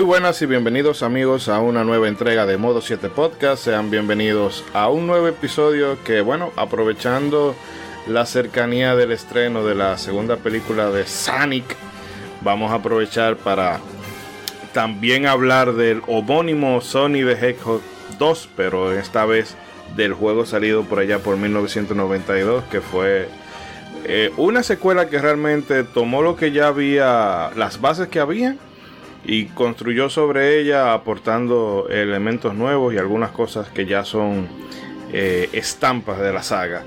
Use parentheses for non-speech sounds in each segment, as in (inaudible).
Muy buenas y bienvenidos amigos a una nueva entrega de Modo 7 Podcast. Sean bienvenidos a un nuevo episodio que, bueno, aprovechando la cercanía del estreno de la segunda película de Sonic, vamos a aprovechar para también hablar del homónimo Sony the Hedgehog 2, pero esta vez del juego salido por allá por 1992, que fue eh, una secuela que realmente tomó lo que ya había, las bases que había y construyó sobre ella aportando elementos nuevos y algunas cosas que ya son eh, estampas de la saga.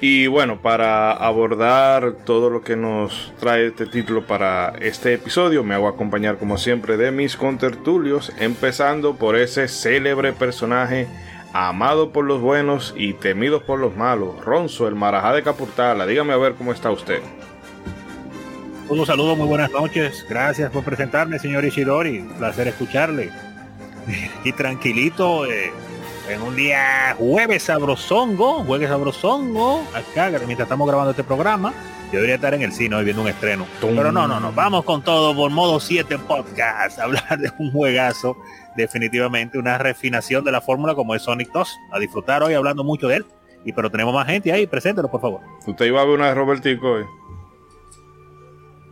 Y bueno, para abordar todo lo que nos trae este título para este episodio, me hago acompañar como siempre de mis contertulios, empezando por ese célebre personaje amado por los buenos y temido por los malos, Ronzo, el marajá de Capurtala. Dígame a ver cómo está usted. Un saludo, muy buenas noches. Gracias por presentarme, señor Ishidori. Un placer escucharle. (laughs) Y tranquilito, eh, en un día jueves sabrosongo, jueves sabrosongo, acá, mientras estamos grabando este programa. Yo debería estar en el cine hoy viendo un estreno. Pero no, no, no. Vamos con todo por modo 7 podcast. (laughs) Hablar de un juegazo. Definitivamente una refinación de la fórmula como es Sonic 2. A disfrutar hoy hablando mucho de él. Y pero tenemos más gente ahí. Preséntelo, por favor. ¿Usted iba a ver una de Robertico hoy?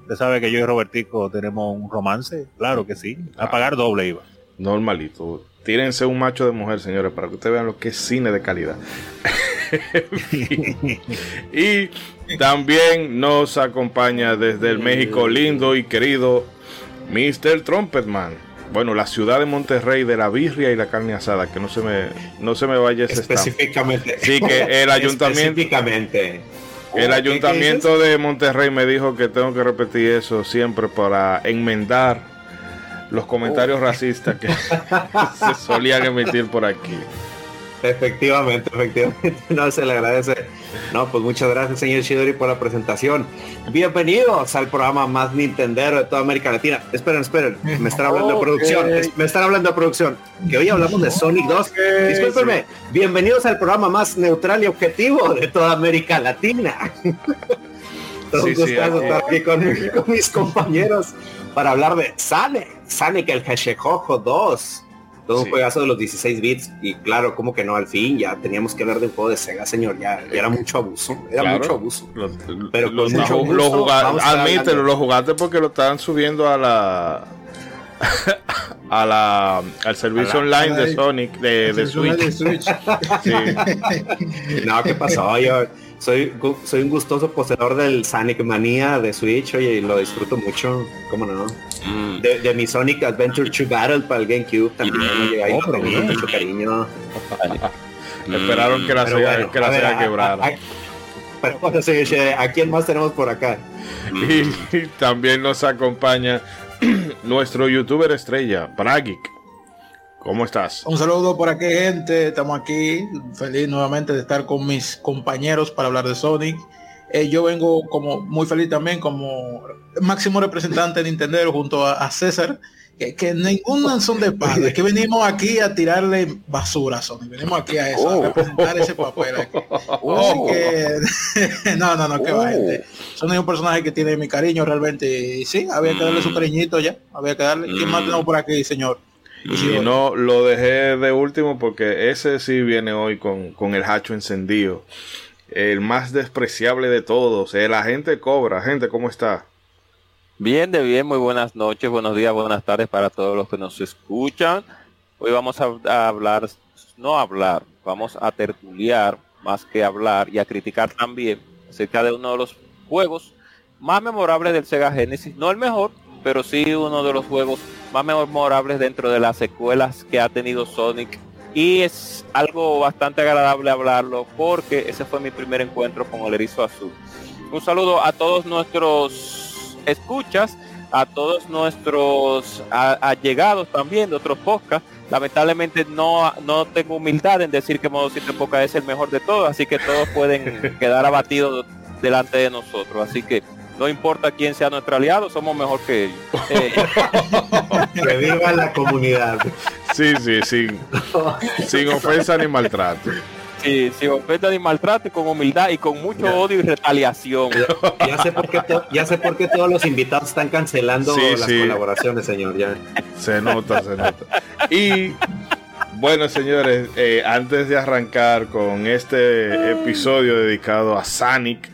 Usted sabe que yo y Robertico tenemos un romance. Claro que sí. A pagar doble iba. Normalito. Tírense un macho de mujer, señores, para que ustedes vean lo que es cine de calidad. (laughs) y también nos acompaña desde el México lindo y querido Mr. Trumpetman. Bueno, la ciudad de Monterrey de la birria y la carne asada, que no se me, no se me vaya ese Específicamente. Sí, que el (laughs) ayuntamiento. Específicamente. El ayuntamiento de Monterrey me dijo que tengo que repetir eso siempre para enmendar los comentarios Oh. racistas que (laughs) se solían emitir por aquí. Efectivamente, efectivamente. (laughs) No se le agradece. No, pues muchas gracias, señor Shidori, por la presentación. Bienvenidos al programa más Nintendero de toda América Latina. Esperen, esperen. Me están hablando de producción. Es- Me están hablando de producción. Que hoy hablamos de Sonic 2. Discúlpenme. Bienvenidos al programa más neutral y objetivo de toda América Latina. Todo Sí, estar aquí con, con mis compañeros para hablar de Sonic, Sonic el Hedgehog 2. Todo Sí. un juegazo de los 16 bits y claro, como que no, al fin ya teníamos que hablar de un juego de Sega, señor, ya, ya era mucho abuso, era Claro. mucho abuso. Lo, Pero lo- con mucho lo- gusto lo juga- vamos a estar admítelo, lo jugaste porque lo estaban subiendo a la (laughs) a la al servicio A la- online la- de Sonic de, de Suena de Switch. (laughs) Sí. (laughs) No, ¿qué pasó? Yo soy, soy un gustoso poseedor del Sonic Manía de Switch, oye, y lo disfruto mucho, ¿cómo no? De, de mi Sonic Adventure 2 Battle para el GameCube también, oye, ahí Oh, tenía, mucho cariño. (laughs) Esperaron que la Pero Sega, bueno, que la a ver, Sega a- quebrara. a- a- Pero bueno, sí, sí, ¿a quién más tenemos por acá? Y (laughs) también nos acompaña (clears throat) nuestro youtuber estrella, Bragic. ¿Cómo estás? Un saludo por aquí, gente. Estamos aquí. Feliz nuevamente de estar con mis compañeros para hablar de Sonic. Eh, yo vengo como muy feliz también como máximo representante de Nintendo junto a, a César. Que, que ninguna son de padre. Que venimos aquí a tirarle basura a Sonic. Venimos aquí a eso, a representar ese papel aquí. Así que (laughs) no, no, no, que va, gente. Sonic es un personaje que tiene mi cariño realmente. Y sí, había que darle su cariñito ya. Había que darle. ¿Quién más tenemos por aquí, señor? Y no lo dejé de último porque ese sí viene hoy con, con el hacho encendido. El más despreciable de todos, el agente Cobra. Gente, ¿cómo está? Bien, de bien, muy buenas noches, buenos días, buenas tardes para todos los que nos escuchan. Hoy vamos a, hablar, no hablar, vamos a tertuliar más que hablar y a criticar también acerca de uno de los juegos más memorables del Sega Genesis. No el mejor, pero sí uno de los juegos más memorables dentro de las secuelas que ha tenido Sonic. Y es algo bastante agradable hablarlo porque ese fue mi primer encuentro con el erizo azul. Un saludo a todos nuestros escuchas, a todos nuestros allegados también de otros podcasts. Lamentablemente no, no tengo humildad en decir que Modo 7 Podcast es el mejor de todos, así que todos pueden (laughs) quedar abatidos delante de nosotros. Así que no importa quién sea nuestro aliado, somos mejor que ellos. Eh, (laughs) Que viva la comunidad. Sí, sí, sin, sin ofensa ni maltrato. sí, sí, ofendan y maltrato y con humildad y con mucho odio y retaliación. Ya sé por qué, to- ya sé por qué todos los invitados están cancelando Sí, las sí. colaboraciones, señor. Ya. Se nota, se nota. Y bueno, señores, eh, antes de arrancar con este episodio dedicado a Sonic,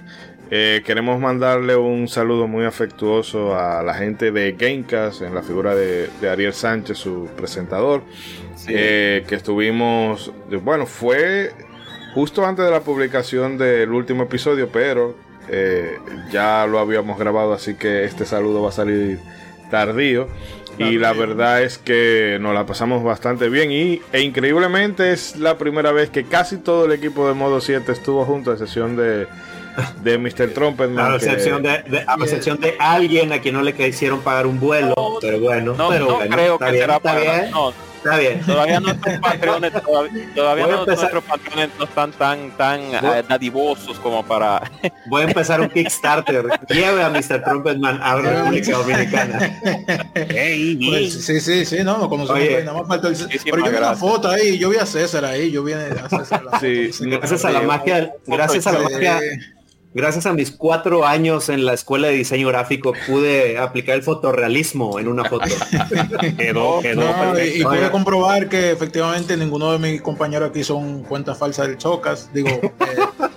eh, queremos mandarle un saludo muy afectuoso a la gente de Gamecast en la figura de, de Ariel Sánchez, su presentador, Sí. eh, que estuvimos, bueno, fue justo antes de la publicación del último episodio, pero eh, ya lo habíamos grabado, así que este saludo va a salir tardío. Y la verdad es que nos la pasamos bastante bien y, e increíblemente es la primera vez que casi todo el equipo de Modo 7 estuvo junto a excepción de, de Mr. Trumpetman. A que- excepción de, de- a excepción de alguien a quien no le quisieron pagar un vuelo, pero bueno, No, pero no bueno, creo está que bien, será está para bien, no, está bien. todavía nuestros (laughs) patrones todavía, todavía no- nuestros patrones no están tan tan Voy- eh, dadivosos como para (laughs) Voy a empezar un Kickstarter. Lleve a Mr. Trumpetman a la República Dominicana. Ey, bien. (laughs) Pues, sí, sí, sí, no, lo conocemos. Oye, nada más falta el... Pero yo vi una foto ahí, yo vi a César ahí, yo vi a César. la Sí, foto, Gracias a la magia, gracias a la magia, gracias a mis cuatro años en la escuela de diseño gráfico pude aplicar el fotorrealismo en una foto. (laughs) Quedó, quedó No, y, perfecto. y pude comprobar que efectivamente ninguno de mis compañeros aquí son cuentas falsas del Chocas. Digo, eh, (laughs)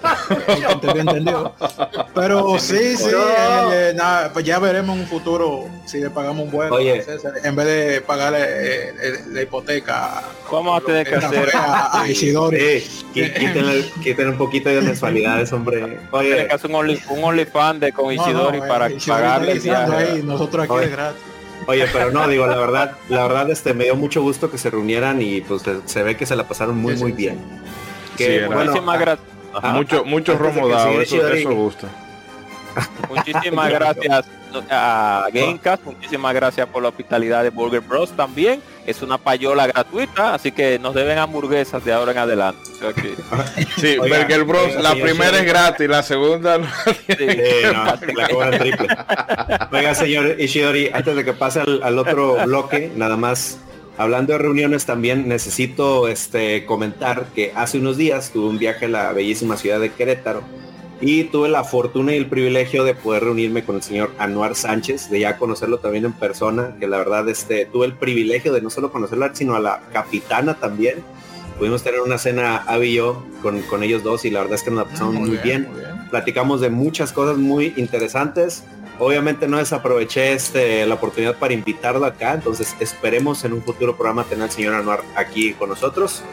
Pero sí, sí, No. eh, nada, pues ya veremos en un futuro si le pagamos un vuelo Oye. César, en vez de pagarle eh, eh, la hipoteca Vamos a tener que hacer a, a Isidori. Sí, qui- quítenle, quítenle un poquito de mensualidades, hombre. Oye, que hacer un only, un OnlyFans de con Isidori no, eh, para pagarle el viaje. ahí, nosotros aquí Oye. de gratis. oye, pero no, digo, la verdad, la verdad, este, me dio mucho gusto que se reunieran y pues se- ve que se la pasaron muy, Sí, sí, muy sí. bien. Que, bueno, Muchísimas gracias. Mucho, mucho romo dado, eso, eso gusta. Muchísimas (laughs) gracias a Gamecast, muchísimas gracias por la hospitalidad de Burger Bros también. Es una payola gratuita, así que nos deben hamburguesas de ahora en adelante. O sea que, (laughs) Sí, Oiga, Burger Bros, oiga, la señor primera es gratis, la segunda no. sí. (laughs) No, la cobran triple. Oiga, señor Ishidori, antes de que pase al, al otro bloque, nada más hablando de reuniones, también necesito este comentar que hace unos días tuve un viaje a la bellísima ciudad de Querétaro y tuve la fortuna y el privilegio de poder reunirme con el señor Anuar Sánchez, de ya conocerlo también en persona, que la verdad este tuve el privilegio de no solo conocerla, sino a la capitana también. Pudimos tener una cena Abby y yo con, con ellos dos y la verdad es que nos la pasamos muy, bien muy bien. platicamos de muchas cosas muy interesantes. Obviamente no desaproveché este, la oportunidad para invitarlo acá, entonces esperemos en un futuro programa tener al señor Anuar aquí con nosotros.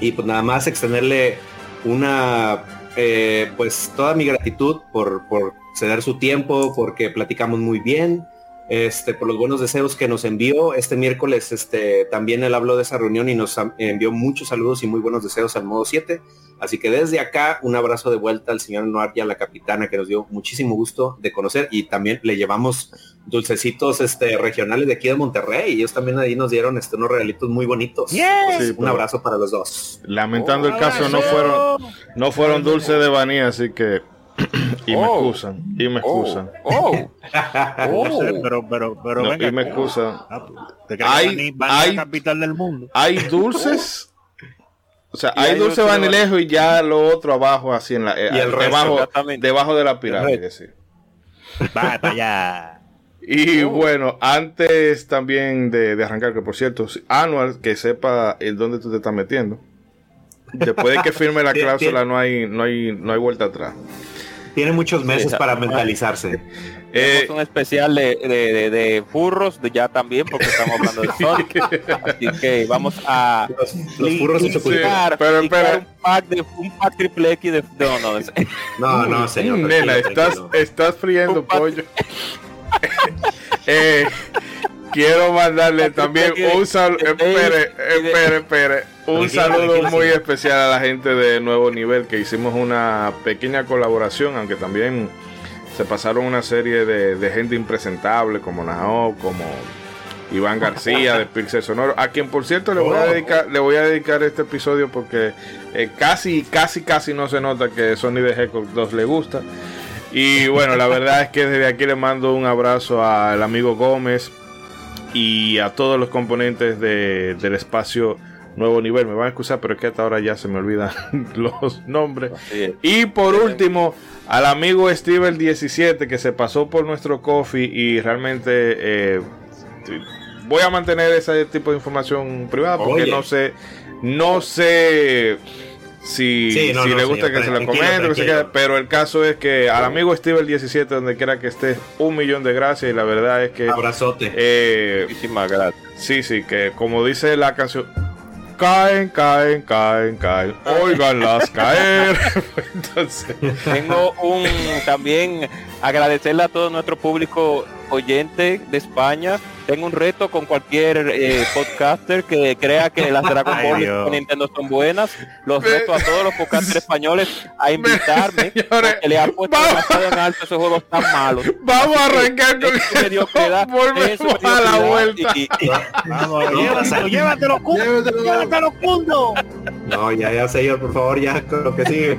Y pues nada más extenderle una, eh, pues toda mi gratitud por, por ceder su tiempo, porque platicamos muy bien, este, por los buenos deseos que nos envió. Este miércoles este, también él habló de esa reunión y nos envió muchos saludos y muy buenos deseos al modo 7. Así que desde acá un abrazo de vuelta al señor Noir y a la capitana que nos dio muchísimo gusto de conocer y también le llevamos dulcecitos este, regionales de aquí de Monterrey y ellos también ahí nos dieron este, unos regalitos muy bonitos. Sí, un abrazo para los dos. Lamentando el caso, no fueron, no fueron dulces de vanilla, así que. Y me Oh. excusan, y me Oh, excusan. oh, No sé, oh. (laughs) pero, pero, pero No, venga. y me excusan. Ah, ¿Te crees Hay- que hay- la capital del mundo? Hay dulces. O sea, hay hay dulce vanilejo y ya lo otro abajo, así en la. eh, Y el resto, debajo, exactamente. debajo de la pirámide, sí. Va para allá. Y Oh. bueno, antes también de, de arrancar, que por cierto, Anual, que sepa en dónde tú te estás metiendo. Después de que firme la (laughs) cláusula, no hay, no hay, no hay vuelta atrás. Tiene muchos meses Sí, para (laughs) mentalizarse. Eh, Tenemos un especial de, de, de, de furros de ya también porque estamos hablando de Sonic. (laughs) Así que vamos a Los, los furros y pero espera. un pack de un pack triple X de no no es- (laughs) No, no, señor. Nena, estás, tranquilo. estás friendo pollo. Eh, quiero mandarle también un saludo. Espere, espere, espere. Un saludo muy especial a la gente de Nuevo Nivel que hicimos una pequeña colaboración, aunque también se pasaron una serie de, de gente impresentable como Nao, como Iván García de Pixel Sonoro, a quien por cierto le voy a Oh. dedicar, le voy a dedicar este episodio porque eh, casi, casi, casi no se nota que Sony de Hedgehog 2 le gusta. Y bueno, la verdad es que desde aquí le mando un abrazo al amigo Gómez y a todos los componentes de- del espacio nuevo nivel. Me van a excusar, pero es que hasta ahora ya se me olvidan (laughs) los nombres. Y por último, al amigo Steven 17 que se pasó por nuestro coffee y realmente eh, voy a mantener ese tipo de información privada porque no sé, no sé si, si le gusta que se lo comente, pero el caso es que al amigo Steven 17, donde quiera que esté, un millón de gracias y la verdad es que... Abrazote. Eh, Muchísimas gracias. Sí, sí, que como dice la canción, caen, caen, caen, caen. Oiganlas (laughs) caer. (laughs) Entonces. Tengo un también agradecerle a todo nuestro público oyente de España. Tengo un reto con cualquier eh, podcaster que crea que las Dragon Ball de Nintendo son buenas. Los reto a todos los podcasters (laughs) españoles a invitarme. Que le han puesto demasiado en alto esos juegos tan malos. Vamos a arrancar con mediocridad. (laughs) Volvemos a la vuelta. Y, (laughs) y, Vamos, llévatelo, llévatelo, llévatelo, llévatelo, punto. No, ya, ya, señor, por favor, ya con lo que sigue.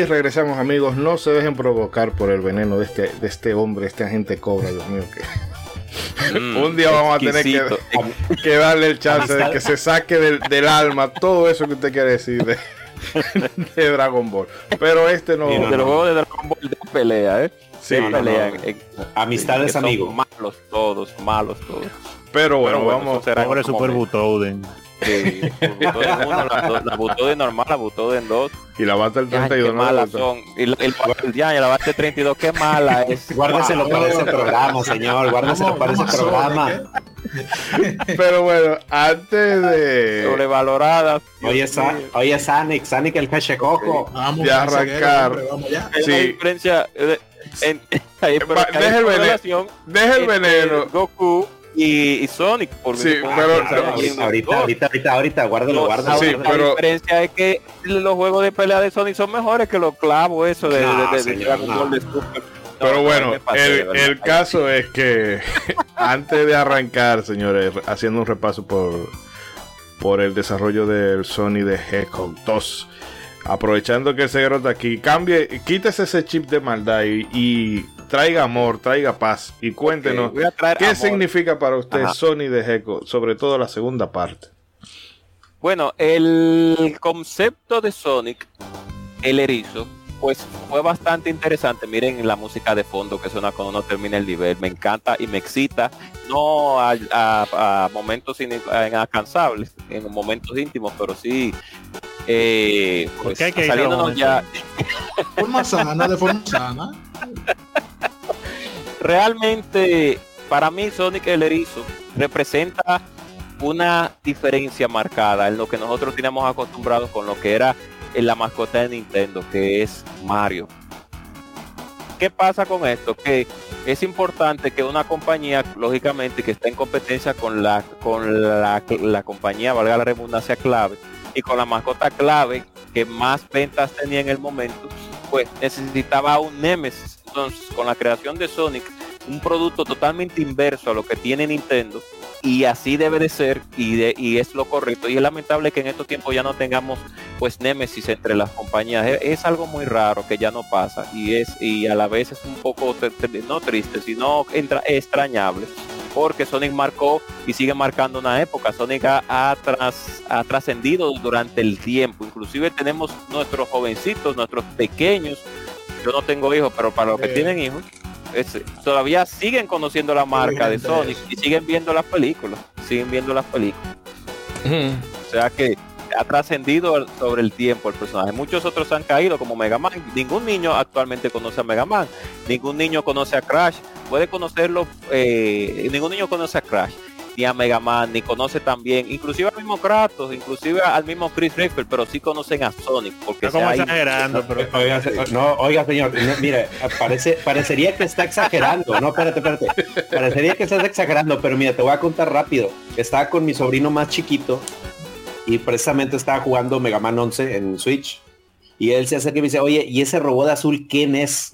Y regresamos amigos, no se dejen provocar por el veneno de este, de este hombre, este agente cobra, Dios mío, que mm, un día vamos a tener que, darle el chance de que se saque del, alma todo eso que usted quiere decir de, Dragon Ball. Pero este no. de los juegos de Dragon Ball de pelea, ¿eh? Sí, pelean. Amistades amigos. Malos todos, malos todos. Pero bueno, vamos. a Pobre Super Butoden. Sí, (laughs) la, la Butoden normal, la Butoden 2. Y la bate el 32 qué malas son. Y el, el, ya, la bate 32, qué mala es. (laughs) Guárdeselo para ese programa, señor. Guárdeselo para ese programa. Pero bueno, antes de. Sobrevaloradas. Oye, Sa oye Sanic, Sanic el peche coco. Vamos de arrancar. Vamos ya. Sí. La diferencia. En, (laughs) ahí, deja el veneno. Deja el veneno. Goku y, Sonic. Por sí, pero ahorita, ahorita, ahorita, ahorita, guárdalo, guárdalo. Sí, la pero... diferencia es que los juegos de pelea de Sonic son mejores que los clavos, eso de, no, de, de, señor, no. de pero bueno, pasé, el, el, caso es que (laughs) antes de arrancar, señores, haciendo un repaso por, por el desarrollo del Sony de Hedgehog 2, aprovechando que ceguero está aquí, cambie, quítese ese chip de maldad y, y traiga amor, traiga paz y cuéntenos okay, qué amor. significa para usted Ajá. Sony de Gecko, sobre todo la segunda parte. Bueno, el concepto de Sonic, el erizo, pues fue bastante interesante. Miren la música de fondo que suena cuando uno termina el nivel. Me encanta y me excita. No a, a, a momentos inalcanzables, en momentos íntimos, pero sí. Eh, pues, hay que saliéndonos ya. Forma sana, de forma sana. (laughs) Realmente, para mí, Sonic el Erizo representa una diferencia marcada en lo que nosotros teníamos acostumbrados con lo que era en la mascota de Nintendo, que es Mario. ¿Qué pasa con esto? Que es importante que una compañía, lógicamente, que está en competencia con la, con la, la compañía, valga la redundancia clave, y con la mascota clave que más ventas tenía en el momento, pues necesitaba un Nemesis. Entonces, con la creación de Sonic, un producto totalmente inverso a lo que tiene Nintendo, y así debe de ser y, de, y es lo correcto. Y es lamentable que en estos tiempos ya no tengamos pues némesis entre las compañías. Es, es, algo muy raro que ya no pasa y es y a la vez es un poco no triste sino entra, extrañable porque Sonic marcó y sigue marcando una época. Sonic ha, ha, tras, ha trascendido durante el tiempo. Inclusive tenemos nuestros jovencitos nuestros pequeños. Yo no tengo hijos, pero para los que tienen hijos, es- todavía siguen conociendo la marca de Sonic y siguen viendo las películas, siguen viendo las películas. O sea que ha trascendido sobre el tiempo el personaje. Muchos otros han caído como Mega Man. Ningún niño actualmente conoce a Mega Man. Ningún niño conoce a Crash. Puede conocerlo, eh, ningún niño conoce a Crash, ni a Mega Man, ni conoce también, inclusive al mismo Kratos, inclusive al mismo Chris Redfield, pero sí conocen a Sonic, porque Está como exagerando, pero Oiga, no, oiga, señor, no, mire, parece, parecería que está exagerando. No, espérate, espérate. Parecería que estás exagerando, pero mira, te voy a contar rápido. Estaba con mi sobrino más chiquito y precisamente estaba jugando Mega Man 11 en Switch. Y él se acerca y me dice, oye, ¿y ese robot azul quién es?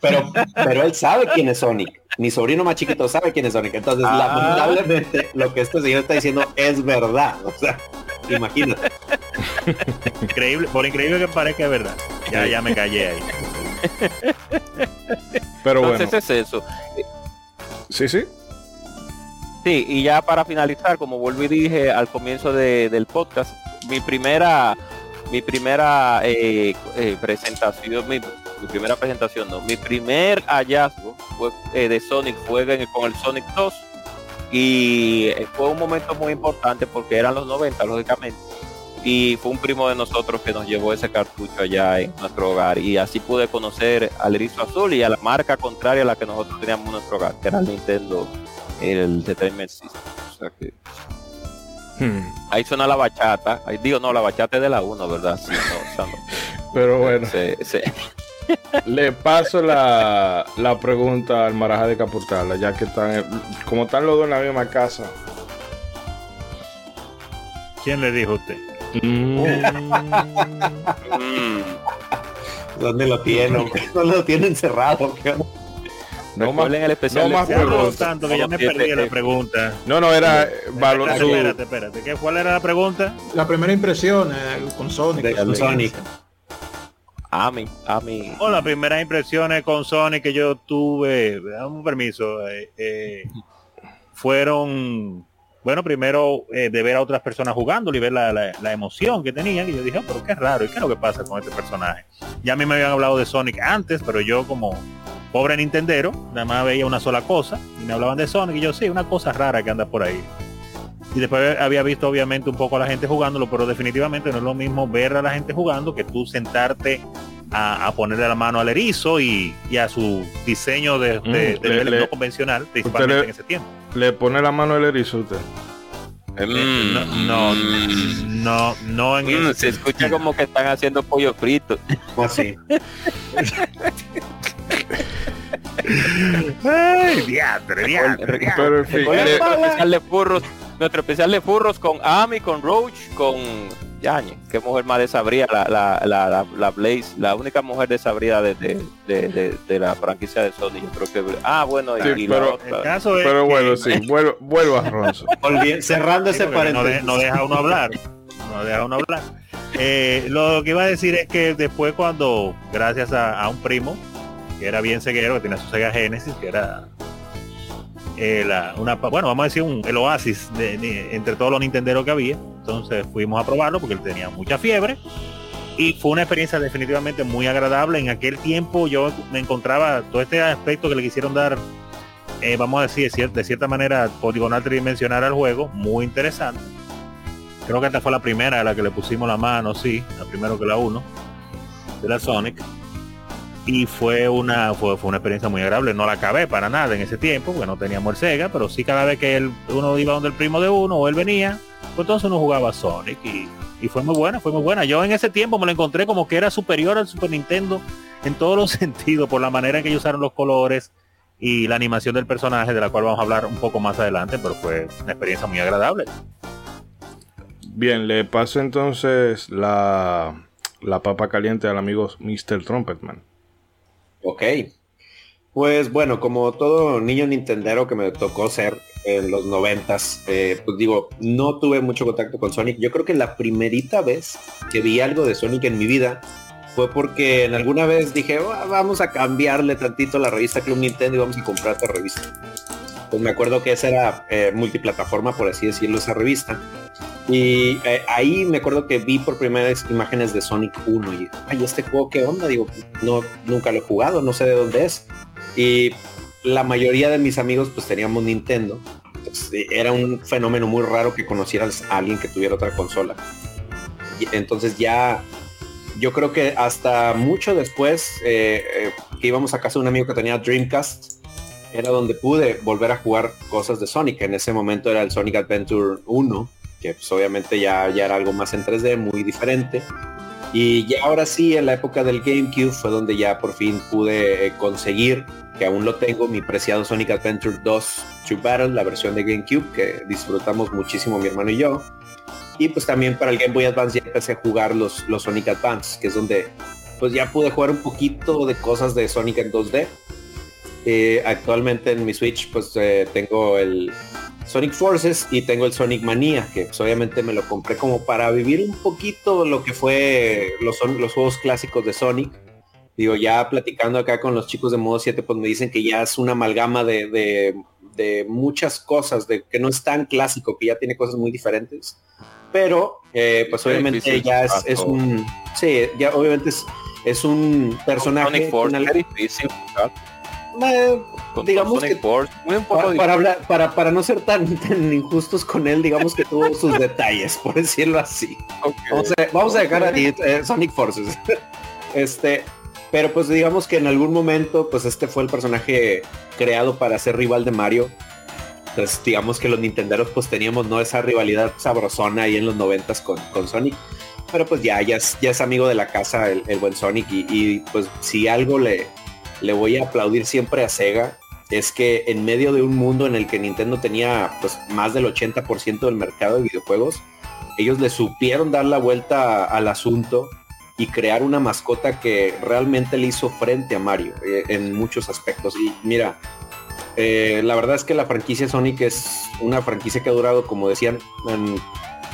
Pero, pero él sabe quién es Sonic. Mi sobrino más chiquito sabe quién es Sonic. Entonces, Ah. lamentablemente, lo que este señor está diciendo es verdad. O sea, imagínate. increíble, por increíble que parezca es verdad. Ya, ya me callé ahí. Pero bueno, Entonces es eso. sí, sí. Sí, y ya para finalizar, como vuelvo y dije al comienzo de- del podcast, mi primera, mi primera eh, eh, presentación, mi, mi primera presentación, no, mi primer hallazgo fue eh, de Sonic fue con el Sonic 2 y eh, fue un momento muy importante porque eran los 90, lógicamente. Y fue un primo de nosotros que nos llevó ese cartucho allá en nuestro hogar. Y así pude conocer al erizo azul y a la marca contraria a la que nosotros teníamos en nuestro hogar, que era el Nintendo el Entertainment System. O Hmm. ahí suena la bachata. Ahí digo, no, la bachata es de la 1, ¿verdad? Sí, no, o sea, no. (laughs) Pero bueno, (laughs) le paso la, la pregunta al Maraja de Capurtala, ya que están, como están los dos en la misma casa. ¿Quién le dijo a usted? Mm, (laughs) ¿Dónde lo tienen? ¿No lo tienen cerrado? No más, el especial no más preguntas. tanto que ya me perdí la pregunta. no, no, era eh, valo- Espérate, su- espérate, espérate. ¿Qué, ¿Cuál era la pregunta? La primera impresión eh, con Sonic. De- con Sonic. A mí, a mí. Bueno, las primeras impresiones con Sonic que yo tuve, dame un permiso, eh, eh, fueron, bueno, primero eh, de ver a otras personas jugando y ver la, la- la emoción que tenían. Y yo dije, "Ah, pero qué raro, ¿y qué es lo que pasa con este personaje? Ya a mí me habían hablado de Sonic antes, pero yo como pobre Nintendero, nada más veía una sola cosa y me hablaban de Sonic y yo, sí, una cosa rara que anda por ahí. Y después había visto obviamente un poco a la gente jugándolo, pero definitivamente no es lo mismo ver a la gente jugando que tú sentarte a, a ponerle la mano al erizo y, y a su diseño de, de, Mm, de le- nivel le- no convencional, principalmente le- en ese tiempo. le pone la mano al erizo usted. Mm, No, no, no, no en mm, ese se escucha como que están haciendo pollo frito. ¿Cómo así? (laughs) Ay, nuestro especial de furros, nuestro especial de furros con Ami, con Roach, con Yañez, qué mujer más desabrida, la, la, la, la, la Blaze, la única mujer desabrida de, de, de, de- de la franquicia de Sony. Yo creo que ah bueno y, Sí, y la pero- El otra. caso es pero que- bueno, sí, vuelvo, vuelvo a Ronzo. (laughs) Cerrando Sí, ese porque no, de- paréntesis. no deja uno hablar. No deja uno hablar. Eh, lo que iba a decir es que después cuando, gracias a, a un primo, que era bien ceguero, que tenía su Sega Genesis, que era eh, la- una, bueno, vamos a decir un, el oasis de, entre todos los nintenderos que había. Entonces fuimos a probarlo porque él tenía mucha fiebre. Y fue una experiencia definitivamente muy agradable. En aquel tiempo yo me encontraba todo este aspecto que le quisieron dar eh, vamos a decir, de cierta manera poligonal tridimensional al juego, muy interesante. Creo que esta fue la primera a la que le pusimos la mano, sí, la primero que la uno, de la Sonic. Y fue una, fue, fue una experiencia muy agradable. No la acabé para nada en ese tiempo, porque no teníamos el Sega, pero sí cada vez que él, uno iba donde el primo de uno o él venía, pues entonces uno jugaba Sonic y, y fue muy buena, fue muy buena. Yo en ese tiempo me lo encontré como que era superior al Super Nintendo en todos los (laughs) sentidos, por la manera en que ellos usaron los colores, y la animación del personaje, de la cual vamos a hablar un poco más adelante, pero fue una experiencia muy agradable. Bien, le paso entonces la, la papa caliente al amigo Mr. Trumpetman. Ok. Pues bueno, como todo niño nintendero que me tocó ser en los noventas, eh, pues digo, no tuve mucho contacto con Sonic. Yo creo que la primerita vez que vi algo de Sonic en mi vida fue porque en alguna vez dije, "Ah, vamos a cambiarle tantito la revista Club Nintendo y vamos a comprar otra revista. Pues me acuerdo que esa era eh, multiplataforma, por así decirlo, esa revista. Y eh, ahí me acuerdo que vi por primera vez imágenes de Sonic 1 y, ay, este juego, ¿qué onda? Digo, no, nunca lo he jugado, no sé de dónde es. Y la mayoría de mis amigos pues teníamos Nintendo. Entonces, era un fenómeno muy raro que conocieras a alguien que tuviera otra consola. Entonces ya, yo creo que hasta mucho después eh, eh, que íbamos a casa de un amigo que tenía Dreamcast, era donde pude volver a jugar cosas de Sonic. En ese momento era el Sonic Adventure 1 que pues, obviamente ya, ya era algo más en 3D, muy diferente. Y ya ahora sí, en la época del GameCube fue donde ya por fin pude eh, conseguir, que aún lo tengo, mi preciado Sonic Adventure 2 True Battle, la versión de GameCube, que disfrutamos muchísimo mi hermano y yo. Y pues también para el Game Boy Advance ya empecé a jugar los, los Sonic Advance, que es donde pues ya pude jugar un poquito de cosas de Sonic en 2D. Eh, actualmente en mi Switch pues eh, tengo el, Sonic Forces y tengo el Sonic Mania, que pues, obviamente me lo compré como para vivir un poquito lo que fue los, los juegos clásicos de Sonic. Digo, ya platicando acá con los chicos de modo 7, pues me dicen que ya es una amalgama de, muchas cosas, de que no es tan clásico, que ya tiene cosas muy diferentes. Pero, eh, pues obviamente ya es, un... Sí, ya obviamente es, es un personaje... Sonic difícil, digamos que para, para, para, no ser tan, injustos con él, digamos que tuvo sus detalles, por decirlo así. Vamos, a, dejar ahí eh, Sonic Forces. este, pero pues digamos que en algún momento, pues este fue el personaje creado para ser rival de Mario. Entonces digamos que los Nintenderos pues teníamos no esa rivalidad sabrosona ahí en los noventas con, con Sonic. Pero pues ya, ya es, ya es amigo de la casa el, buen Sonic y, y pues si algo le, le voy a aplaudir siempre a Sega es que en medio de un mundo en el que Nintendo tenía pues más del 80% del mercado de videojuegos, ellos le supieron dar la vuelta al asunto y crear una mascota que realmente le hizo frente a Mario eh, en muchos aspectos. Y mira, eh, la verdad es que la franquicia Sonic es una franquicia que ha durado, como decían,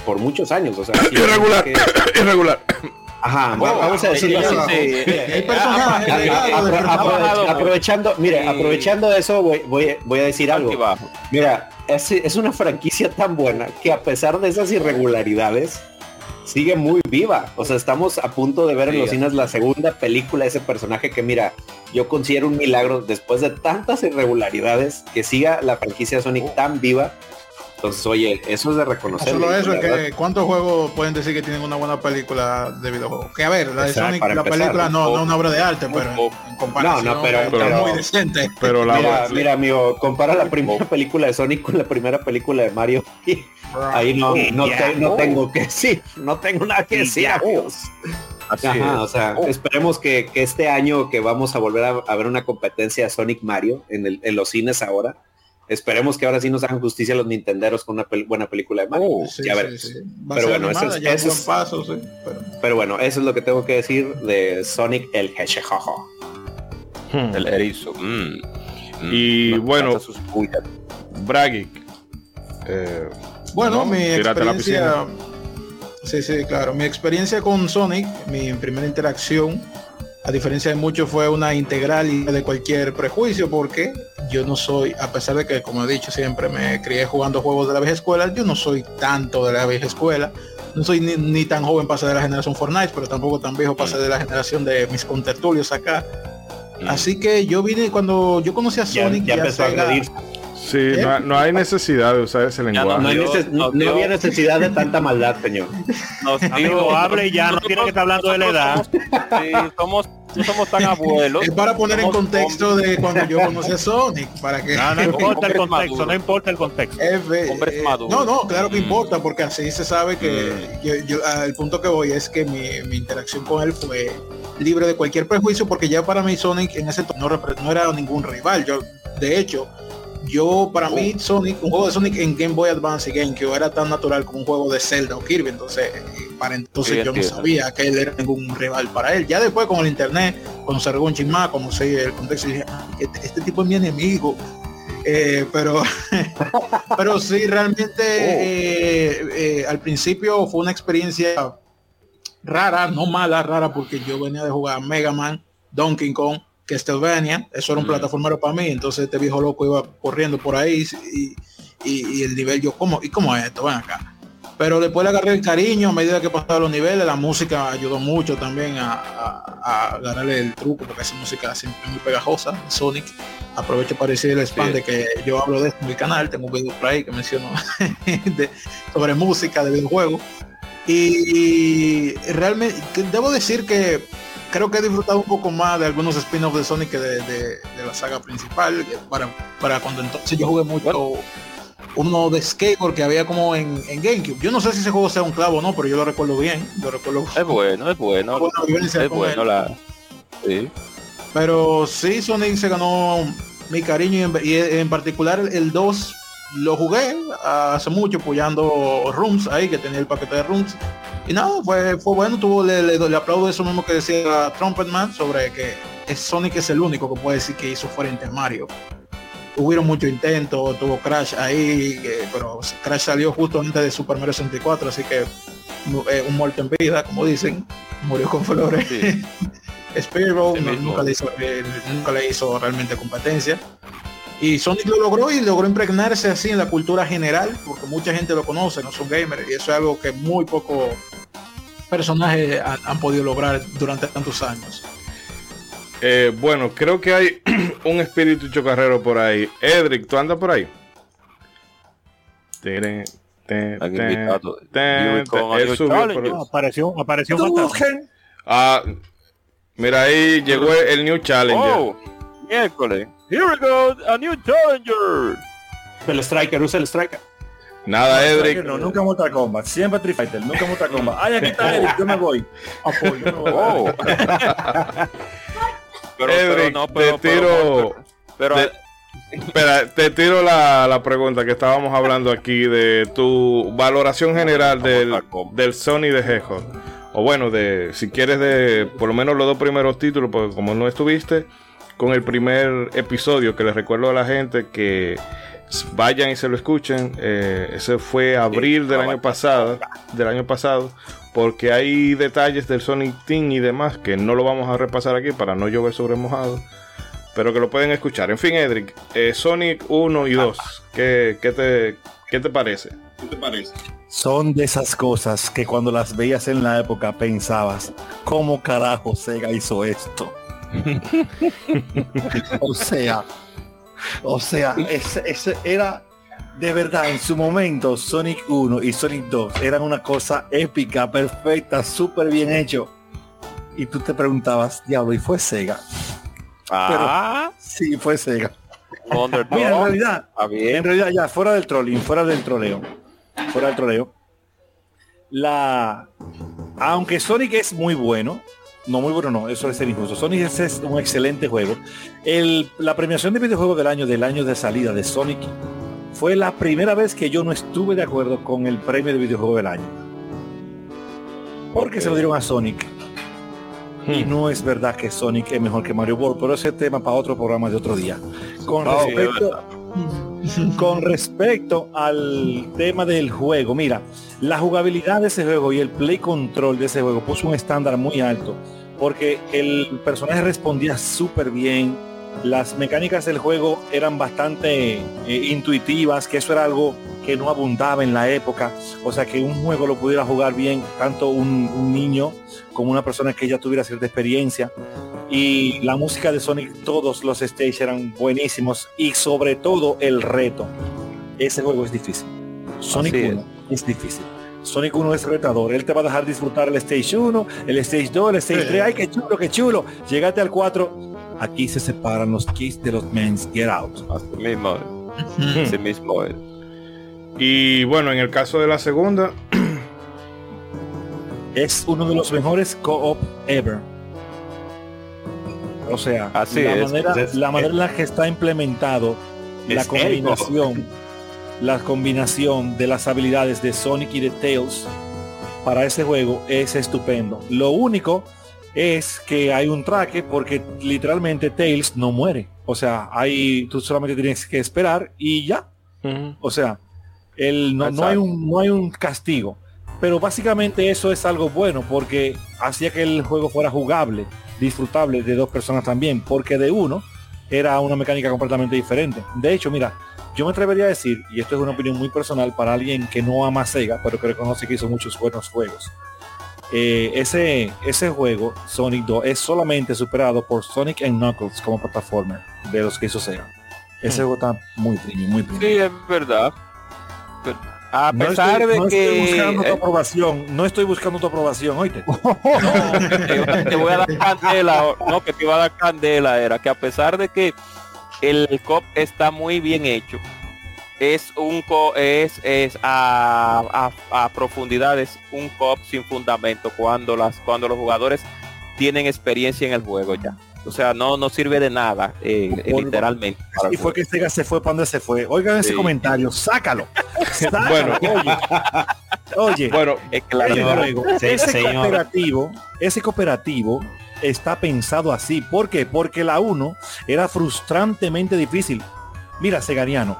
por muchos años. O sea, (coughs) irregular, (coughs) irregular. Ajá, vamos a decirlo así. Aprovechando, mire, aprovechando eso, voy, voy, a decir algo. Mira, es, es una franquicia tan buena que a pesar de esas irregularidades, sigue muy viva. O sea, estamos a punto de ver en los cines la segunda película de ese personaje que mira, yo considero un milagro después de tantas irregularidades que siga la franquicia Sonic tan viva entonces, oye, eso es de reconocer. solo eso, es que ¿cuántos juegos pueden decir que tienen una buena película de videojuegos? Que a ver, la de Sonic, la película no, no es una obra de arte, pero en comparación no, no, pero, muy decente. Pero la mira, mira, amigo, compara la primera película de Sonic con la primera película de Mario. (laughs) ahí no, no, no tengo que decir, no tengo nada que decir. Ajá, o sea, esperemos que, que, este año que vamos a volver a, a ver una competencia de Sonic Mario en, el, en los cines ahora, Esperemos que ahora sí nos hagan justicia los nintenderos con una buena película de Mario. Uh, ya ver. Pero bueno, eso, es, pero... bueno, eso es lo que tengo que decir de Sonic el Hedgehog. Hmm. El erizo. Mm. Y mm. bueno, Bragic. Eh, bueno, mi experiencia... Sí, sí, claro. Mi experiencia con Sonic, mi primera interacción a diferencia de muchos, fue una integral y de cualquier prejuicio, porque yo no soy, a pesar de que, como he dicho, siempre me crié jugando juegos de la vieja escuela, yo no soy tanto de la vieja escuela. No soy ni, tan joven para ser de la generación Fortnite, pero tampoco tan viejo para ser de la generación de mis contertulios acá. Mm. Así que yo vine cuando yo conocí a Sonic ya, ya a Sí, no, hay necesidad de usar ese lenguaje. No, no, había necesidad de tanta maldad, señor. Nos digo, hable ya, no tiene que estar hablando de la edad. Sí, somos, no somos tan abuelos. Es para poner en contexto de cuando yo conocí a Sonic, para que... No, no importa el contexto, no importa el contexto. Eh, no, no, claro que mm. importa, porque así se sabe que mm. yo, el punto que voy es que mi, mi interacción con él fue libre de cualquier prejuicio, porque ya para mí Sonic en ese no, no era ningún rival. Yo, de hecho, yo para mí Sonic, un juego de Sonic en Game Boy Advance y GameCube era tan natural como un juego de Zelda o Kirby, entonces para entonces yo no sabía que él era ningún rival para él. Ya después con el internet, conocer un más, conocer el contexto dije, ah, este, este, tipo es mi enemigo. Eh, pero (laughs) pero sí realmente oh. eh, eh, al principio fue una experiencia rara, no mala, rara porque yo venía de jugar Mega Man, Donkey Kong Castlevania, eso era un plataformero para mí, entonces este viejo loco iba corriendo por ahí y, y, el nivel yo, ¿cómo? ¿Y cómo es esto? Ven acá. Pero después le agarré el cariño a medida que pasaban los niveles, la música ayudó mucho también a, a, ganarle el truco, porque esa música siempre es muy pegajosa, Sonic. Aprovecho para decir el spam de que yo hablo de esto en mi canal, tengo un video por ahí que menciono (laughs) sobre música de videojuegos. Y realmente debo decir que creo que he disfrutado un poco más de algunos spin-offs de Sonic que de, la saga principal. Para, para cuando entonces yo jugué mucho uno de skateboard que había como en, GameCube. Yo no sé si ese juego sea un clavo o no, pero yo lo recuerdo bien. Yo recuerdo es bueno, es bueno. (laughs) Es bueno la... Sí. Pero sí, Sonic se ganó mi cariño y en, particular el 2 lo jugué hace mucho apoyando Rooms ahí que tenía el paquete de Rooms y nada fue, fue bueno tuvo le, le, aplaudo eso mismo que decía Trumpetman sobre que Sonic es el único que puede decir que hizo frente a Mario hubieron muchos intentos, tuvo Crash ahí, pero Crash salió justo antes de Super Mario 64, así que eh, un muerto en vida, como dicen, murió con flores. Sí. (laughs) nunca, le hizo, eh, nunca le hizo realmente competencia. Y Sonic lo logró y logró impregnarse así en la cultura general, porque mucha gente lo conoce, no son gamers, y eso es algo que muy pocos personajes han podido lograr durante tantos años. Eh, bueno, creo que hay (clears throat) un espíritu chocarrero por ahí. Edric, ¿tú andas por ahí? Apareció, apareció un Ah, mira ahí llegó el New Challenger. Oh, miércoles. Here we go, a New Challenger. El Striker, usa el Striker. Nada, no, Edric. No, nunca Mortal Kombat. Siempre Street Fighter. Nunca Mortal Kombat. Ay, aquí está (laughs) Edric. Yo me voy. Apoyo. Oh. (laughs) Pero, te tiro. Pero, espera, te tiro la, pregunta que estábamos hablando aquí de tu valoración general del, del Sony de Hedgehog. O bueno, de si quieres de por lo menos los dos primeros títulos, porque como no estuviste con el primer episodio, que les recuerdo a la gente que vayan y se lo escuchen. Eh, ese fue abril del año pasado, del año pasado, porque hay detalles del Sonic Team y demás que no lo vamos a repasar aquí para no llover sobre mojado, pero que lo pueden escuchar. En fin, Edric, eh, Sonic 1 y 2, ¿qué, te, ¿qué te parece? ¿Qué te parece? Son de esas cosas que cuando las veías en la época pensabas, ¿cómo carajo Sega hizo esto? (laughs) o sea, o sea, ese era de verdad, en su momento, Sonic 1 y Sonic 2 eran una cosa épica, perfecta, súper bien hecho. Y tú te preguntabas, diablo, ¿y fue Sega? Ah, sí, fue Sega. (laughs) Mira, en realidad, en realidad ya, fuera del trolling, fuera del troleo, fuera del troleo, la, aunque Sonic es muy bueno, no muy bueno, no, eso es ser injusto. Sonic es, es un excelente juego. El, la premiación de videojuego del año, del año de salida de Sonic fue la primera vez que yo no estuve de acuerdo con el premio de videojuego del año. Porque se lo dieron a Sonic. Y hmm. no es verdad que Sonic es mejor que Mario World, pero ese tema para otro programa de otro día. Con respecto, con respecto al tema del juego, mira, la jugabilidad de ese juego y el play control de ese juego puso un estándar muy alto. Porque el personaje respondía súper bien, las mecánicas del juego eran bastante eh, intuitivas, que eso era algo que no abundaba en la época, o sea que un juego lo pudiera jugar bien tanto un, niño como una persona que ya tuviera cierta experiencia. Y la música de Sonic, todos los stages eran buenísimos y sobre todo el reto. Ese juego es difícil. Sonic 1 es. difícil. Sonic 1 es retador. Él te va a dejar disfrutar el Stage 1, el Stage 2, el Stage 3. ¡Ay, qué chulo, qué chulo! Llegate al 4 Aquí se separan los kids de los men's get out. Así mismo. Así mismo. Y bueno, en el caso de la segunda. (clears throat) es uno de los mejores co-op ever. O sea, Así la, manera, la manera en la que está implementado la combinación, la combinación de las habilidades de Sonic y de Tails para ese juego es estupendo. Lo único es que hay un traque porque literalmente Tails no muere. O sea, hay, tú solamente tienes que esperar y ya. O sea, el, no, hay un, no hay un castigo. Pero básicamente eso es algo bueno porque hacía que el juego fuera jugable, disfrutable de dos personas también, porque de uno era una mecánica completamente diferente. De hecho, mira, yo me atrevería a decir, y esto es una opinión muy personal para alguien que no ama Sega, pero que reconoce que hizo muchos buenos juegos. Eh, ese, ese juego, Sonic 2, es solamente superado por Sonic and Knuckles como plataforma de los que hizo Sega. Ese juego está muy premium, muy premium. Sí, es verdad. Pero a No pesar estoy- de no que estoy buscando tu eh, aprobación, no estoy buscando tu aprobación, oíste. (laughs) te, iba- te voy a dar candela, no, que te iba a dar candela, era que a pesar de que el COP está muy bien hecho, es un co es, es a, a, a profundidades un COP sin fundamento cuando las cuando los jugadores tienen experiencia en el juego ya. O sea, no, no sirve de nada, eh, Por- literalmente. Y fue que Sega se fue para donde se fue. Oigan ese Sí. comentario, sácalo. (laughs) Sácalo, Bueno. oye. Oye, Bueno, Es claro, ese Señor, juego, se- ese señor. cooperativo, ese cooperativo está pensado así. ¿Por qué? Porque la 1 era frustrantemente difícil. Mira, Segariano,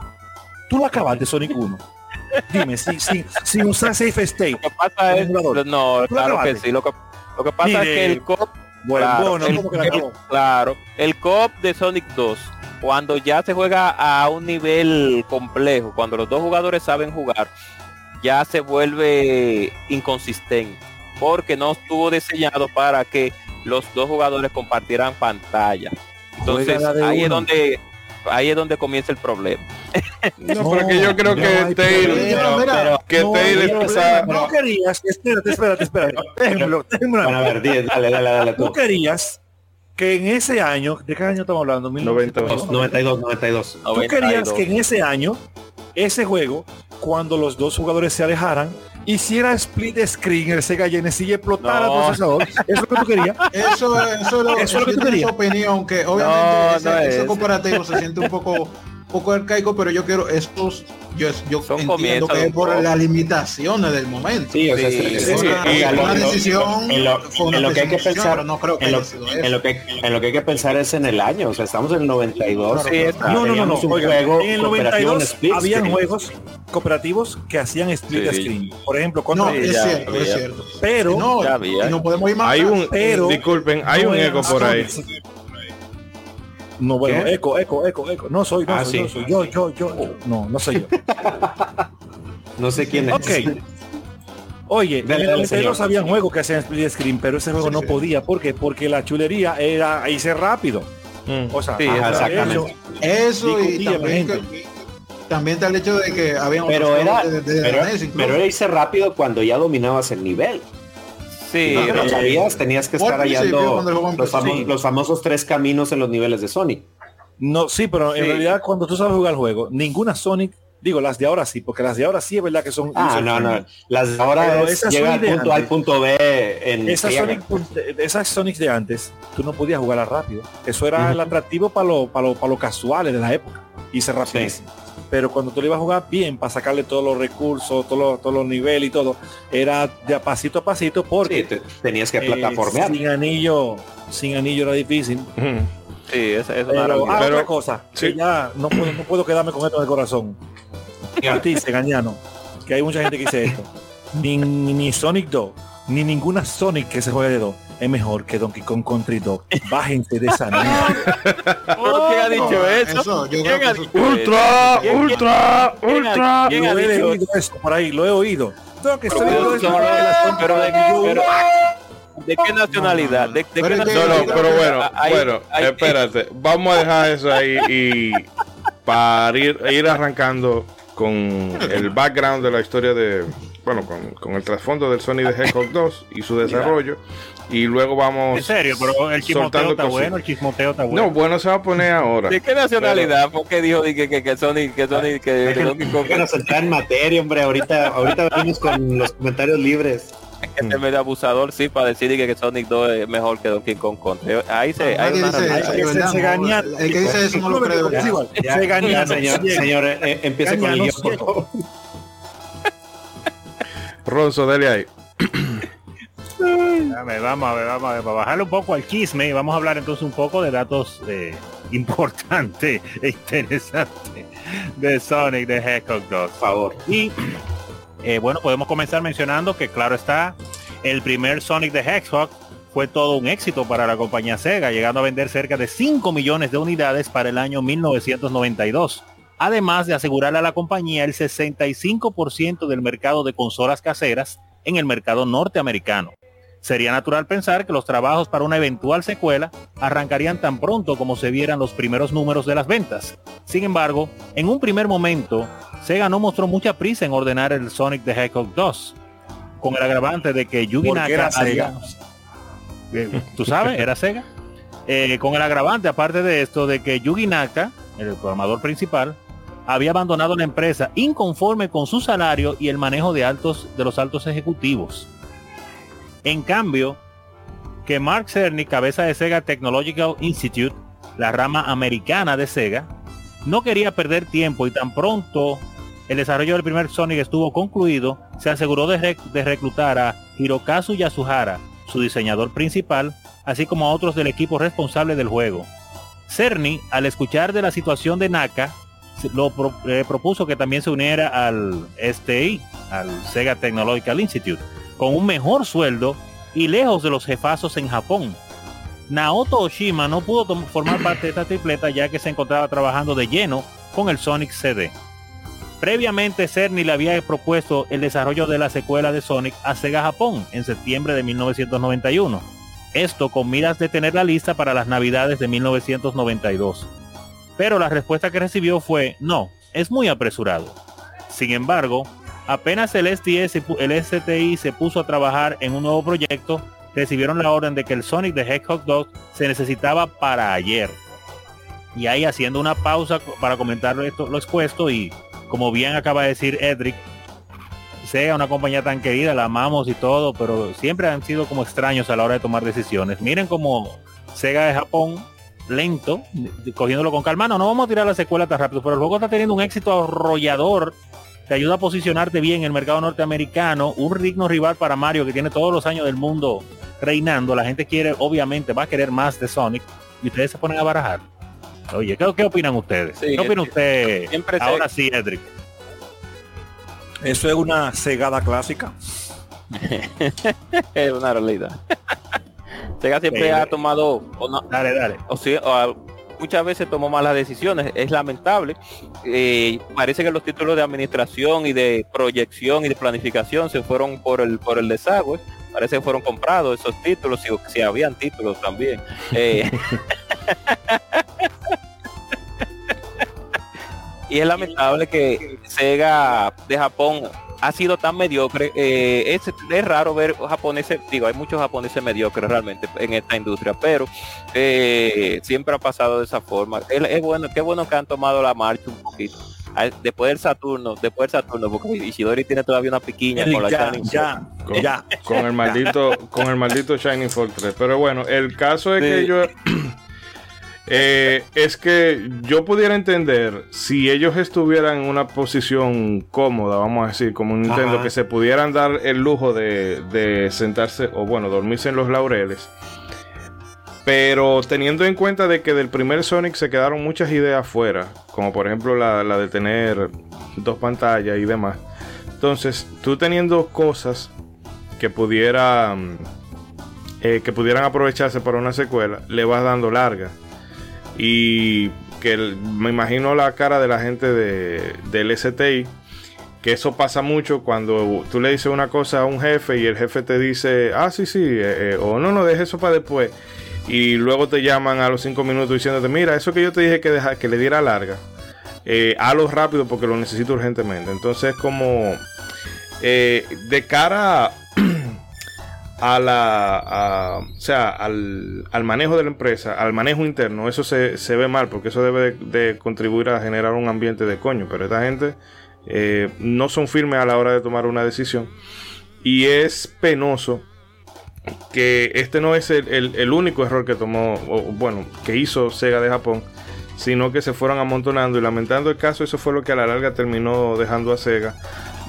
tú la acabaste Sonic 1. Dime, si, si, si usar Safe State. Lo que pasa es, no, ¿Tú la claro que sí. Lo que, lo que pasa es que el COP Bueno, Claro, el- ¿cómo que la el- acabó? Claro, el co de Sonic 2, cuando ya se juega a un nivel complejo, cuando los dos jugadores saben jugar, ya se vuelve inconsistente, porque no estuvo diseñado para que los dos jugadores compartieran pantalla. Entonces, ahí es donde ahí es donde comienza el problema. no, porque yo creo no que. Pero, mira, que No, Tail mira, está- No querías, espérate, espérate, espérate. (laughs) Déjenmelo, déjenmelo. Bueno, a ver, di- dale, dale, dale Tú tú. querías que en ese año, ¿de qué año estamos hablando? 92. 92, 92. Tú querías 92. que en ese año, ese juego, cuando los dos jugadores se alejaran, hiciera split screen el Sega Genesis y explotara No. el procesador. Eso es lo que tú querías. (laughs) Eso, eso, es lo- Eso es lo que tú querías. esa opinión que obviamente No, ese, no es. ese cooperativo se siente un poco poco arcaico, pero yo quiero estos yo, yo Son entiendo comienzos que es por las limitaciones del momento. Sí, o sea, Sí, es- sí, es sí, una- decisión en lo, en lo que hay que pensar pero no creo que en lo, en lo que en lo que hay que pensar es en el año o sea estamos en el 92 Sí, está. No, no, no, no. Oigan, juego en el cooperativo en 92 split habían screen. juegos cooperativos que hacían split Sí. screen. Por ejemplo, No, contra Sí, es ya cierto, es había. cierto. pero no, había. no podemos ir más hay un, pero- disculpen, hay no un eco por ahí. No, bueno, ¿Qué? eco, eco, eco, eco. No soy, no Ah, soy, sí. no soy. Yo, yo, yo, yo. No, no soy yo. (laughs) no sé quién es Ok. Oye, Dale, en el dale, 92 señor. habían juegos que hacían split screen, pero ese juego Sí, no sí. podía. ¿Por qué? Porque la chulería era irse rápido. Mm. O sea, Sí, Ajá, de exactamente. hecho, Eso y también, que- también está el hecho de que habían pero era juegos de, de pero, incluso. pero era irse rápido cuando ya dominabas el nivel Sí, Si no lo sabías tenías que estar hallando los, empezó. famo- Sí. los famosos tres caminos en los niveles de Sonic no, sí, pero en realidad cuando tú sabes jugar el juego, ninguna Sonic, digo, las de ahora sí, porque las de ahora sí es verdad que son ah no no las de ahora es llega al punto A al punto B en Esas. Sonic, esas Sonics de antes, tú no podías jugarlas rápido. Eso era el atractivo para los para los- para los casuales de la época. Hice rapidísimo. Pero cuando tú le ibas a jugar bien, para sacarle todos los recursos, todos los, todos los niveles y todo, era de a pasito a pasito Sí, porque te- tenías que eh, plataformear sin anillo, sin anillo era difícil. Sí, es, es una Pero, ah, Pero- otra cosa, que ya no puedo, no puedo quedarme con esto en el corazón. A ti, Segañano, que hay mucha gente que dice esto. Ni, ni Sonic 2, ni ninguna Sonic que se juegue de 2 es mejor que Donkey Kong Country 2. Bájense de esa mierda. (laughs) ¿Pero quién ha dicho No, eso? eso, yo ¿Quién creo que ha eso- dicho eso? Ultra, ¿Quién- quién- ultra, quién- ultra. quién ha Yo he dicho oído eso por ahí, lo he oído. Tengo que Pero, 2 es pero- mejor que la Sonic pero de, Country 2. pero- ¿de qué nacionalidad? ¿De, de qué Pero que- No, nacionalidad? no, pero bueno, Hay- bueno, hay- espérate. Vamos a dejar eso ahí y para ir, ir arrancando con el background de la historia de, bueno, con, con el trasfondo del Sony de Hedgehog 2 y su desarrollo. Y luego vamos En serio, pero el chismoteo está bueno, el chismoteo está bueno. No, bueno, se va a poner ahora. ¿De qué nacionalidad? Porque dijo de que, que, que Sony, que Sony, que Déjenos- entrar en materia hombre ahorita ahorita venimos con los comentarios libres que es medio abusador, sí, para decir que, que Sonic 2 es mejor que Donkey Kong Country. Ahí se, ser no. Segañano. El que dice eso no lo ya, Segañano, ya, señor, señor eh, empiece con el guion, por favor. Ronzo, dele ahí. Dame, vamos a ver, vamos a ver, para bajarle un poco al chisme, vamos a hablar entonces un poco de datos eh, (laughs) importantes e interesantes de Sonic the Hedgehog 2. por favor Y eh, bueno, podemos comenzar mencionando que claro está, el primer Sonic the Hedgehog fue todo un éxito para la compañía Sega, llegando a vender cerca de 5 millones de unidades para el año 1992. Además de asegurarle a la compañía el 65% del mercado de consolas caseras en el mercado norteamericano. Sería natural pensar que los trabajos para una eventual secuela arrancarían tan pronto como se vieran los primeros números de las ventas. Sin embargo, en un primer momento, Sega no mostró mucha prisa en ordenar el Sonic the Hedgehog 2, con el agravante de que Yugi Naka era había- Eh, tú sabes, era Sega. Eh, con el agravante, aparte de esto, de que Yugi Naka, el programador principal, había abandonado la empresa inconforme con su salario y el manejo de altos de los altos ejecutivos. En cambio, que Mark Cerny, cabeza de Sega Technological Institute, la rama americana de Sega, no quería perder tiempo y tan pronto el desarrollo del primer Sonic estuvo concluido, se aseguró de, de reclutar a Hirokazu Yasuhara, su diseñador principal, así como a otros del equipo responsable del juego. Cerny, al escuchar de la situación de Naka, lo eh, propuso que también se uniera al STI, al Sega Technological Institute, con un mejor sueldo y lejos de los jefazos en Japón. Naoto Oshima no pudo formar parte de esta tripleta ya que se encontraba trabajando de lleno con el Sonic CD. Previamente Cerny le había propuesto el desarrollo de la secuela de Sonic a Sega Japón en septiembre de 1991. Esto con miras de tener la lista para las navidades de 1992. Pero la respuesta que recibió fue no, es muy apresurado. Sin embargo, apenas el, STI el STI se puso a trabajar en un nuevo proyecto, recibieron la orden de que el Sonic the Hedgehog 2 se necesitaba para ayer. Y ahí haciendo una pausa para comentar esto, lo expuesto y como bien acaba de decir Edric, sea una compañía tan querida, la amamos y todo, pero siempre han sido como extraños a la hora de tomar decisiones. Miren como Sega de Japón, lento, cogiéndolo con calma. No, no vamos a tirar la secuela tan rápido, pero el juego está teniendo un éxito arrollador. Te ayuda a posicionarte bien en el mercado norteamericano. Un digno rival para Mario que tiene todos los años del mundo reinando. La gente quiere, obviamente, va a querer más de Sonic. Y ustedes se ponen a barajar. Oye, ¿qué, qué opinan ustedes? Sí, ¿Qué opina usted? siempre Ahora sí, Edric. Eso es una cegada clásica. (laughs) Es una realidad. Sega siempre Eh, ha tomado, Dale, dale. o sea, o a- muchas veces tomó malas decisiones. Es lamentable. Eh, parece que los títulos de administración y de proyección y de planificación se fueron por el por el desagüe. Parece que fueron comprados esos títulos, si, si habían títulos también. Eh, (laughs) y es lamentable que Sega de Japón ha sido tan mediocre. eh, es, es raro ver japoneses, digo, hay muchos japoneses mediocres realmente en esta industria, pero eh, siempre ha pasado de esa forma. Es, es bueno, qué bueno que han tomado la marcha un poquito. Después del Saturno, después del Saturno, porque Ishidori tiene todavía una piquiña con la ya, Shining ya, Con, ya. con el maldito con el maldito Shining Force 3 pero bueno el caso es que yo eh, es que yo pudiera entender si ellos estuvieran en una posición cómoda vamos a decir como un Nintendo Ajá. que se pudieran dar el lujo de, de sentarse o bueno dormirse en los laureles pero teniendo en cuenta de que del primer Sonic se quedaron muchas ideas fuera, como por ejemplo la, la de tener dos pantallas y demás. Entonces, tú teniendo cosas que pudieran eh, que pudieran aprovecharse para una secuela, le vas dando larga. Y que me imagino la cara de la gente de, del STI, que eso pasa mucho cuando tú le dices una cosa a un jefe y el jefe te dice, ah, sí, sí, eh, eh, o no, no, deje eso para después. Y luego te llaman a los cinco minutos diciéndote, mira, eso que yo te dije que, deja, que le diera larga, eh, hazlo rápido porque lo necesito urgentemente. Entonces, como eh, de cara a la o sea al, al manejo de la empresa al manejo interno eso se, se ve mal porque eso debe de, contribuir a generar un ambiente de coño. Pero esta gente eh, no son firmes a la hora de tomar una decisión. Y es penoso que este no es el, el- único error que tomó bueno que hizo Sega de Japón sino que se fueron amontonando. Y lamentando el caso eso fue lo que a la larga terminó dejando a Sega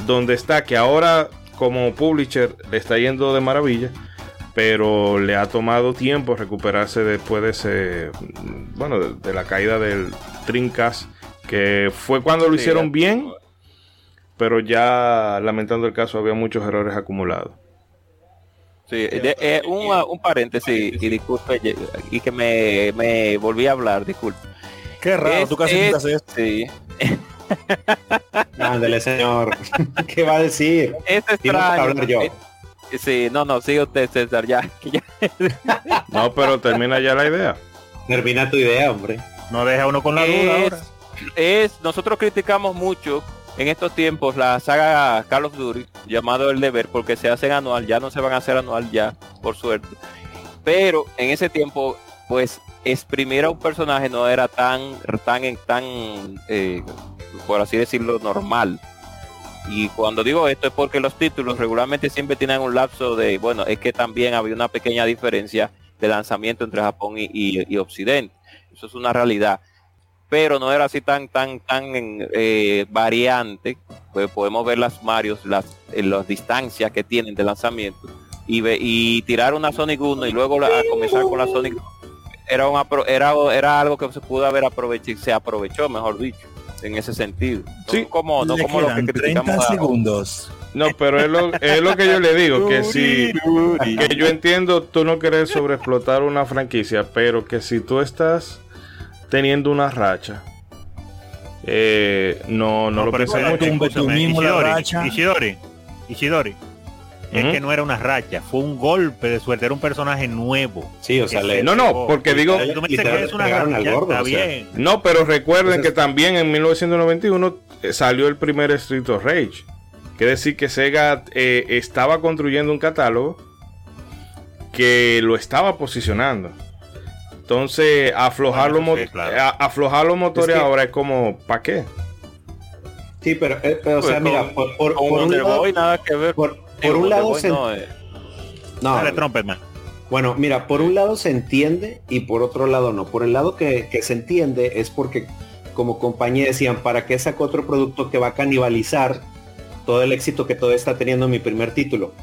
donde está que ahora como publisher le está yendo de maravilla, pero le ha tomado tiempo recuperarse después de ese, bueno, de, de la caída del Dreamcast, que fue cuando lo Sí, hicieron bien, pero ya lamentando el caso había muchos errores acumulados. Sí, de- eh, un, un paréntesis y disculpe y que me, me volví a hablar, disculpe. Qué raro, Es- tú casi es- quitas eso. Sí. (laughs) (laughs) Ándale, señor. (laughs) ¿Qué va a decir? Es no hablar yo. Sí, no, no, sigue usted, César, (laughs) ya. No, pero termina ya la idea. Termina tu idea, hombre. No deja uno con la duda es, ahora. es- nosotros criticamos mucho en estos tiempos la saga Call of Duty llamado El Deber porque se hacen anual, ya no se van a hacer anual ya, por suerte. Pero en ese tiempo, pues exprimir a un personaje no era tan, tan, tan, eh, por así decirlo, normal. Y cuando digo esto es porque los títulos regularmente siempre tienen un lapso de, bueno, es que también había una pequeña diferencia de lanzamiento entre Japón y, y- Occidente. Eso es una realidad. Pero no era así tan, tan, tan eh, variante. Pues podemos ver las Marios, las, eh, las distancias que tienen de lanzamiento. Y, ve- y tirar una Sonic 1 y luego la- comenzar con la Sonic era, un apro- era, era algo que se pudo haber aprovechado, se aprovechó, mejor dicho, en ese sentido. No Sí. como, no Le como lo que 30 criticamos a- segundos. No, pero es lo, es lo que yo le digo, que si que yo entiendo tú no querés sobreexplotar una franquicia, pero que si tú estás teniendo una racha, eh, no, no, lo pero pienses mucho. Ishidori, racha. Ishidori, Ishidori. Es que no era una racha, fue un golpe de suerte, era un personaje nuevo. Sí, o sea, le, No, no, porque digo, Tú me dices literal, que es una le pegaron al racha, gordo, está o sea. bien. no, pero recuerden Entonces- que también en 1991 eh, salió el primer Street of Rage. Quiere decir que Sega eh, estaba construyendo un catálogo que lo estaba posicionando. Entonces, aflojar, Bueno, los, sí, mo- claro. a- aflojar los motores Es que- ahora es como, ¿para qué? Sí, pero, eh, pero, o Pues sea, mira, con- por, por, por un lado, nada que ver. por, por un lado se, no, eh. no, Dale, Trumpetman. Bueno, mira, por un lado se entiende y por otro lado no. Por el lado que, que se entiende es porque como compañía decían, ¿para qué saco otro producto que va a canibalizar todo el éxito que todavía está teniendo mi primer título?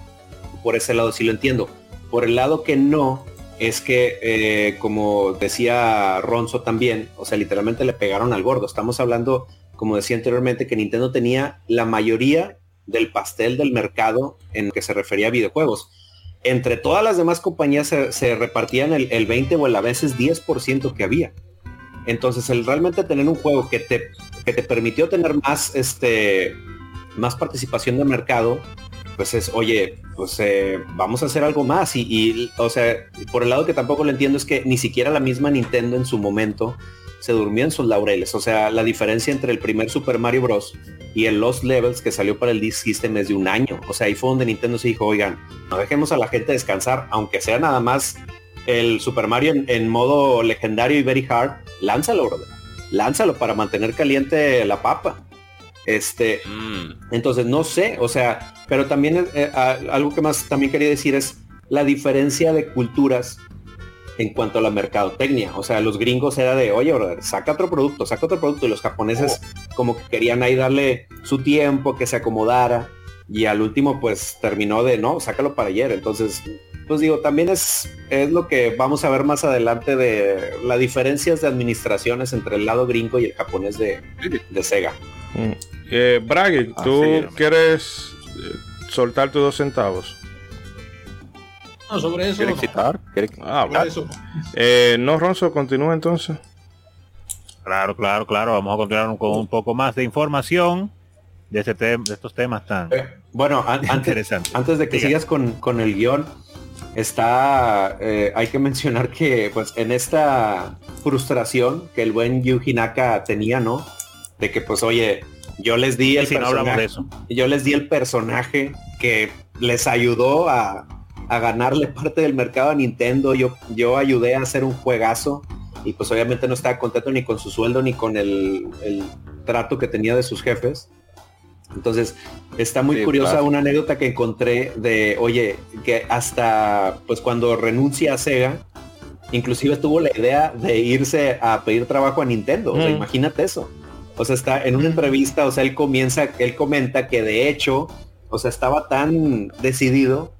Por ese lado sí lo entiendo. Por el lado que no, es que, eh, como decía Ronzo también, o sea, literalmente le pegaron al gordo. Estamos hablando, como decía anteriormente, que Nintendo tenía la mayoría del pastel del mercado en que se refería a videojuegos entre todas las demás compañías se, repartían el, el 20 o el a veces 10% que había. Entonces, el realmente tener un juego que te, que te permitió tener más, este, más participación de mercado, pues es, oye, pues eh, vamos a hacer algo más. Y, y, o sea, por el lado que tampoco lo entiendo es que ni siquiera la misma Nintendo en su momento se durmió en sus laureles. O sea, la diferencia entre el primer Super Mario Bros. y el Lost Levels que salió para el Disk System es de un año. O sea, ahí fue donde Nintendo se dijo, oigan, no dejemos a la gente descansar, aunque sea nada más el Super Mario en, en modo legendario y very hard, lánzalo, brother. Lánzalo para mantener caliente la papa. Este, Mm. entonces no sé, o sea, pero también eh, a- algo que más también quería decir es la diferencia de culturas en cuanto a la mercadotecnia. O sea, los gringos era de, oye, brother, saca otro producto, saca otro producto. Y los japoneses como que querían ahí darle su tiempo, que se acomodara. Y al último, pues terminó de, no, sácalo para ayer. Entonces, pues digo, también es, es lo que vamos a ver más adelante de las diferencias de administraciones entre el lado gringo y el japonés de, de Sega. Mm. Eh, ¿tú quieres eh, soltar tus dos centavos? No, sobre eso. ¿Quiere- Ah, Sobre bueno. eso no. Eh, no, Ronzo, continúa entonces. Claro, claro, claro. Vamos a continuar con un poco más de información de, este tem- de estos temas tan Bueno, an- antes, interesantes. Antes de que Diga. sigas con, con el guion, está, eh, hay que mencionar que pues en esta frustración que el buen Yuji Naka tenía, ¿no? De que pues oye, yo les di el no personaje, de eso. yo les di el personaje que les ayudó a, a ganarle parte del mercado a Nintendo, yo, yo ayudé a hacer un juegazo y pues obviamente no estaba contento ni con su sueldo ni con el, el trato que tenía de sus jefes. Entonces, está muy Sí, curiosa claro. una anécdota que encontré de, oye, que hasta pues cuando renuncia a Sega, inclusive tuvo la idea de irse a pedir trabajo a Nintendo. O sea, Mm. imagínate eso. O sea, está en una entrevista, o sea, él comienza, él comenta que de hecho, o sea, estaba tan decidido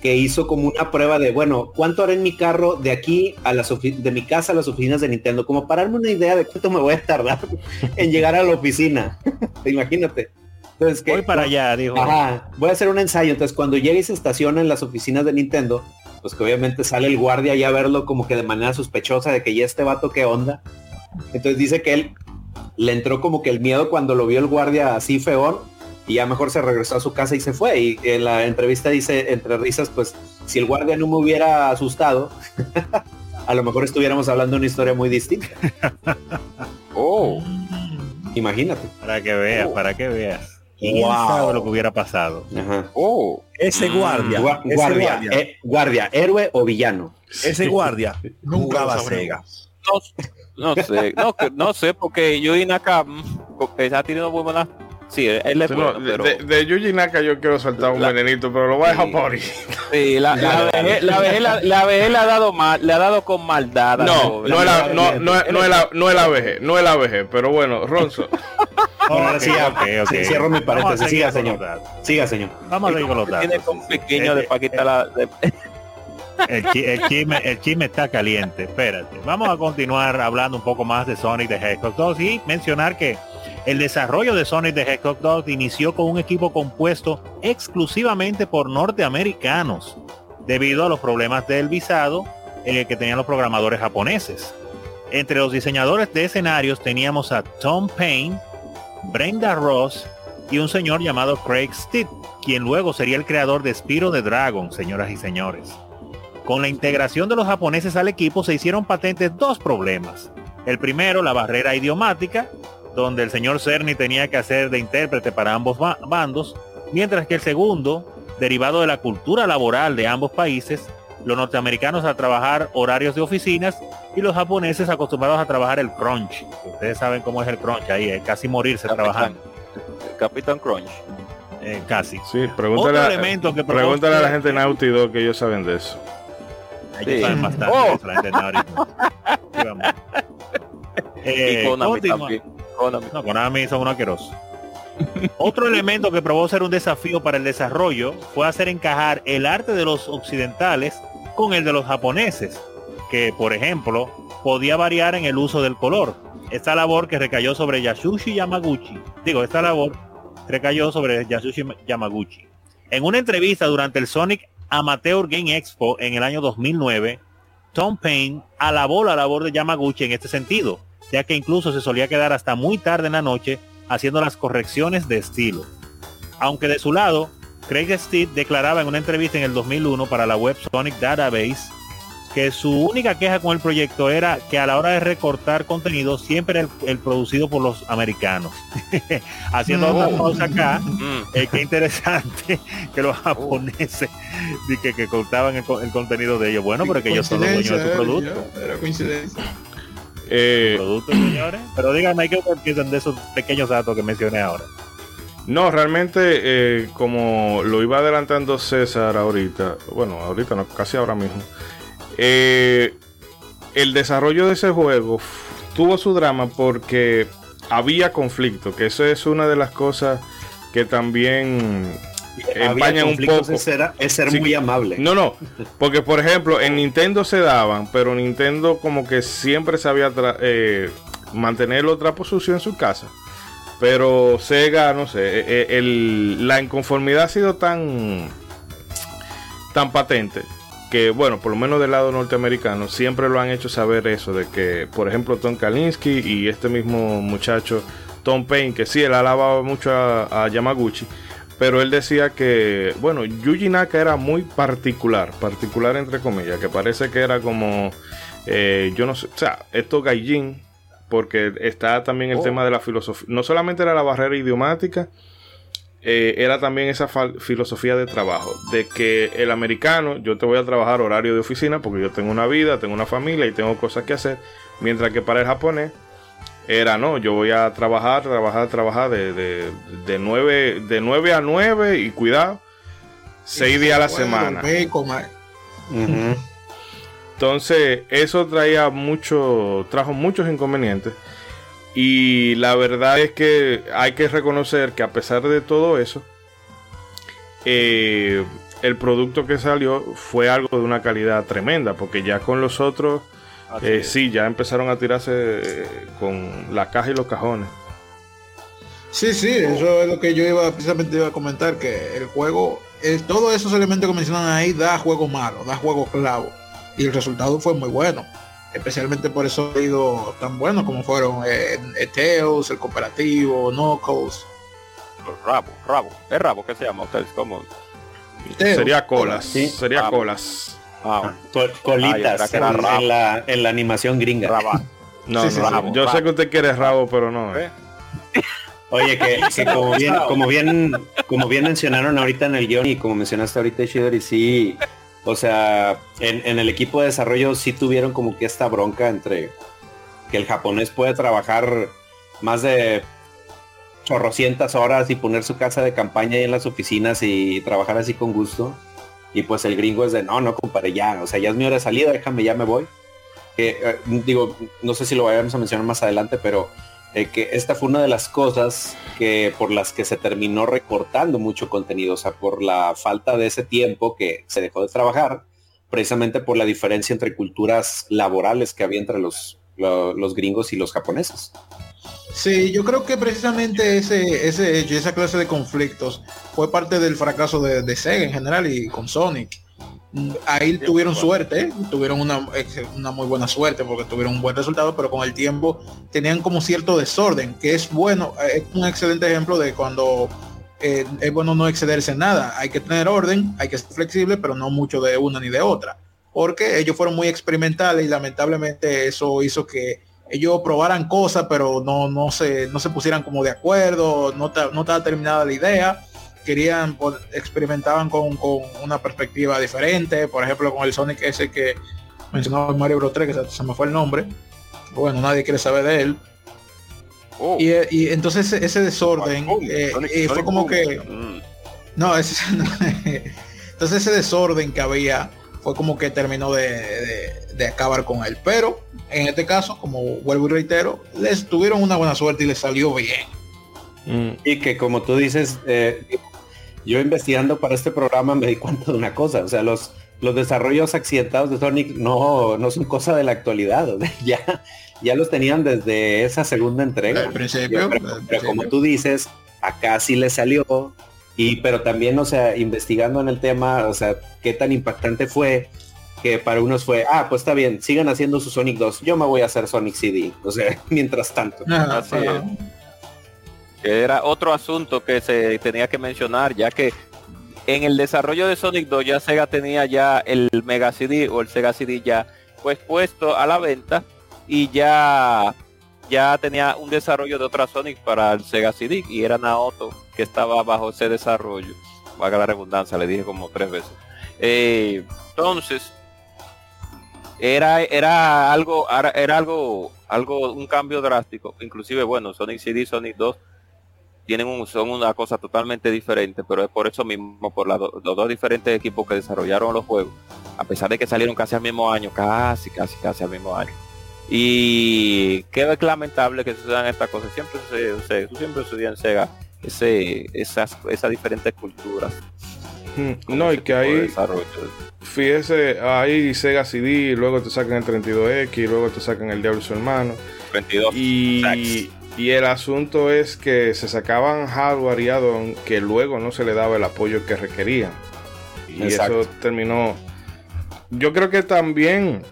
que hizo como una prueba de, bueno, ¿cuánto haré en mi carro de aquí a las de mi casa a las oficinas de Nintendo? Como para darme una idea de cuánto me voy a tardar (laughs) en llegar a la oficina. (laughs) Imagínate. Entonces, que Voy para allá, dijo. Ajá, voy a hacer un ensayo. Entonces, cuando llegue y se estaciona en las oficinas de Nintendo, pues que obviamente sale el guardia ya a verlo como que de manera sospechosa de que ya este vato qué onda. Entonces dice que él le entró como que el miedo cuando lo vio el guardia así feón y ya mejor se regresó a su casa y se fue. Y en la entrevista dice, entre risas, pues si el guardia no me hubiera asustado, (laughs) a lo mejor estuviéramos hablando de una historia muy distinta. (laughs) Oh, Imagínate. Para que veas, para que veas. ¿Quién Wow. sabe lo que hubiera pasado? Ajá. oh. Ese guardia, Gua- ese guardia, guardia, eh, guardia, héroe o villano. ese guardia (laughs) Nunca jugaba lo Sega. No, no sé, no, sé, porque Yuji Naka mm, porque ha tenido muy buenas. Sí, él es Sí, no, bueno, pero de, de Yuji Naka yo quiero soltar un La- venenito, pero lo voy a dejar Sí. por ahí. sí, la, la, (laughs) vejez, la, vejez, la, la vejez le ha dado mal, le ha dado con maldad. a No, no es la, no, no, es- no es la, no es la vejez, no es la vejez, pero bueno, Ronzo. (laughs) Ahora sí, cierro mi paréntesis. Siga, con señor. Siga, señor. Vamos a seguir con los datos. Tiene con pequeño de Paquita la. de- (laughs) El, chi- el chisme, el chisme está caliente. Espérate. Vamos a continuar hablando un poco más de Sonic the Hedgehog 2 y mencionar que el desarrollo de Sonic the Hedgehog 2 inició con un equipo compuesto exclusivamente por norteamericanos debido a los problemas del visado eh, que tenían los programadores japoneses. Entre los diseñadores de escenarios teníamos a Tom Payne, Brenda Ross y un señor llamado Craig Stitt, quien luego sería el creador de Spiro the Dragon, señoras y señores. Con la integración de los japoneses al equipo se hicieron patentes dos problemas. El primero, la barrera idiomática, donde el señor Cerny tenía que hacer de intérprete para ambos ba- bandos, mientras que el segundo, derivado de la cultura laboral de ambos países, los norteamericanos a trabajar horarios de oficinas y los japoneses acostumbrados a trabajar el crunch. Ustedes saben cómo es el crunch ahí, es casi morirse trabajando. Capitán Crunch. eh, casi. Sí, pregúntale, Otro a- elemento que pregúntale a la gente de Naughty Dog que ellos saben de eso. Ellos Sí. saben bastante Oh. de eso, la gente de Naughty Dog. Sí, vamos. Eh, y Konami continua- también. Konami. No, Konami son unos asquerosos. Otro elemento que probó ser un desafío para el desarrollo fue hacer encajar el arte de los occidentales con el de los japoneses, que por ejemplo podía variar en el uso del color. Esta labor que recayó sobre Yasushi Yamaguchi, digo, esta labor recayó sobre Yasushi Yamaguchi. En una entrevista durante el Sonic Amateur Game Expo en el año 2009, Tom Payne alabó la labor de Yamaguchi en este sentido, ya que incluso se solía quedar hasta muy tarde en la noche haciendo las correcciones de estilo. Aunque de su lado, Craig Steed declaraba en una entrevista en el 2001 para la web Sonic Database que su única queja con el proyecto era que a la hora de recortar contenido siempre era el, el producido por los americanos. (laughs) Haciendo No. otra pausa acá, Mm. eh, qué interesante (laughs) que los japoneses di que, que cortaban el, el contenido de ellos. Bueno, pero que ellos son los dueños de su producto. ya, Era coincidencia. Eh, productos, señores. (clears throat) Pero díganme qué piensan de esos pequeños datos que mencioné ahora. no, realmente, eh, como lo iba adelantando César ahorita, bueno, ahorita no, casi ahora mismo, eh, el desarrollo de ese juego tuvo su drama porque había conflicto, que eso es una de las cosas que también empañan un conflictos, poco. Es ser, es ser Sí. muy amable. No, no, porque por ejemplo en Nintendo se daban, pero Nintendo como que siempre sabía eh, mantener los trapos sucios en su casa. Pero Sega, no sé, eh, eh, el- la inconformidad ha sido tan, tan patente que, bueno, por lo menos del lado norteamericano, siempre lo han hecho saber eso, de que, por ejemplo, Tom Kalinske y este mismo muchacho, Tom Payne, que sí, él alababa mucho a, a Yamaguchi, pero él decía que, bueno, Yuji Naka era muy particular, particular entre comillas, que parece que era como, eh, yo no sé, o sea, esto Gaijin, porque está también el Oh. tema de la filosofía, no solamente era la barrera idiomática, eh, era también esa filosofía de trabajo, de que el americano, yo te voy a trabajar horario de oficina porque yo tengo una vida, tengo una familia y tengo cosas que hacer, mientras que para el japonés era no, yo voy a trabajar, trabajar, trabajar de, de, de, 9, de 9 a 9 y cuidado, 6 días a la semana. Ujú. Entonces, eso traía mucho, trajo muchos inconvenientes. Y la verdad es que hay que reconocer que a pesar de todo eso, eh, el producto que salió fue algo de una calidad tremenda, porque ya con los otros, eh, sí, ya empezaron a tirarse eh, con la caja y los cajones. Sí, sí, eso es lo que yo iba precisamente iba a comentar, que el juego, eh, todos esos elementos que mencionan ahí da juego malo, da juego clavo. Y el resultado fue muy bueno. especialmente por eso he ido tan buenos como fueron eh, Eteos, el cooperativo, Knuckles. Rabo, Rabo, es Rabo que se llama ustedes como. Sería colas, Sí. sería Ah, colas. Ah, Col- colitas Ah, que era en, la, en la animación gringa. Raba. No, Sí, no, sí, no. rabo, yo sé que usted quiere rabo, pero no. ¿Eh? Oye, que, (laughs) que como bien, como bien, como bien mencionaron ahorita en el guion y como mencionaste ahorita Shidori, sí, o sea, en, en el equipo de desarrollo sí tuvieron como que esta bronca entre que el japonés puede trabajar más de chorrocientas horas y poner su casa de campaña ahí en las oficinas y trabajar así con gusto. Y pues el gringo es de no, no compadre, ya, o sea, ya es mi hora de salida, déjame, ya me voy. Que eh, digo, no sé si lo vayamos a mencionar más adelante, pero eh, que esta fue una de las cosas que por las que se terminó recortando mucho contenido, o sea, por la falta de ese tiempo que se dejó de trabajar, precisamente por la diferencia entre culturas laborales que había entre los, lo- los gringos y los japoneses. Sí, yo creo que precisamente ese, ese hecho, esa clase de conflictos fue parte del fracaso de, de Sega en general y con Sonic. Ahí tuvieron suerte, ¿eh? tuvieron una, una muy buena suerte porque tuvieron un buen resultado, pero con el tiempo tenían como cierto desorden, que es bueno, es un excelente ejemplo de cuando eh, es bueno no excederse en nada. Hay que tener orden, hay que ser flexible, pero no mucho de una ni de otra. Porque ellos fueron muy experimentales y lamentablemente eso hizo que ellos probaran cosas, pero no, no, se, no se pusieran como de acuerdo, no, ta- no estaba terminada la idea. Querían, pues, experimentaban con, con una perspectiva diferente, por ejemplo con el Sonic ese que mencionaba en Mario Bros 3, que se, me fue el nombre. Bueno, nadie quiere saber de él. Oh, Y, eh, y entonces ese, desorden eh, Sonic- eh, fue Sonic como Boom. que Mm. no, ese- (laughs) entonces ese desorden que había fue como que terminó de, de- de acabar con él. Pero en este caso, como vuelvo y reitero, les tuvieron una buena suerte y les salió bien. Mm, Y que como tú dices, eh, yo investigando para este programa me di cuenta de una cosa, o sea, los, los desarrollos accidentados de Sonic no, no son cosa de la actualidad, o sea, (laughs) ya, ya los tenían desde esa segunda entrega. Al principio, Pero, al pero como tú dices, acá sí le salió. Y pero también, o sea, investigando en el tema, o sea, qué tan impactante fue que para unos fue, ah, pues está bien, sigan haciendo su Sonic 2, yo me voy a hacer Sonic CD, o sea, (laughs) mientras tanto. Que era otro asunto que se tenía que mencionar, ya que en el desarrollo de Sonic 2 ya Sega tenía ya el Mega CD o el Sega CD ya pues puesto a la venta y ya ya tenía un desarrollo de otra Sonic para el Sega CD y era Naoto que estaba bajo ese desarrollo. Valga la redundancia, le dije como tres veces. Eh, entonces, era, era algo, era, algo, algo, un cambio drástico. Inclusive, bueno, Sonic CD, Sonic 2 tienen un, son una cosa totalmente diferente, pero es por eso mismo, por la los dos diferentes equipos que desarrollaron los juegos, a pesar de que salieron casi al mismo año, casi, casi, casi al mismo año. Y qué lamentable que sucedan estas cosas. Siempre sucede, sucede- siempre sucedía en Sega ese, esas, esas diferentes culturas. mm, No, y que desarrollo. fíjese, ahí Sega CD, luego te sacan el 32X, y luego te sacan el Diablo y su hermano. 22. Y, y el asunto es que se sacaban hardware y add-on que luego no se le daba el apoyo que requerían. Y Exacto. eso terminó. Yo creo que también.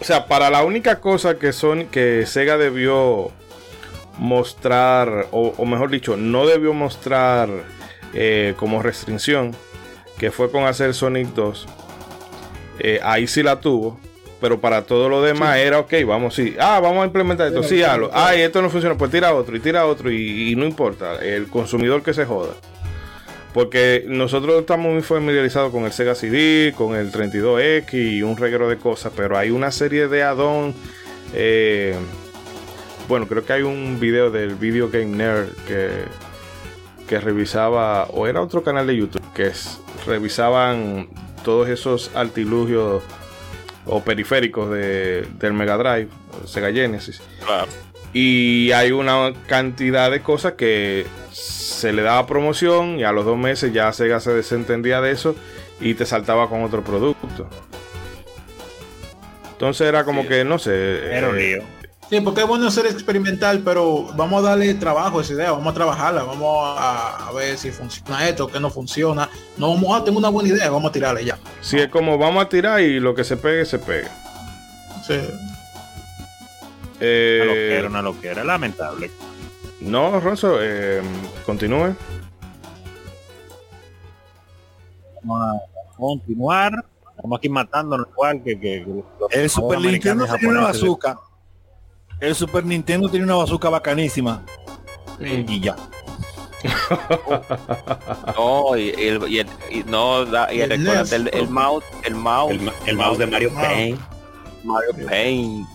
O sea, para la única cosa que son que Sega debió mostrar, o, o mejor dicho, no debió mostrar eh, como restricción, que fue con hacer Sonic 2. eh, ahí sí la tuvo. Pero para todo lo demás era ok, vamos, sí. Ah, vamos a implementar esto, sí, hazlo. Ay, esto no funciona, pues tira otro y tira otro y, y no importa. El consumidor que se joda. Porque nosotros estamos muy familiarizados con el Sega CD, con el 32X y un reguero de cosas, pero hay una serie de add-on. eh, bueno, creo que hay un video del Video Game Nerd que, que revisaba, o era otro canal de YouTube, que es- revisaban todos esos artilugios o periféricos de- del Mega Drive, Sega Genesis. Claro. Y hay una cantidad de cosas que se le daba promoción y a los dos meses ya Sega se desentendía de eso y te saltaba con otro producto. Entonces era como Sí. que, no sé. Era un eh, lío. Sí, porque es bueno ser experimental, pero vamos a darle trabajo a esa idea, vamos a trabajarla, vamos a, a ver si funciona esto, qué no funciona. No vamos a tener una buena idea, vamos a tirarle ya. Si es como vamos a tirar y lo que se pegue, se pegue. Sí. Eh, Una loquera, una loquera, lamentable. no, Ronzo, eh, continúe. Vamos a continuar. Estamos aquí matándonos igual que, que, que El Super Nintendo tiene una bazooka. El Super Nintendo tiene una bazooka bacanísima. Y ya. (laughs) No, y, el, y, el- y no, da- y El el, el mouse, el mouse, El, mouse de Mario. Paint. Mario Paint.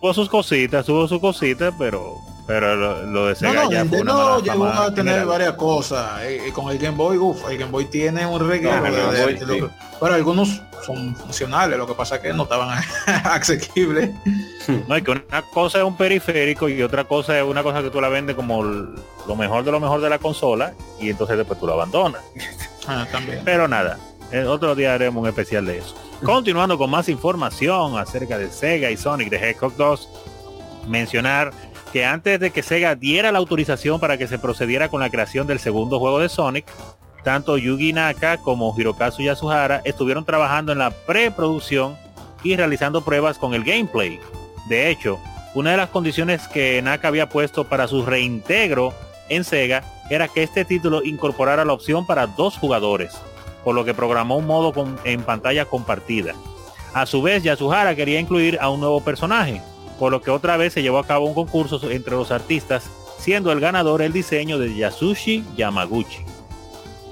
Tuvo sus cositas, tuvo sus cositas, pero pero lo, lo de No, Sega no, ya fue una Nintendo mala llegó a tener general. varias cosas. eh, eh, con el Game Boy, uff, el Game Boy tiene un reguero. No, el de- Game de- Boy, de- sí. lo que- pero algunos son funcionales, lo que pasa es que no estaban (laughs) asequibles. No, es que una cosa es un periférico y otra cosa es una cosa que tú la vendes como lo mejor de lo mejor de la consola y entonces después tú la abandonas. Ah, también. Pero nada, el otro día haremos un especial de eso. Continuando con más información acerca de Sega y Sonic de Hedgehog 2, mencionar que antes de que Sega diera la autorización para que se procediera con la creación del segundo juego de Sonic, tanto Yugi Naka como Hirokazu Yasuhara estuvieron trabajando en la preproducción y realizando pruebas con el gameplay. De hecho, una de las condiciones que Naka había puesto para su reintegro en Sega era que este título incorporara la opción para dos jugadores, por lo que programó un modo con- en pantalla compartida. A su vez, Yasuhara quería incluir a un nuevo personaje, por lo que otra vez se llevó a cabo un concurso entre los artistas, siendo el ganador el diseño de Yasushi Yamaguchi.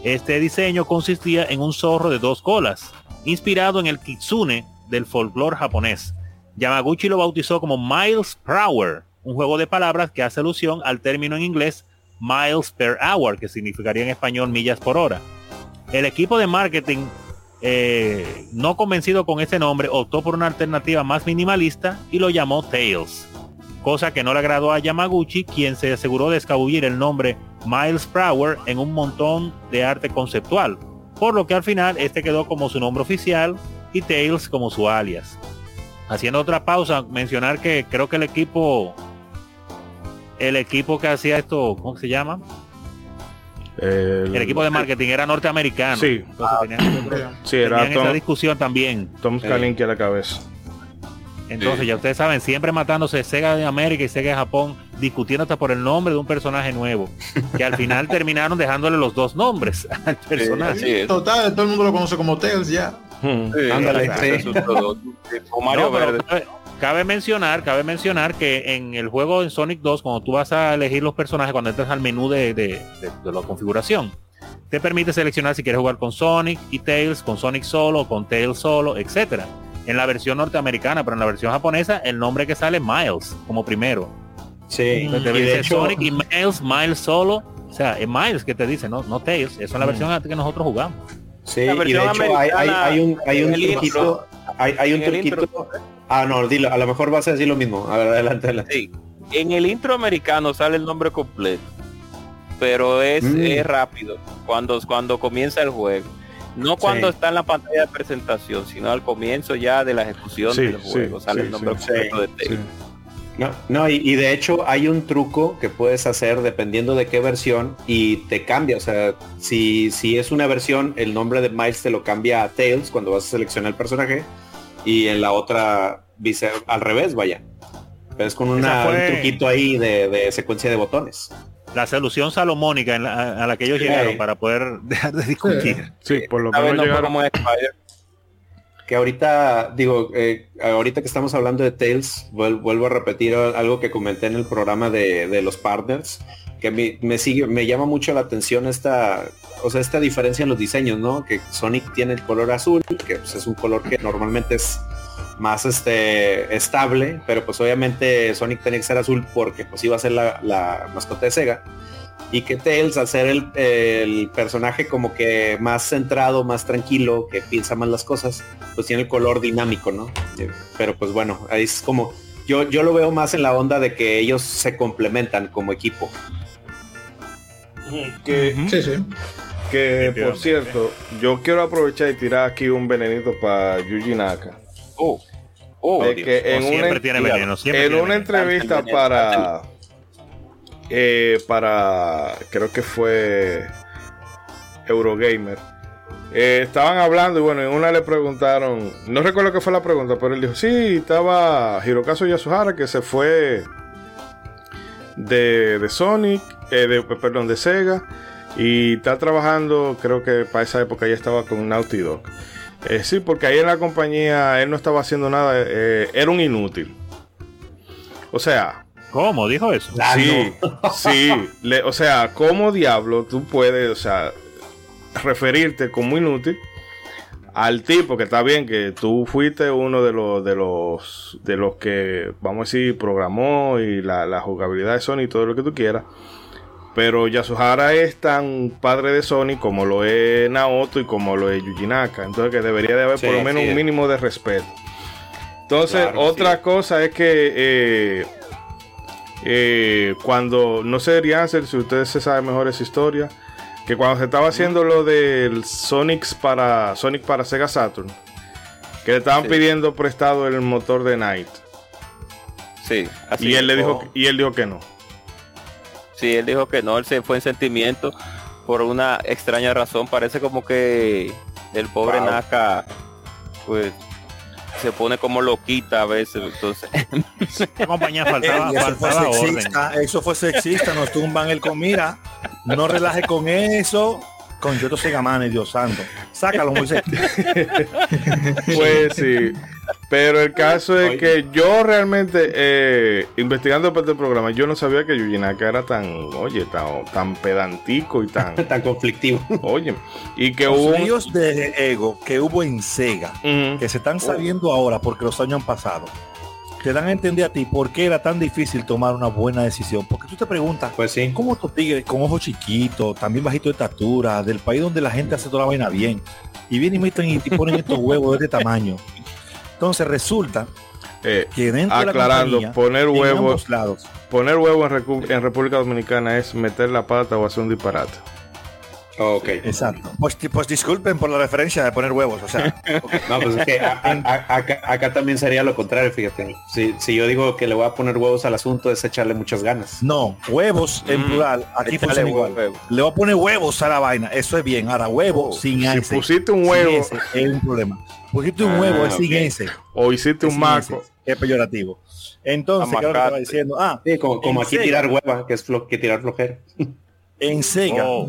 Este diseño consistía en un zorro de dos colas, inspirado en el kitsune del folclore japonés. Yamaguchi lo bautizó como Miles Per Hour, un juego de palabras que hace alusión al término en inglés miles per hour, que significaría en español millas por hora. El equipo de marketing, eh, no convencido con ese nombre, optó por una alternativa más minimalista y lo llamó Tails, cosa que no le agradó a Yamaguchi, quien se aseguró de escabullir el nombre Miles Hour en un montón de arte conceptual, por lo que al final este quedó como su nombre oficial y Tails como su alias. Haciendo otra pausa, mencionar que creo que el equipo el equipo que hacía esto, ¿cómo se llama? El, El equipo de marketing era norteamericano. Sí. Entonces tenían, Sí, era tenían esa Tom, discusión también. Tom Kalinke a la cabeza. Entonces Sí. ya ustedes saben, siempre matándose Sega de América y Sega de Japón, discutiendo hasta por el nombre de un personaje nuevo. Que al final (laughs) terminaron dejándole los dos nombres al personaje. Total, todo el mundo lo conoce como Tails ya. Hmm. Sí, Ándale, exacto, sí. eso es todo. (laughs) O Mario No, pero Verde. cabe, cabe mencionar, cabe mencionar que en el juego en Sonic 2, cuando tú vas a elegir los personajes, cuando entras al menú de, de- de- de la configuración, te permite seleccionar si quieres jugar con Sonic y Tails, con Sonic solo, con Tails solo, etcétera. En la versión norteamericana, pero en la versión japonesa, el nombre que sale es Miles como primero. Sí, Entonces te de dice hecho, Sonic y Miles, Miles solo. O sea, es Miles que te dice, no, no Tails. Eso es la versión que nosotros jugamos. sí, y de hecho hay, hay, americana, hay un, hay un truquito, hay, hay un truquito. intro. Ah, no, dilo, a lo mejor vas a decir lo mismo. A ver, adelante, adelante. Sí. En el intro americano sale el nombre completo, pero es, Mm. es rápido cuando, cuando comienza el juego. No cuando Sí. está en la pantalla de presentación, sino al comienzo ya de la ejecución Sí, del sí, juego. sale el nombre completo de. Tails. No, no y, y de hecho hay un truco que puedes hacer dependiendo de qué versión y te cambia. O sea, si, si es una versión, el nombre de Miles te lo cambia a Tails cuando vas a seleccionar el personaje y en la otra vice al revés, vaya. Pero es con una, fue- un truquito ahí de, de secuencia de botones. La solución salomónica en la- a la que ellos Sí. llegaron para poder (laughs) dejar de discutir. Sí, por lo menos no llegaron. Que ahorita, digo, eh, ahorita que estamos hablando de Tails, vuel- vuelvo a repetir algo que comenté en el programa de, de los partners, que me, me sigue, me llama mucho la atención esta, o sea, esta diferencia en los diseños, ¿no? Que Sonic tiene el color azul, que pues, es un color que normalmente es más este estable, pero pues obviamente Sonic tenía que ser azul porque pues iba a ser la, la mascota de Sega. Y que Tails, al ser el, el personaje como que más centrado, más tranquilo, que piensa más las cosas, pues tiene el color dinámico, ¿no? Pero pues bueno, ahí es como, yo, yo lo veo más en la onda de que ellos se complementan como equipo. Que, Sí, sí. Que por cierto, yo quiero aprovechar y tirar aquí un venenito para Yuji Naka. Oh, oh, de Dios. que en O siempre una, tiene veneno, siempre en tiene una veneno. entrevista Veneno, para eh, para creo que fue Eurogamer eh, estaban hablando y bueno, en una le preguntaron, no recuerdo qué fue la pregunta, pero él dijo, sí, estaba Hirokazu Yasuhara que se fue de, de Sonic, eh, de, perdón, de Sega y está trabajando, creo que para esa época ya estaba con Naughty Dog. Eh, sí, porque ahí en la compañía él no estaba haciendo nada, eh, era un inútil. O sea, ¿Cómo? ¿Dijo eso? sí, (laughs) sí, le- o sea, ¿cómo diablo tú puedes, o sea, referirte como inútil al tipo que está bien que tú fuiste uno de los de los de los que vamos a decir programó y la, la jugabilidad de Sony y todo lo que tú quieras pero Yasuhara es tan padre de Sony como lo es Naoto y como lo es Yuji Naka entonces que debería de haber Sí, por lo menos sí. un mínimo de respeto. Entonces Claro, otra sí. cosa es que eh, eh, cuando no sé Rianser si ustedes se saben mejor esa historia que cuando se estaba haciendo lo del Sonic para Sonic para Sega Saturn que le estaban pidiendo prestado el motor de Night Sí, así y él le dijo- y él dijo que no Sí, él dijo que no, él se fue en sentimiento por una extraña razón. Parece como que el pobre Wow. Naka, pues, se pone como loquita a veces. Entonces, (laughs) La compañía faltaba, eso fue faltaba orden. sexista, eso fue sexista, nos tumban el comida. No relaje con eso. Con yo Segamane, Dios santo. Sácalo, Moisés. (laughs) Pues sí. Pero el caso es Oye. que yo realmente, eh, investigando para este programa, yo no sabía que Yuji Naka era tan, oye, tan, tan pedantico y tan, (laughs) Tan conflictivo. oye, y que Los hubo... líos de ego que hubo en Sega, que se están sabiendo ahora porque los años han pasado, te dan a entender a ti por qué era tan difícil tomar una buena decisión. Porque tú te preguntas, Pues sí. ¿cómo estos tigres con ojos chiquitos, también bajito de estatura, del país donde la gente hace toda la vaina bien, y vienen y meten y ponen estos huevos de este tamaño? Entonces resulta Eh, que dentro aclarando, de la poner en huevo, ambos lados, poner huevo en, Recu- en República Dominicana es meter la pata o hacer un disparate. Ok. exacto. Pues, pues disculpen por la referencia de poner huevos, o sea, (laughs) No, pues es que a- a- a- acá, acá también sería lo contrario, fíjate. Si, si yo digo que le voy a poner huevos al asunto es echarle muchas ganas. no, huevos en Mm, plural, aquí funciona igual. huevo. Le voy a poner huevos a la vaina, eso es bien. Ahora huevo sin si ese. pusiste un sin huevo ese es un problema. Pusiste un Ah, huevo es sin ok. ese. o hiciste un sin maco, ese, Es peyorativo. Entonces, ¿qué es lo que estaba diciendo? Ah, Sí, como, aquí Sega. tirar hueva, que es flo- que tirar flojera. en Sega, Oh,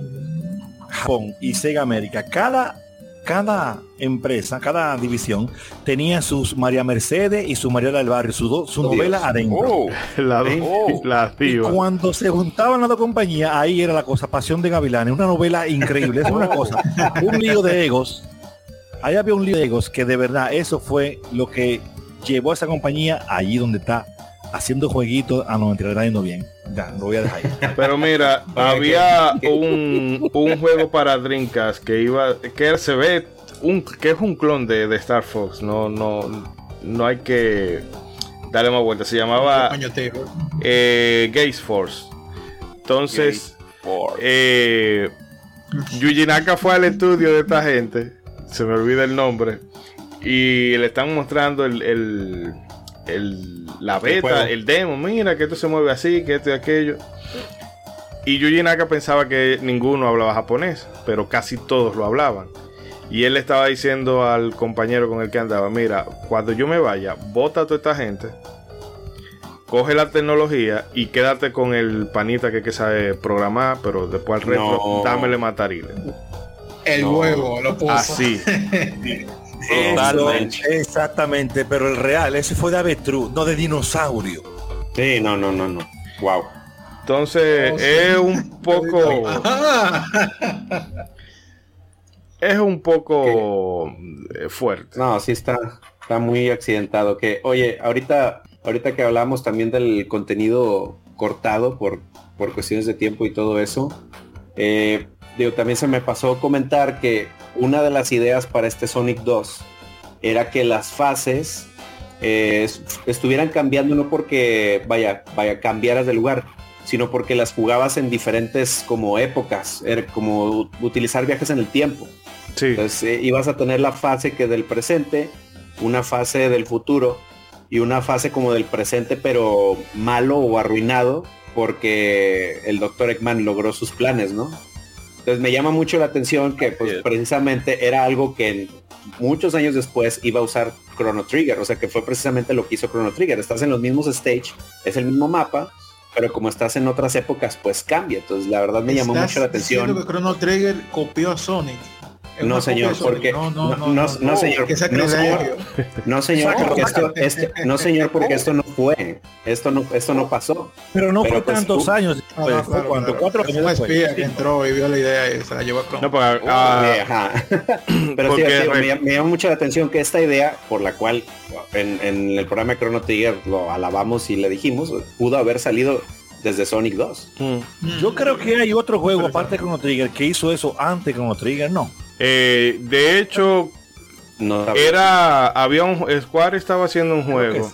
Japón y Sega América, cada, cada empresa, cada división tenía sus María Mercedes y su Mariela del Barrio, su, do- su Oh, novela Dios. adentro. Oh, (laughs) la, Oh. la Y cuando se juntaban las dos compañías, ahí era la cosa, Pasión de Gavilanes, una novela increíble, es una cosa, un lío de egos. Ahí había un lío de egos que de verdad eso fue lo que llevó a esa compañía allí donde está haciendo jueguitos. No, mentira, está yendo bien. Ya, lo voy a dejar ahí. (laughs) Pero mira, (laughs) había un, un juego para Dreamcast que iba, que se ve un, que es un clon de, de Star Fox. No, no, no hay que darle más vuelta. Se llamaba eh, Gaze Force. Entonces, por- eh, Yuji Naka fue al estudio de esta gente. Se me olvida el nombre. Y le están mostrando el, el- el- la beta, el, demo. Mira que esto se mueve así, que esto y aquello. Y Yuji Naka pensaba que ninguno hablaba japonés, pero casi todos lo hablaban. Y él le estaba diciendo al compañero con el que andaba, mira, cuando yo me vaya, bota a toda esta gente, coge la tecnología y quédate con el panita que, que sabe programar, pero después al resto, No. dámele matarile. El No. huevo, lo puso. Así. (laughs) Totalmente. exactamente, pero el real, ese fue de avestruz, no de dinosaurio. Sí, no, no, no, no. Wow. Entonces, Oh, sí. es un poco. (laughs) Es un poco eh, fuerte. No, sí está, está muy accidentado. Que, oye, ahorita, ahorita que hablamos también del contenido cortado por, por cuestiones de tiempo y todo eso, eh, digo, también se me pasó comentar que una de las ideas para este Sonic 2 era que las fases eh, es- estuvieran cambiando no porque vaya, vaya, cambiaras de lugar, sino porque las jugabas en diferentes como épocas, era como utilizar viajes en el tiempo. Sí. Entonces eh, ibas a tener la fase que del presente, una fase del futuro y una fase como del presente pero malo o arruinado porque el doctor Eggman logró sus planes, ¿no? Entonces me llama mucho la atención que pues precisamente era algo que muchos años después iba a usar Chrono Trigger, o sea que fue precisamente lo que hizo Chrono Trigger. Estás en los mismos stage, es el mismo mapa, pero como estás en otras épocas, pues cambia. Entonces la verdad me llamó mucho la atención. que Chrono Trigger copió a Sonic. No señor, porque no, no, no, no, no señor, no señor, no señor, porque esto, este, no señor, porque esto no fue, esto no, esto no pasó. Pero no fue pues, tantos años, pues, cuando cuatro años después. espía que entró y vio la idea y se la llevó a No, pues, (laughs) pero sí, me, me, llamó mucho la atención que esta idea, por la cual en, en el programa de Chrono Trigger lo alabamos y le dijimos, pudo haber salido desde Sonic 2. Mm. Yo creo que hay otro juego aparte de Chrono Trigger que hizo eso antes de Chrono Trigger, no. Eh, de hecho, no, era había un Square estaba haciendo un juego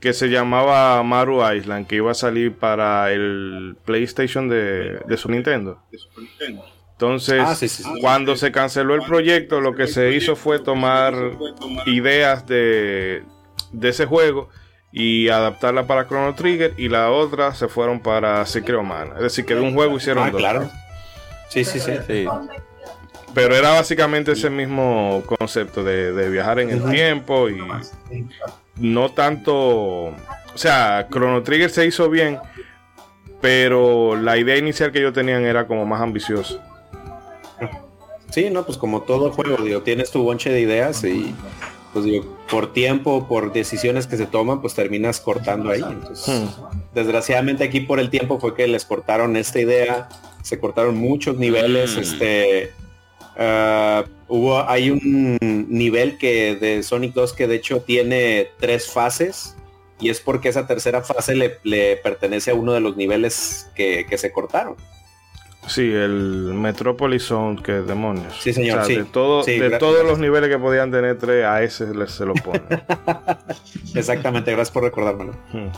que, se llamaba Maru Island que iba a salir para el PlayStation de, su Nintendo. Entonces, ah, cuando se canceló el proyecto, lo que se hizo fue tomar ideas de, de ese juego y adaptarla para Chrono Trigger y la otra se fueron para Secret Man. Es decir, que de un juego hicieron ah, dos. Claro. Sí, sí, sí. sí. Pero era básicamente ese mismo concepto de, viajar en el tiempo y no tanto. O sea, Chrono Trigger se hizo bien, pero la idea inicial que ellos tenían era como más ambiciosa. Sí, no, pues como todo juego, digo, tienes tu bonche de ideas y pues digo, por tiempo, por decisiones que se toman, pues terminas cortando ahí. Entonces, hmm. desgraciadamente aquí por el tiempo fue que les cortaron esta idea, se cortaron muchos niveles, hmm. este Ah, hubo, hay un nivel que de Sonic 2 que de hecho tiene tres fases y es porque esa tercera fase le, pertenece a uno de los niveles que, se cortaron. Sí, el Metropolis Zone, que demonios. Sí, señor. de, todo, de todos los niveles que podían tener tres, a ese se lo pone. (laughs) Exactamente, gracias por recordármelo. Hmm.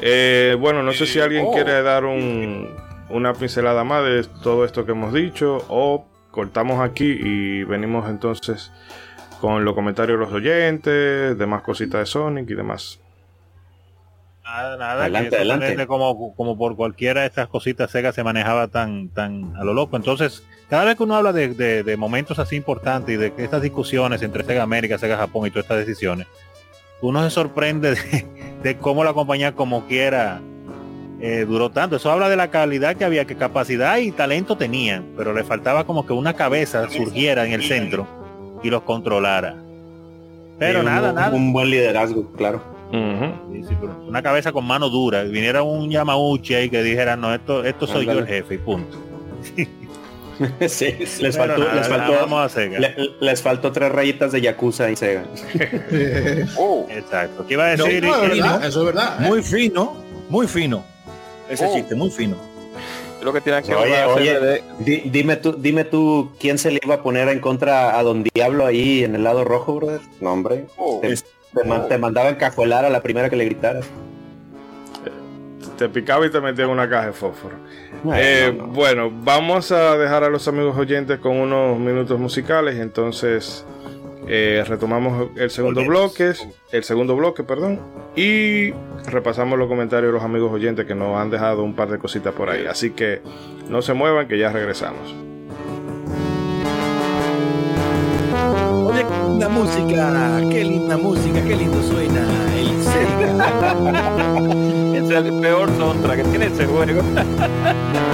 Eh, bueno, no sé si alguien oh. quiere dar un, una pincelada más de todo esto que hemos dicho o cortamos aquí y venimos entonces con los comentarios de los oyentes, demás cositas de Sonic y demás. Nada, nada, adelante, adelante. Como, como por cualquiera de estas cositas Sega se manejaba tan, tan a lo loco. Entonces, cada vez que uno habla de, momentos así importantes y de estas discusiones entre Sega América, Sega Japón y todas estas decisiones, uno se sorprende de, de cómo la compañía como quiera eh, duró tanto. Eso habla de la calidad que había, que capacidad y talento tenían, pero le faltaba como que una cabeza surgiera en el centro y los controlara. Pero nada, un, nada. Un buen liderazgo, claro. una cabeza con mano dura, viniera un Yamauchi ahí que dijera, no, esto, esto soy yo el jefe y punto. (laughs) sí, les faltó, les, faltó les faltó tres rayitas de Yakuza y Sega. oh. (laughs) Exacto. ¿Qué iba a decir? eso es verdad. Muy fino, muy fino. Ese oh. chiste, muy fino. Lo que tienen que oye, dime tú, dime tú quién se le iba a poner en contra a Don Diablo ahí en el lado rojo, brother. No, hombre. Oh. te, te, mandaba encajuelar a la primera que le gritaras. Te picaba y te metía en una caja de fósforo. Eh, bueno, vamos a dejar a los amigos oyentes con unos minutos musicales. Entonces, eh, retomamos el segundo bloque, el segundo bloque, perdón, y repasamos los comentarios de los amigos oyentes que nos han dejado un par de cositas por ahí. Así que no se muevan, que ya regresamos. Oye, qué linda música, qué linda música, qué lindo suena el (laughs) es el peor soundtrack que tiene ese juego. (laughs)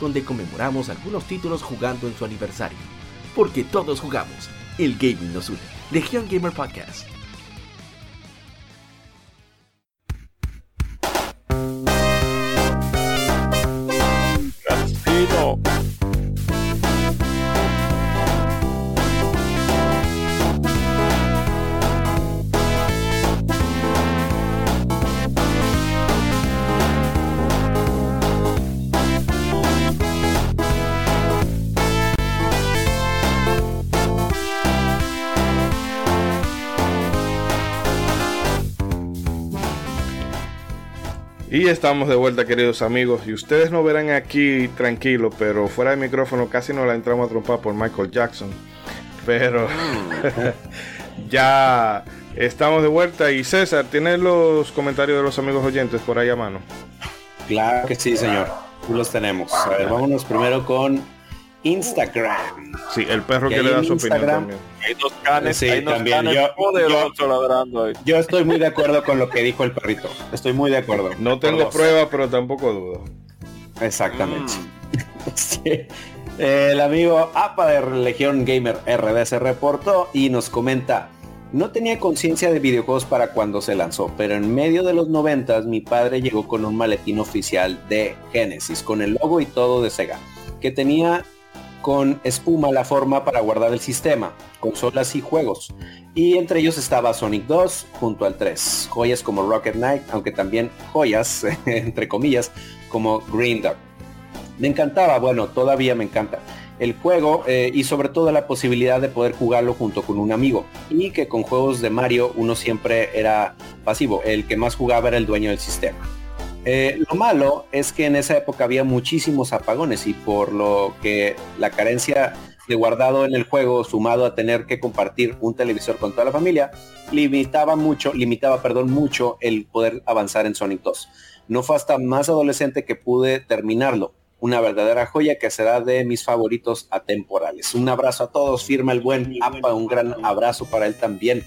donde conmemoramos algunos títulos jugando en su aniversario. Porque todos jugamos, el gaming nos une. Legión Gamer Podcast. Estamos de vuelta, queridos amigos. Y ustedes no verán aquí tranquilo, pero fuera de micrófono casi nos la entramos a trompar por Michael Jackson. Pero (laughs) ya estamos de vuelta. Y César, ¿tienes los comentarios de los amigos oyentes por ahí a mano? Claro que sí, señor. Los tenemos. Vámonos primero con Instagram. Sí, el perro que le da su opinión Instagram, también. Hay dos canes, Sí, hay dos también. canes Yo- poderosos ladrando ahí. Yo estoy muy de acuerdo con lo que dijo el perrito. Estoy muy de acuerdo. No tengo Por dos. prueba, pero tampoco dudo. Exactamente. Mm. (laughs) Sí. El amigo APA de Legión Gamer RD se reportó y nos comenta, no tenía conciencia de videojuegos para cuando se lanzó, pero en medio de los noventas mi padre llegó con un maletín oficial de Genesis, con el logo y todo de Sega, que tenía con espuma la forma para guardar el sistema, consolas y juegos. Y entre ellos estaba Sonic 2 junto al 3, joyas como Rocket Knight, aunque también joyas, (laughs) entre comillas, como Green Dog. Me encantaba, bueno, todavía me encanta el juego eh, y sobre todo la posibilidad de poder jugarlo junto con un amigo y que con juegos de Mario uno siempre era pasivo, el que más jugaba era el dueño del sistema. Eh, lo malo es que en esa época había muchísimos apagones y por lo que la carencia de guardado en el juego sumado a tener que compartir un televisor con toda la familia limitaba mucho, limitaba, perdón, mucho el poder avanzar en Sonic 2. No fue hasta más adolescente que pude terminarlo. Una verdadera joya que será de mis favoritos atemporales. Un abrazo a todos, firma el buen APA, un gran abrazo para él también.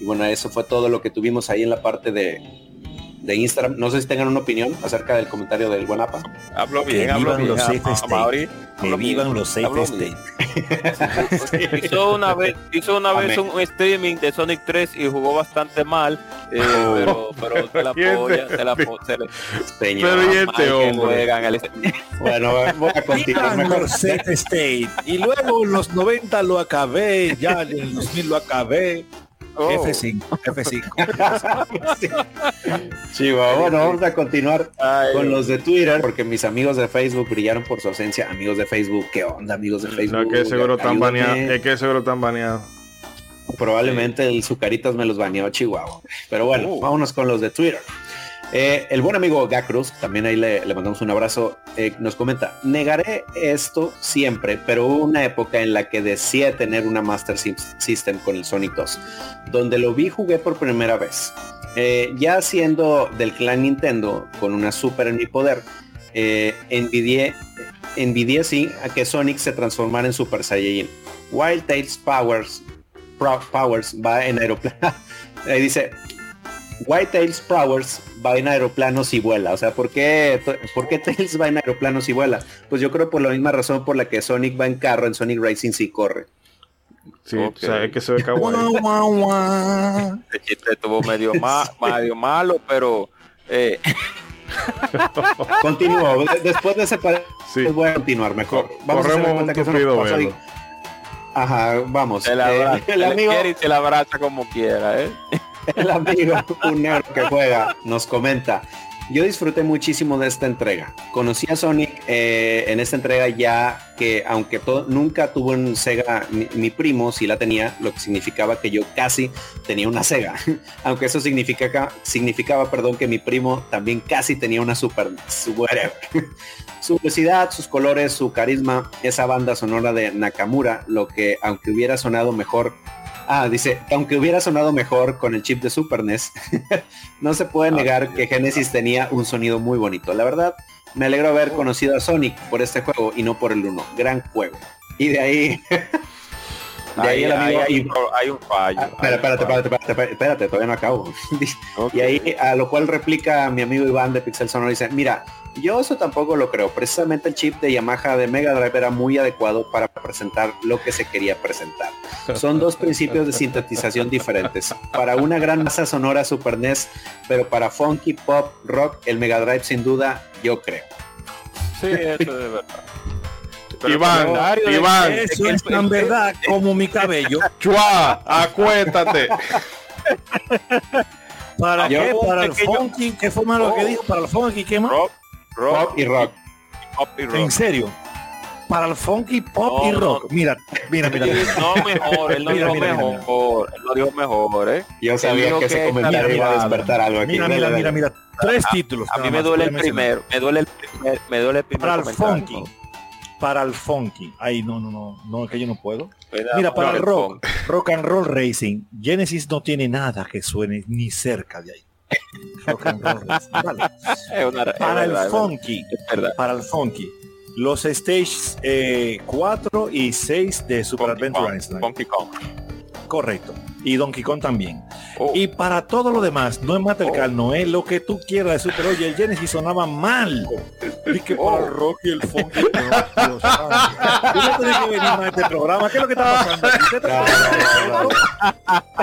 Y bueno, eso fue todo lo que tuvimos ahí en la parte de, de Instagram. No sé si tengan una opinión acerca del comentario del buen APA. Hablo Que bien, hablo vivan bien. los a- safe a- a. Mauri, Que hablo vivan bien, los safe hablo state. bien. (laughs) Hizo una vez, hizo una vez un streaming de Sonic 3 y jugó bastante mal, eh, (laughs) pero, pero se la Y apoya, se la apoya. Se le, Señor. Pero y este que hombre. juegan el- Bueno, voy a continuar mejor. state. Y luego en los 90 lo acabé, ya en el 2000 lo acabé. Oh. F5, F5. Sí. Chihuahua. Bueno, vamos a continuar Ay, con los de Twitter, porque mis amigos de Facebook brillaron por su ausencia. Amigos de Facebook, ¿qué onda, amigos de No, Facebook? que seguro están Ayúdame. baneados. Es que seguro están baneados. Probablemente el Zucaritas me los baneó Chihuahua. Pero bueno, Uh. vámonos con los de Twitter. Eh, el buen amigo Gacruz, también ahí le, mandamos un abrazo, eh, nos comenta, negaré esto siempre, pero hubo una época en la que deseé tener una Master System con el Sonic 2, donde lo vi jugué por primera vez. Eh, ya siendo del clan Nintendo, con una Super en mi poder, envidié, envidié sí a que Sonic se transformara en Super Saiyajin. Wild Tails Powers, Pro- Powers va en aeroplano. (laughs) Ahí dice, White Tails Powers va en aeroplanos y vuela. O sea, ¿por qué, ¿por qué Tails va en aeroplanos y vuela? Pues yo creo por la misma razón por la que Sonic va en carro, en Sonic Racing sí corre. Sí, Ok. o sea, es que se ve kawaii. Este chiste estuvo medio, ma- medio malo, pero eh, (laughs) Continúo. De- Después de ese par- Sí. voy a continuar mejor. A hacer corremos cuenta un que eso. Ajá, vamos. Eh, (laughs) el amigo, y se la abraza como quiera, ¿eh? (laughs) el amigo, un negro que juega, nos comenta. Yo disfruté muchísimo de esta entrega. Conocí a Sonic eh, en esta entrega ya que aunque todo, nunca tuvo un Sega, mi, primo sí la tenía, lo que significaba que yo casi tenía una Sega. (laughs) aunque eso significa, significaba, perdón, que mi primo también casi tenía una Super whatever. (laughs) su velocidad, sus colores, su carisma, esa banda sonora de Nakamura, lo que aunque hubiera sonado mejor Ah, dice, aunque hubiera sonado mejor con el chip de Super NES, (laughs) no se puede negar que Genesis tenía un sonido muy bonito. La verdad, me alegro haber conocido a Sonic por este juego y no por el 1. Gran juego. Y de ahí... (laughs) de ahí, ahí, el amigo, hay, hay, un fallo. Ah, espera, espérate, espérate, espérate, espérate, todavía no acabo. (laughs) okay. Y ahí, a lo cual replica mi amigo Iván de Pixel Sonoro, dice, mira, yo eso tampoco lo creo. Precisamente el chip de Yamaha de Mega Drive era muy adecuado para presentar lo que se quería presentar. Son dos principios de sintetización diferentes. Para una gran masa sonora Super NES, pero para funky, pop, rock, el Mega Drive sin duda, yo creo. Sí, eso es verdad. Pero Iván, Iván, eso es tan verdad como mi cabello. (laughs) Chua, acuéstate. ¿Para yo, qué? Para el funky, ¿qué fue más lo que dijo? Para el funky, ¿qué más? Rock, rock, pop y rock. Pop y rock. En serio. Para el funky, pop no, y rock. No. Mira, mira, mira. No mejor, él no dijo mejor. Él no dijo mejor, ¿eh? Yo sabía que ese comentario iba a despertar algo aquí. Mira, mira, mira, mira. Tres a, títulos. A mí me duele el primero. Me duele el primer, me duele el primer Para el funky para el funky. Ay, no, no, no, no, que yo no puedo. Mira, para el rock, rock and roll racing, Genesis no tiene nada que suene ni cerca de ahí. Vale. (laughs) Una, para el verdad, funky, para el funky, los stages eh, 4 y 6 de Super Funky Adventure Kong, Island. Funky Kong. Correcto. Y Donkey Kong también. Oh. Y para todo lo demás, no es Matercal, no es lo que tú quieras de Super Oye, el Genesis sonaba mal. Y que Oh. para el rock y el Dios santo. (laughs) Yo no tenía que venir más a este programa. ¿Qué es lo que está pasando?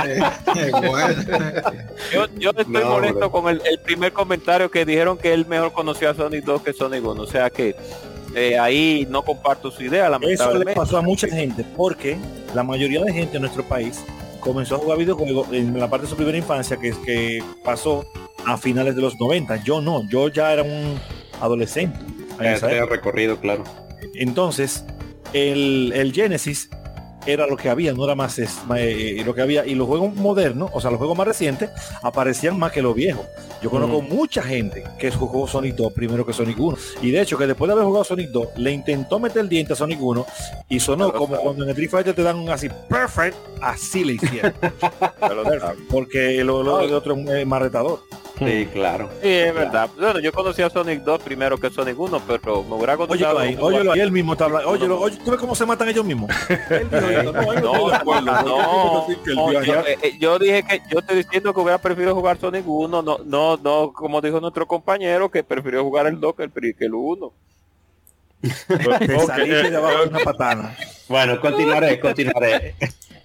Eh, bueno. Yo, yo estoy No, molesto bro. con el, el primer comentario que dijeron que él mejor conoció a Sonic 2 que Sonic 1. O sea que eh, ahí no comparto su idea, Eso le lamentablemente. pasó a mucha gente porque la mayoría de gente en nuestro país comenzó a jugar videojuegos en la parte de su primera infancia que, que pasó a finales de los 90. Yo no, yo ya era un adolescente. recorrido, claro. Entonces, el, el Genesis era lo que había, no era más es- eh, lo que había. Y los juegos modernos, o sea, los juegos más recientes, aparecían más que los viejos. Yo conozco mucha gente que jugó Sonic 2 primero que Sonic 1. Y de hecho, que después de haber jugado Sonic 2, le intentó meter el diente a Sonic 1 y sonó Pero como sabe. cuando en el Street Fighter te dan un así, perfect, así le hicieron. (laughs) Porque lo, lo de otro es más retador. Sí, claro. Sí, es verdad. Bueno, yo conocí a Sonic 2 primero que Sonic 1, pero me hubiera Óyelo gustado. ahí, óyelo ahí, él mismo está hablando. Óyelo, oye, ¿tú ves cómo se matan ellos mismos? (laughs) Él dijo (laughs) yo, dije que yo estoy diciendo que hubiera preferido jugar Sonic 1, no, no, no, como dijo nuestro compañero, que prefirió jugar el 2 que el, que el 1. Te (laughs) Ok, saliste de abajo de eh, una patana. Bueno, continuaré, continuaré.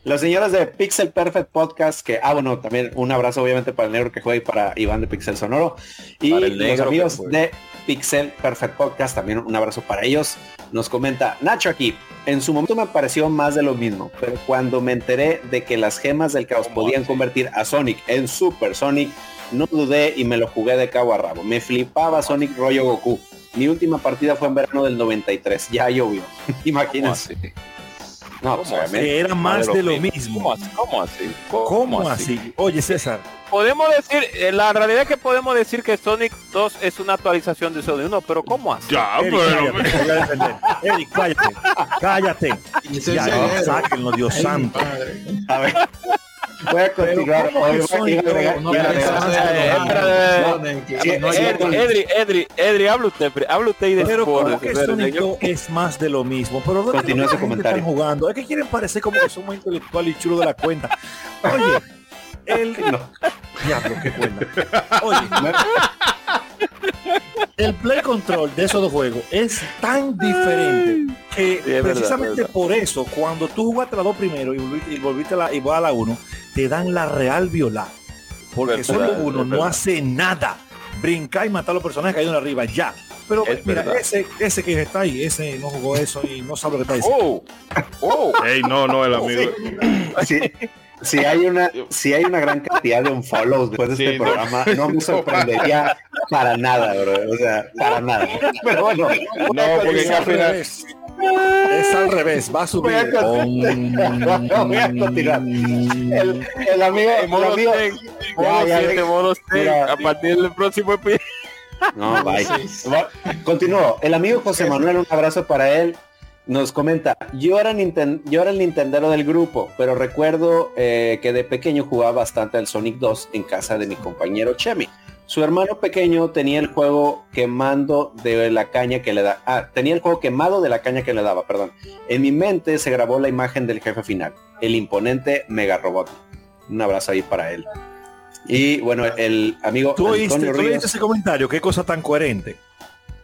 Los señores de Pixel Perfect Podcast, que, ah, bueno, también un abrazo obviamente para el negro que juega y para Iván de Pixel Sonoro. Y los amigos de Pixel Perfect Podcast, también un abrazo para ellos. Nos comenta Nacho aquí. En su momento me pareció más de lo mismo, pero cuando me enteré de que las gemas del caos ¿Cómo podían convertir a Sonic en Super Sonic, no dudé y me lo jugué de cabo a rabo. Me flipaba Sonic rollo Goku. Mi última partida fue en verano del 93. Ya llovió. (laughs) ¿Cómo Imagínense. No, pues, ¿Cómo obviamente. Que era más de lo mismo. ¿Cómo así? ¿Cómo así? ¿Cómo así? Oye, César, Podemos decir, eh, la realidad es que podemos decir que Sonic 2 es una actualización de Sonic 1, pero ¿cómo así? Ya, Eric, pero. cállate, te voy a defender. Eric, cállate, cállate. Ya, sáquenlo, Dios Ay, santo. padre. A ver. Voy a continuar. Edri, Edri, Edri, habla usted, habla usted y Pero después. como que Sonic 2 es más de lo mismo. Pero ¿dónde Continúa su comentario. Están jugando. Es que quieren parecer como que somos intelectuales y chulos de la cuenta. Oye, el (laughs) No. diablo, qué cuenta. Oye, el play control de esos dos juegos es tan diferente que Sí, verdad, precisamente verdad. por eso cuando tú jugaste las dos primero y volviste, y volviste a la, y vas a la uno te dan la real viola porque Es solo verdad, uno no hace nada brincar y matar a los personajes que hay uno arriba ya pero Es mira ese ese que está ahí ese no jugó eso y no sabe lo que está diciendo Oh, oh. Ey, no, no, el amigo. Si, si hay una, (laughs) si hay una gran cantidad de unfollows después de Sí, este no. programa, (laughs) no me sorprendería para nada, bro. O sea, para nada. Pero bueno, No, porque Es al revés. Es al revés, va a subir. Voy a (laughs) voy a continuar. el, el amigo, el Modo amigo, 6, Ya, modo ya, 7, ya. modo 6, Mira. a partir del próximo episodio. No, bye. Continúo. El amigo José Manuel, un abrazo para él. Nos comenta, yo era, Ninten- yo era el Nintendero del grupo, pero recuerdo eh, que de pequeño jugaba bastante al Sonic 2 en casa de mi compañero Chemi. Su hermano pequeño tenía el juego quemando de la caña que le da. Ah, tenía el juego quemado de la caña que le daba, perdón. En mi mente se grabó la imagen del jefe final, el imponente Mega Robot. Un abrazo ahí para él. Y bueno, el amigo Tú oíste, tú ese comentario, qué cosa tan coherente,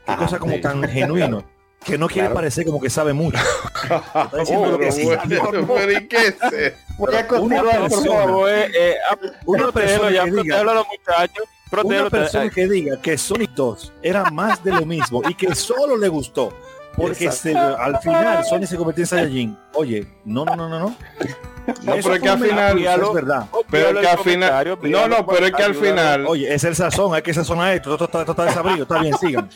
qué Ajá, cosa como sí. tan genuino, (laughs) que no quiere Claro. parecer como que sabe mucho. (laughs) Oh, Una continuar, por persona- favor. Eh, eh, ah, Una protégelo persona ya, que diga- protégelo a los muchachos. Una persona que diga que Sonic 2 era más de lo mismo y que solo le gustó porque se- al final Sonic se convirtió en Saiyajin. Oye, no, no, no, no, no. No, Eso pero es que al final. es verdad. Pero que al final. No, no, pero es que al final. Oye, es el sazón, hay que sazonar esto, esto, está- esto está desabrido, está bien, sigan.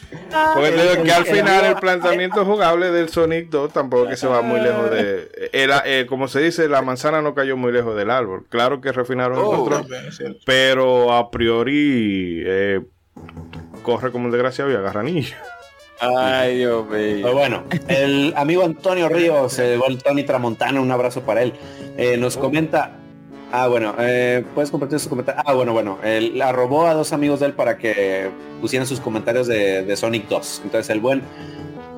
Porque te digo el- que al final el planteamiento jugable del Sonic 2 tampoco que se va muy lejos de... Era, eh, como se dice, la manzana no cayó muy lejos del árbol. Claro que refinaron el Oh, control, pero a priori eh, corre como un desgraciado y agarra anillo. Ay, Dios mío. Pero bueno, el amigo Antonio Ríos, el Tony Tramontana, un abrazo para él. Eh, nos comenta. Ah, bueno, eh, puedes compartir su comentario. Ah, bueno, bueno, él la robó a dos amigos de él para que pusieran sus comentarios de, de Sonic 2. Entonces el buen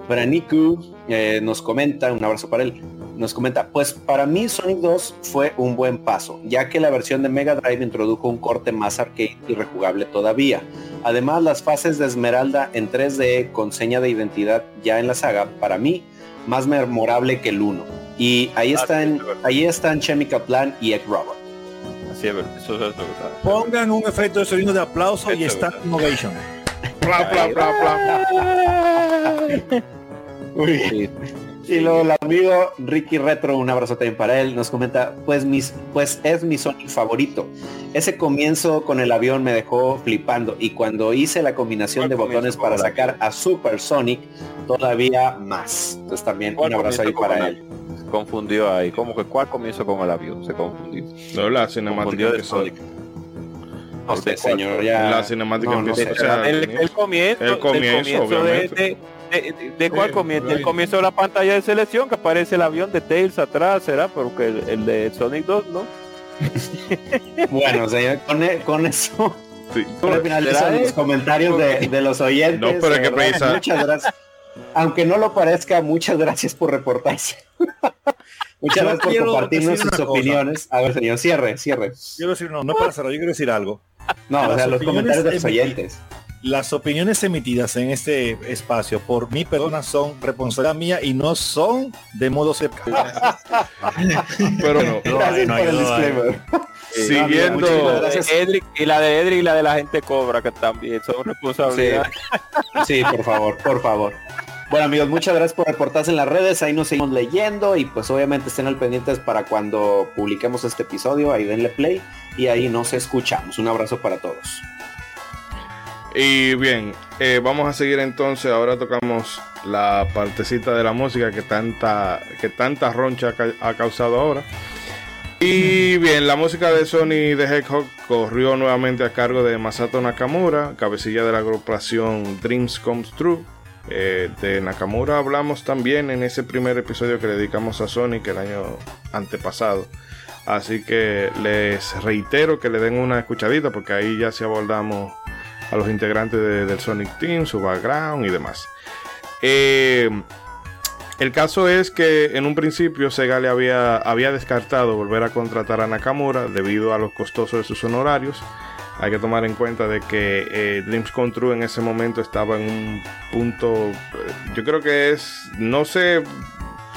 Braniku eh, nos comenta, un abrazo para él, nos comenta, pues para mí Sonic 2 fue un buen paso, ya que la versión de Mega Drive introdujo un corte más arcade y rejugable todavía. Además, las fases de Esmeralda en 3D con seña de identidad ya en la saga, para mí, más memorable que el 1. Y ahí Ah, están, ahí están Chemical Plan y Egg Robot. Así es eso es verdad. Pongan un efecto de sonido de aplauso y está innovation. (laughs) (laughs) Y luego el amigo Ricky Retro, un abrazo también para él, nos comenta, pues mis, pues es mi Sonic favorito. Ese comienzo con el avión me dejó flipando y cuando hice la combinación ¿Cuál de botones para sacar a Super Sonic, todavía más. Entonces también un ¿Cuál abrazo ahí para él. Se confundió ahí, como que cuál comienzo con el avión, se confundió. No, la cinemática de. Sonic. No sé señor, ya. La cinemática No, no empieza- sé. o sea, el, el comienzo, el comienzo, obviamente. de, de- de cuál Sí, comienzo, right. el comienzo de la pantalla de selección que aparece el avión de Tails atrás, será, pero que el, el de Sonic 2, ¿no? (laughs) Bueno, señor, con, e- con eso sí. finalizan ¿Será los comentarios de, de los oyentes. No, pero de que Muchas gracias. Aunque no lo parezca, muchas gracias por reportarse. (laughs) muchas Yo gracias por compartirnos sus cosa. opiniones. A ver, señor, cierre, cierre. Quiero decir, no, no para cerrar, yo quiero decir algo. No, o sea, los comentarios de los oyentes. Las opiniones emitidas en este espacio por mi persona son responsabilidad mía y no son de modo cercano. (laughs) Pero no. Gracias no por el disclaimer. Siguiendo. Edric, y la de Edric y la de la gente cobra que también son responsabilidad. Sí, por favor, por favor. Bueno amigos, muchas gracias por reportarse en las redes, ahí nos seguimos leyendo y pues obviamente estén al pendientes para cuando publiquemos este episodio, ahí denle play y ahí nos escuchamos. Un abrazo para todos. Y bien, eh, vamos a seguir entonces. Ahora tocamos la partecita de la música que tanta, que tanta roncha ha ca- ha causado ahora. Y bien, la música de Sony de Hedgehog corrió nuevamente a cargo de Masato Nakamura, cabecilla de la agrupación Dreams Comes True. Eh, de Nakamura hablamos también en ese primer episodio que le dedicamos a Sonic el año antepasado. Así que les reitero que le den una escuchadita porque ahí ya se abordamos a los integrantes de- del Sonic Team, su background y demás. Eh, el caso es que en un principio Sega le había, había descartado volver a contratar a Nakamura debido a los costosos de sus honorarios. Hay que tomar en cuenta de que eh, Dreams Come True en ese momento estaba en un punto, eh, yo creo que es, no sé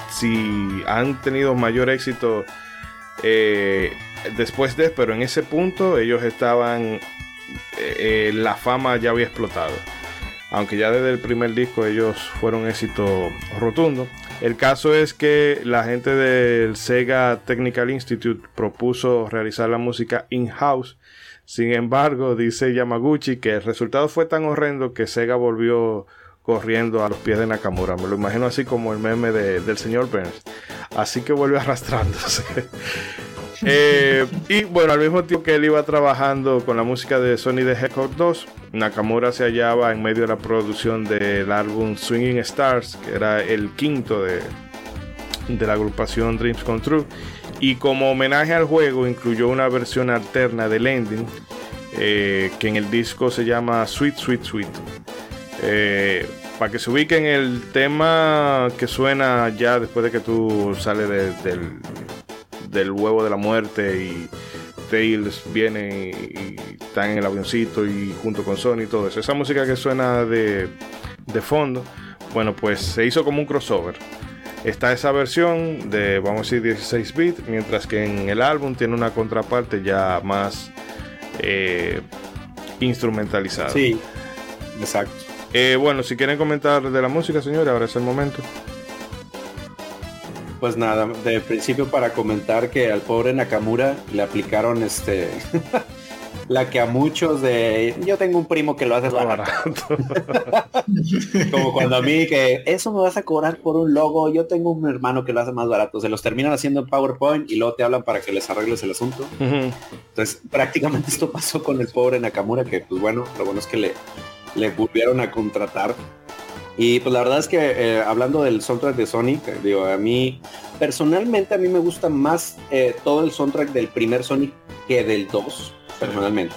si han tenido mayor éxito después de, pero en ese punto ellos estaban, eh, eh, la fama ya había explotado. Aunque ya desde el primer disco ellos fueron éxito rotundo. El caso es que la gente del Sega Technical Institute propuso realizar la música in-house. Sin embargo, dice Yamaguchi que el resultado fue tan horrendo que Sega volvió corriendo a los pies de Nakamura. Me lo imagino así como el meme del señor Burns. Así que vuelve (laughs) arrastrándose. Eh, y bueno, al mismo tiempo que él iba trabajando con la música de Sony the Hedgehog 2, Nakamura se hallaba en medio de la producción del álbum Swinging Stars, que era el quinto de, de la agrupación Dreams Come True. Y como homenaje al juego, incluyó una versión alterna del ending, eh, que en el disco se llama Sweet, Sweet, Sweet. Eh, para que se ubiquen el tema que suena ya después de que tú sales del, del huevo de la muerte y Tails viene y, están en el avioncito y junto con Sony y todo eso. Esa música que suena de, de fondo, bueno, pues se hizo como un crossover. Está esa versión de, vamos a decir, 16 bits, mientras que en el álbum tiene una contraparte ya más eh, instrumentalizada. Sí, exacto. Eh, bueno, si quieren comentar de la música, señores, ahora es el momento. Pues nada, de principio para comentar que al pobre Nakamura le aplicaron este (laughs) la que a muchos de yo tengo un primo que lo hace barato. (laughs) Como cuando a mí que eso me vas a cobrar por un logo, yo tengo un hermano que lo hace más barato, se los terminan haciendo en PowerPoint y luego te hablan para que les arregles el asunto. Entonces, prácticamente esto pasó con el pobre Nakamura que pues bueno, lo bueno es que le le volvieron a contratar y pues la verdad es que eh, hablando del soundtrack de Sonic, digo, a mí personalmente a mí me gusta más eh, todo el soundtrack del primer Sonic que del 2, personalmente.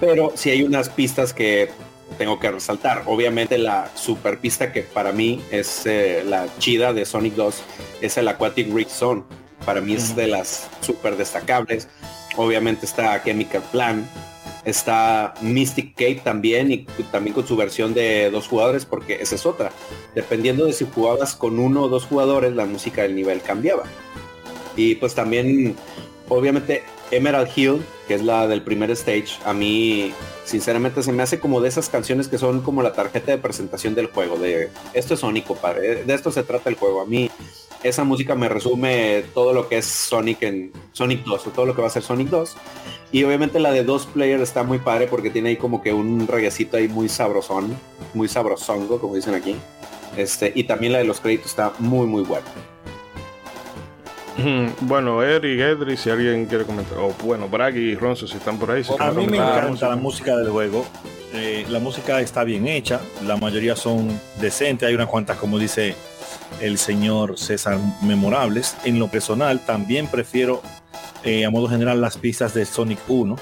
Pero sí hay unas pistas que tengo que resaltar. Obviamente la super pista que para mí es eh, la chida de Sonic 2 es el Aquatic Ridge Zone. Para mí es de las super destacables. Obviamente está Chemical Plan, Está Mystic Cape también y también con su versión de dos jugadores porque esa es otra. Dependiendo de si jugabas con uno o dos jugadores, la música del nivel cambiaba. Y pues también, obviamente, Emerald Hill, que es la del primer stage, a mí sinceramente se me hace como de esas canciones que son como la tarjeta de presentación del juego, de esto es Sonic, padre, de esto se trata el juego. A mí esa música me resume todo lo que es Sonic en Sonic 2 o todo lo que va a ser Sonic 2. Y obviamente la de dos player está muy padre porque tiene ahí como que un rayacito ahí muy sabrosón, muy sabrosongo, como dicen aquí. Este, y también la de los créditos está muy muy buena. Bueno, Eric, Edri, si alguien quiere comentar, o bueno, Bragg y Ronzo, si están por ahí. a mí me encanta la música del juego. Eh, la música está bien hecha, la mayoría son decentes, hay unas cuantas, como dice el señor César, memorables. En lo personal, también prefiero eh, a modo general las pistas de Sonic 1.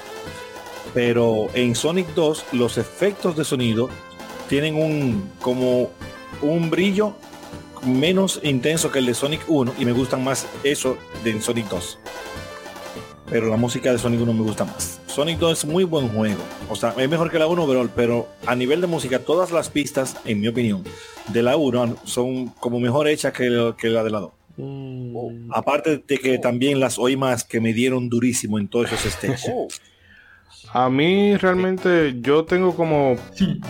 Pero en Sonic 2 los efectos de sonido tienen un como un brillo menos intenso que el de Sonic 1 y me gustan más eso de Sonic 2. Pero la música de Sonic 1 me gusta más. Sonic 2 es muy buen juego. O sea, es mejor que la 1 pero, pero a nivel de música todas las pistas, en mi opinión, de la 1 son como mejor hechas que, que la de la 2. Mm. Aparte de que también las oí más que me dieron durísimo en todos esos (laughs) stages. A mí realmente yo tengo como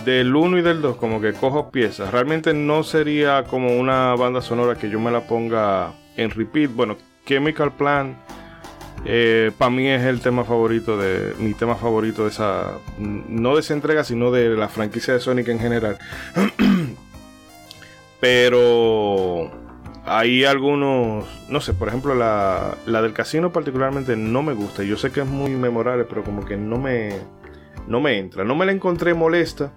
del 1 y del 2 como que cojo piezas. Realmente no sería como una banda sonora que yo me la ponga en repeat. Bueno, Chemical Plan eh, para mí es el tema favorito de mi tema favorito de esa no de esa entrega sino de la franquicia de Sonic en general. (clears throat) Pero hay algunos, no sé, por ejemplo, la, la, del casino particularmente no me gusta. Yo sé que es muy memorable, pero como que no me, no me entra. No me la encontré molesta,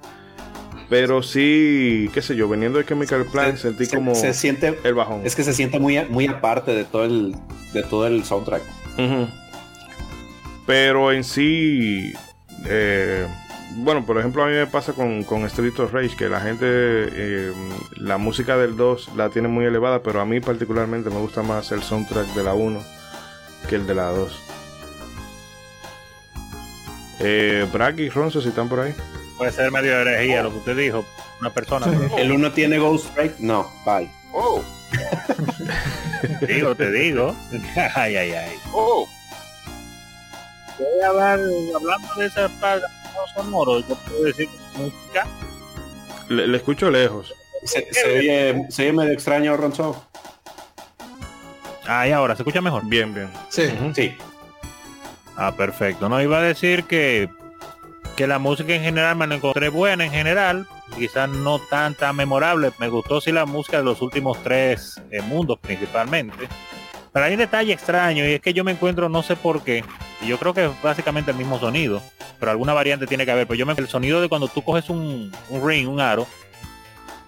pero sí, qué sé yo, veniendo de Chemical Plan sentí como se siente el bajón. Es que se siente muy, muy aparte de todo el, de todo el soundtrack. Pero en sí, eh, bueno, por ejemplo, a mí me pasa con, con Street of Rage, que la gente, eh, la música del 2 la tiene muy elevada, pero a mí particularmente me gusta más el soundtrack de la 1 que el de la 2. Eh, Bragg y Ronzo, si están por ahí. Puede ser medio de herejía lo que usted dijo. Una persona. (laughs) ¿El 1 tiene Ghost Strike? No, bye. Oh. (laughs) digo, te digo. (laughs) ay, ay, ay. Oh. Voy a hablar, hablando de esa sonoro, yo puedo decir música. Le, le, escucho lejos. se, se oye, se oye medio extraño, Ronzo. Ah, y ahora, ¿se escucha mejor? Bien, bien. Sí. Sí. Ah, perfecto. No, iba a decir que, que la música en general me la encontré buena en general. Quizás no tan tan memorable. Me gustó sí la música de los últimos tres eh, mundos principalmente. Pero hay un detalle extraño y es que yo me encuentro no sé por qué. Y yo creo que es básicamente el mismo sonido. Pero alguna variante tiene que haber. Pero yo me el sonido de cuando tú coges un, un ring, un aro.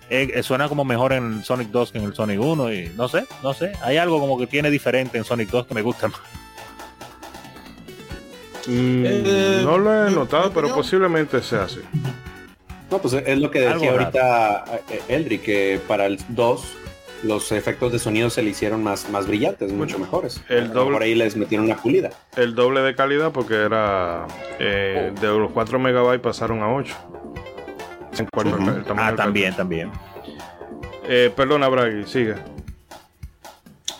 eh, eh, suena como mejor en el Sonic 2 que en el Sonic 1 y no sé, no sé. Hay algo como que tiene diferente en Sonic 2 que me gusta más. Mm, Eh, no lo he notado, pero posiblemente sea así. No, pues es lo que decía ahorita Eldrick, que para el 2 los efectos de sonido se le hicieron más, más brillantes, mucho mejores. el doble- Por ahí les metieron una pulida. El doble de calidad porque era eh, de los 4 megabytes pasaron a 8. En cuanto el tamaño Ah, también, también. Eh, perdona, Bragi, sigue.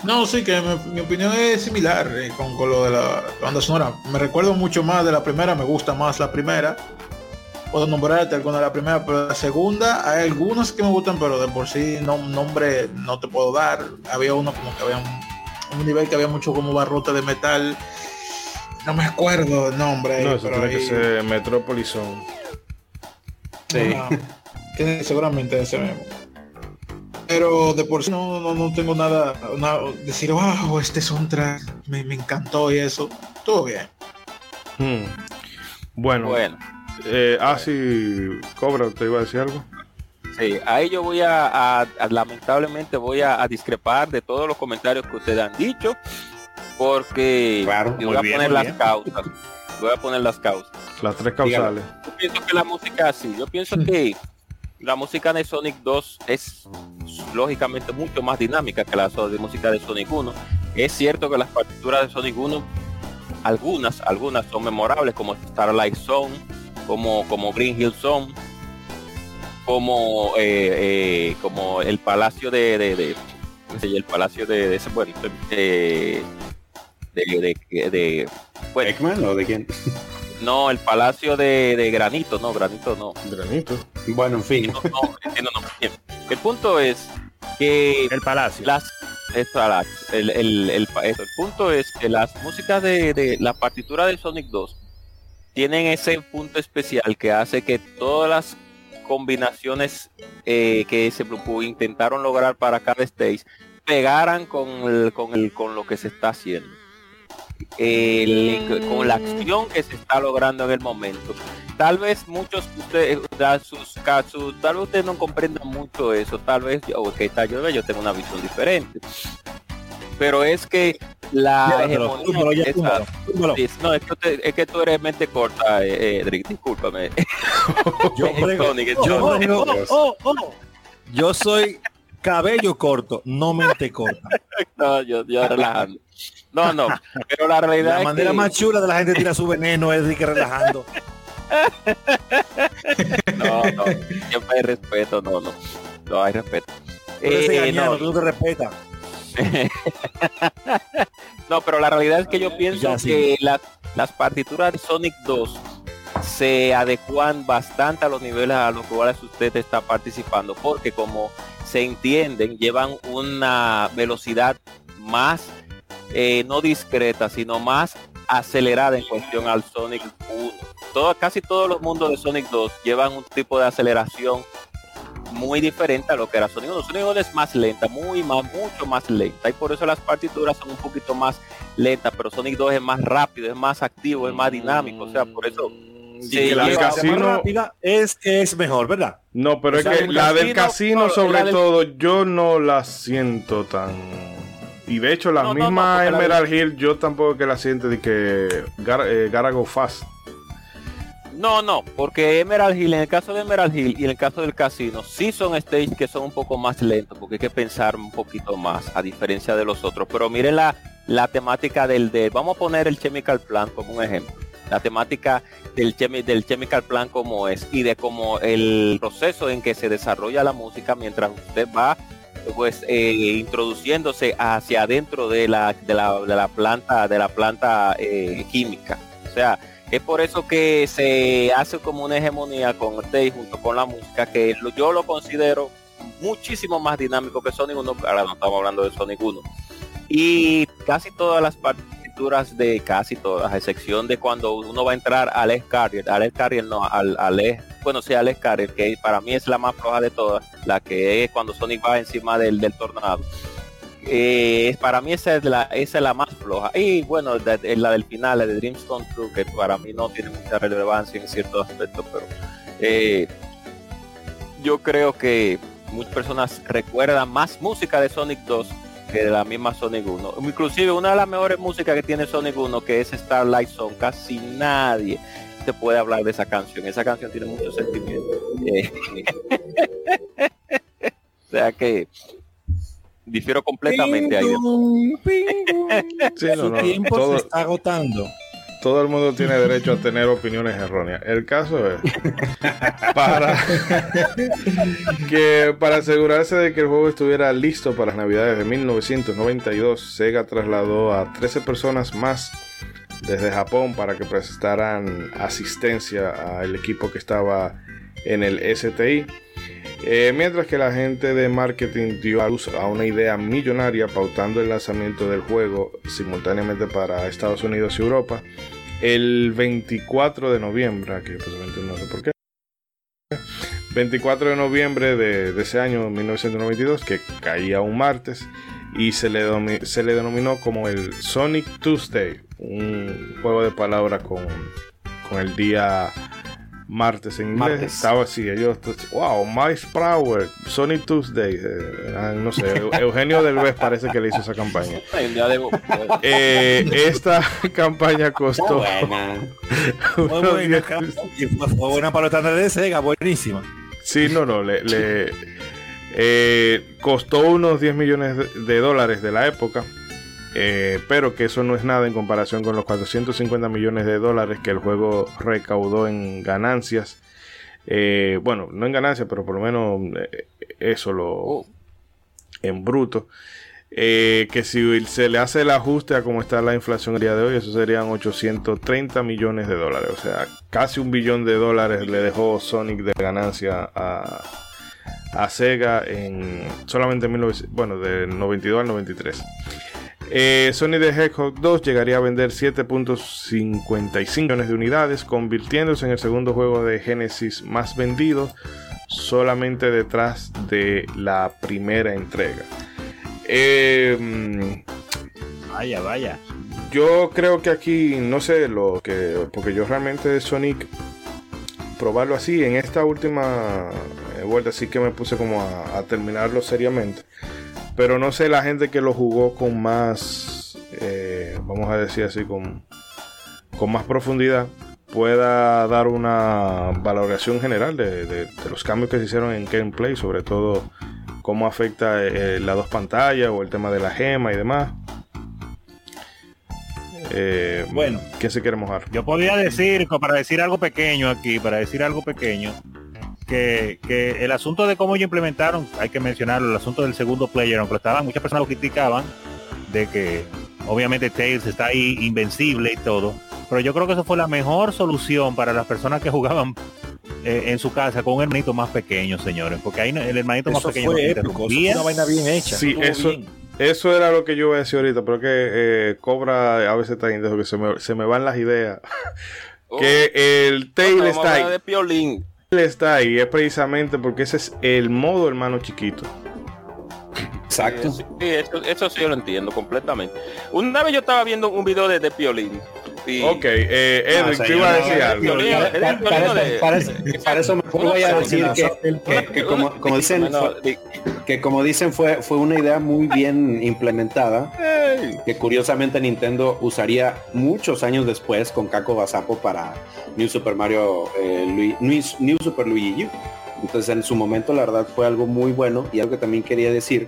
No, sí, que mi, mi opinión es similar eh, con, con lo de la banda sonora. Me recuerdo mucho más de la primera, me gusta más la primera. Puedo nombrarte alguna de la primera, pero la segunda hay algunos que me gustan, pero de por sí no, nombre no te puedo dar. Había uno como que había un, un nivel que había mucho como barrote de metal. No me acuerdo el nombre. No, eso pero tiene que ser Metropolis Zone. Sí. Ah, que seguramente ese mismo. Pero de por sí no, no, no tengo nada, nada- decir, wow, este soundtrack me, me encantó y eso. Todo bien. Hmm. Bueno, Bueno, eh, ah, sí, Cobra, ¿te iba a decir algo? sí, ahí yo voy a, a- a- lamentablemente voy a, a discrepar de todos los comentarios que ustedes han dicho, porque Claro, voy a bien, poner las bien. causas. Voy a poner las causas. Las tres causales. Yo pienso que la música sí, yo pienso que la música de Sonic 2 es lógicamente mucho más dinámica que la de música de Sonic 1. Es cierto que las partituras de Sonic 1, algunas, algunas son memorables, como Starlight Zone, como, como Green Hill Zone, como, eh, eh, como el palacio de, el palacio de, de ese bueno, de, de, de- de- bueno, ¿Eggman o de quién? no, el palacio de, de granito, no, granito no. Granito. Bueno, en fin. No, no. El punto es que El palacio. las el, el, el, el punto es que las músicas de, de la partitura de Sonic 2 tienen ese punto especial que hace que todas las combinaciones eh, que se intentaron lograr para cada stage pegaran con, el- con, el, con lo que se está haciendo. El- con la acción que se está logrando en el momento. Tal vez muchos de ustedes, da sus casos, tal vez ustedes no comprendan mucho eso, tal vez, o que yo, yo tengo una visión diferente. Pero es que la Llévatelo, hegemonía- túmbalo ya, esa- túmbalo, túmbalo. Sí, no, es que, usted- es que tú eres mente corta, eh, Edric, discúlpame. (laughs) Yo brego- Tony, que- yo brego- oh, oh, oh. Yo soy cabello corto, no mente corta. No, yo, yo relajando. No, no, pero la realidad La es manera que- más chula de la gente tira su veneno es de que relajando. (laughs) No, no, siempre hay respeto, no, no. No hay respeto. Eres Eh, engañado, no, tú no te respetas. (laughs) No, pero la realidad es que yo pienso Ya, sí. que las, las partituras de Sonic 2 se adecuan bastante a los niveles a los cuales usted está participando, porque como se entienden, llevan una velocidad más eh, no discreta, sino más acelerada en cuestión al Sonic 1. Todo, casi todos los mundos de Sonic 2 llevan un tipo de aceleración muy diferente a lo que era Sonic 1. Sonic 1 es más lenta, muy más, mucho más lenta. Y por eso las partituras son un poquito más lentas, pero Sonic 2 es más rápido, es más activo, es más dinámico. O sea, por eso Sí, que la del más casino. rápida es que es mejor, ¿verdad? No, pero es sea, que la del casino, casino, no, sobre del- todo, yo no la siento tan. Y de hecho, la No, no, no, misma porque la Emerald Hill, yo tampoco que la siento de que Gar- eh, Gotta Go Fast. No, no, porque Emerald Hill, en el caso de Emerald Hill y en el caso del casino, sí son stages que son un poco más lentos, porque hay que pensar un poquito más, a diferencia de los otros. Pero miren la, la temática del de, vamos a poner el Chemical Plant como un ejemplo. La temática del, chemi- del Chemical Plant como es y de cómo el proceso en que se desarrolla la música mientras usted va pues eh, introduciéndose hacia adentro de la, de la, de la planta de la planta eh, química. O sea, es por eso que se hace como una hegemonía con stage junto con la música, que yo lo considero muchísimo más dinámico que Sonic 1, ahora no estamos hablando de Sonic 1. Y casi todas las partituras de casi todas, a excepción de cuando uno va a entrar al S Carrier, al S Carrier no, al, bueno sí al S Carrier, que para mí es la más floja de todas, la que es cuando Sonic va encima del tornado. Eh, para mí esa es la es la más floja. Y bueno la del final la de Dreams Come True que para mí no tiene mucha relevancia en ciertos aspectos pero eh, yo creo que muchas personas recuerdan más música de Sonic 2 que de la misma Sonic 1 inclusive una de las mejores músicas que tiene Sonic 1 que es Starlight Zone casi nadie te puede hablar de esa canción. Esa canción tiene mucho sentimiento. (laughs) Eh, (laughs) o sea que difiero completamente ahí (laughs) Sí, no, Su tiempo todo, se está agotando. todo el mundo tiene derecho a tener opiniones erróneas. El caso es para (laughs) que para asegurarse de que el juego estuviera listo para las navidades de 1992, Sega trasladó a 13 personas más desde Japón para que prestaran asistencia al equipo que estaba en el STI. Eh, mientras que la gente de marketing dio a luz a una idea millonaria pautando el lanzamiento del juego simultáneamente para Estados Unidos y Europa el 24 de noviembre, que posiblemente no sé por qué. 24 de noviembre de, de ese año 1992, que caía un martes, y se le, se le denominó como el Sonic Tuesday, un juego de palabras con, con el día martes en inglés. Martes. Estaba así, ellos, wow, Miles Power, Sonic Tuesday, eh, ah, no sé, Eugenio Delvez parece que le hizo esa campaña. (laughs) Eh, esta (laughs) campaña costó Buena. (laughs) Muy buena, 10 cara. Y fue, buena para los estándares de Sega, buenísima. Sí, no, no, le, le- eh, costó unos 10 millones de dólares de la época, eh, pero que eso no es nada en comparación con los 450 millones de dólares que el juego recaudó en ganancias. Eh, bueno, no en ganancias, pero por lo menos eh, eso lo en bruto. Que si se le hace el ajuste a cómo está la inflación el día de hoy, eso serían 830 millones de dólares. O sea, casi un billón de dólares le dejó Sonic de ganancia a, a Sega en solamente en 19 bueno, del 92 al 93. Eh, Sonic the Hedgehog 2 llegaría a vender 7.55 millones de unidades, convirtiéndose en el segundo juego de Genesis más vendido, solamente detrás de la primera entrega. Eh, mm, Vaya, vaya. yo creo que aquí, no sé lo que. Porque yo realmente Sonic. Probarlo así, en esta última eh, vuelta sí que me puse como a, a terminarlo seriamente. Pero no sé la gente que lo jugó con más. eh, vamos a decir así, con, con más profundidad. Pueda dar una valoración general de, de- de los cambios que se hicieron en gameplay, sobre todo cómo afecta eh, las dos pantallas o el tema de la gema y demás. Eh, Bueno. ¿quién se quiere mojar? Yo podría decir, para decir algo pequeño aquí, para decir algo pequeño, que, que el asunto de cómo ellos implementaron, hay que mencionarlo, el asunto del segundo player, aunque estaban, muchas personas lo criticaban, de que obviamente Tails está ahí invencible y todo, pero yo creo que eso fue la mejor solución para las personas que jugaban eh, en su casa con un hermanito más pequeño, señores, porque ahí el hermanito más pequeño fue no épico, eso fue una vaina bien hecha. Sí, eso- bien. Eso era lo que yo iba a decir ahorita, pero que eh, Cobra a veces está indeciso, que se me, se me van las ideas. (laughs) Oh, que el tail está ahí. de Piolín. Él está ahí, es precisamente porque ese es el modo hermano chiquito. Exacto. Sí, sí, eso, eso sí yo lo entiendo completamente. Una vez yo estaba viendo un video de, de Piolín. Y, Ok, eh, Edwin, No, tú ibas a decir no, algo. Para, eso- mejor voy a decir que, que- que como, como dicen, fue- que como dicen fue, fue una idea muy bien implementada que curiosamente Nintendo usaría muchos años después con Kako Basapo para New Super Mario eh, New, New Super Luigi U. Entonces en su momento la verdad fue algo muy bueno y algo que también quería decir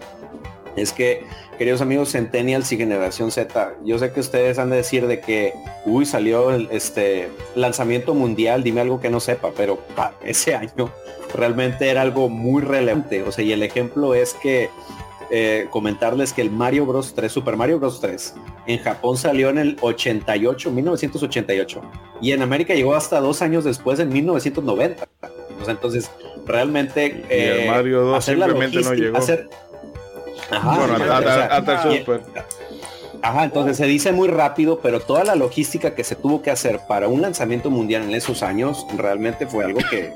es que queridos amigos Centennials y Generación Z, yo sé que ustedes han de decir de que uy salió el este lanzamiento mundial, dime algo que no sepa, pero pa, ese año realmente era algo muy relevante. O sea, y el ejemplo es que eh, comentarles que el Mario Bros 3, Super Mario Bros 3, en Japón salió en el 88, 1988. Y en América llegó hasta dos años después, en 1990. O sea, entonces, realmente Y el eh, Mario 2 hacer la simplemente no llegó. hacer- Ajá, bueno, o hasta, sea, hasta el y- Super. Ajá, entonces se dice muy rápido, pero toda la logística que se tuvo que hacer para un lanzamiento mundial en esos años realmente fue algo que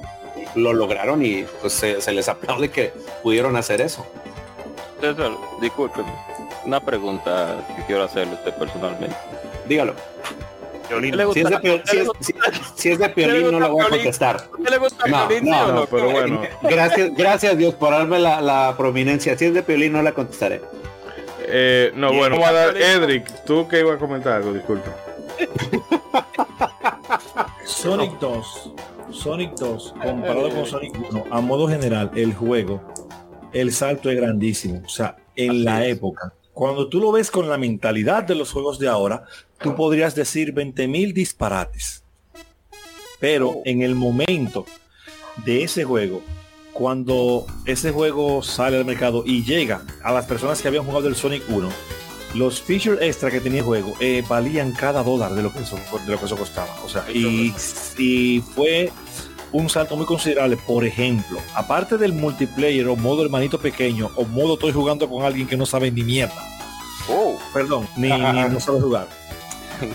lo lograron y pues se, se les aplaude que pudieron hacer eso. César, discúlpeme. Una pregunta que quiero hacerle usted personalmente. Dígalo. Violín. ¿Qué le Si es de, gusta? Pio- si es- si- si es de Piolín no lo voy a contestar. ¿A qué le gusta No, Piolín, no, pero bueno. Gracias, gracias Dios por darme la, la prominencia. Si es de Piolín no la contestaré. Eh, no, bueno, vamos a dar. Edric, tú que ibas a comentar algo, disculpa. (laughs) Sonic 2, Sonic 2, comparado con Sonic 1, a modo general, el juego, el salto es grandísimo. O sea, en Así la es. época, cuando tú lo ves con la mentalidad de los juegos de ahora, tú podrías decir 20.000 disparates. Pero en el momento de ese juego, cuando ese juego sale al mercado y llega a las personas que habían jugado el Sonic 1, los features extra que tenía el juego eh, valían cada dólar de lo que eso, de lo que eso costaba. O sea, y, y fue un salto muy considerable. Por ejemplo, aparte del multiplayer o modo hermanito pequeño o modo estoy jugando con alguien que no sabe ni mierda. Oh, Perdón, (laughs) ni, ni no sabe jugar.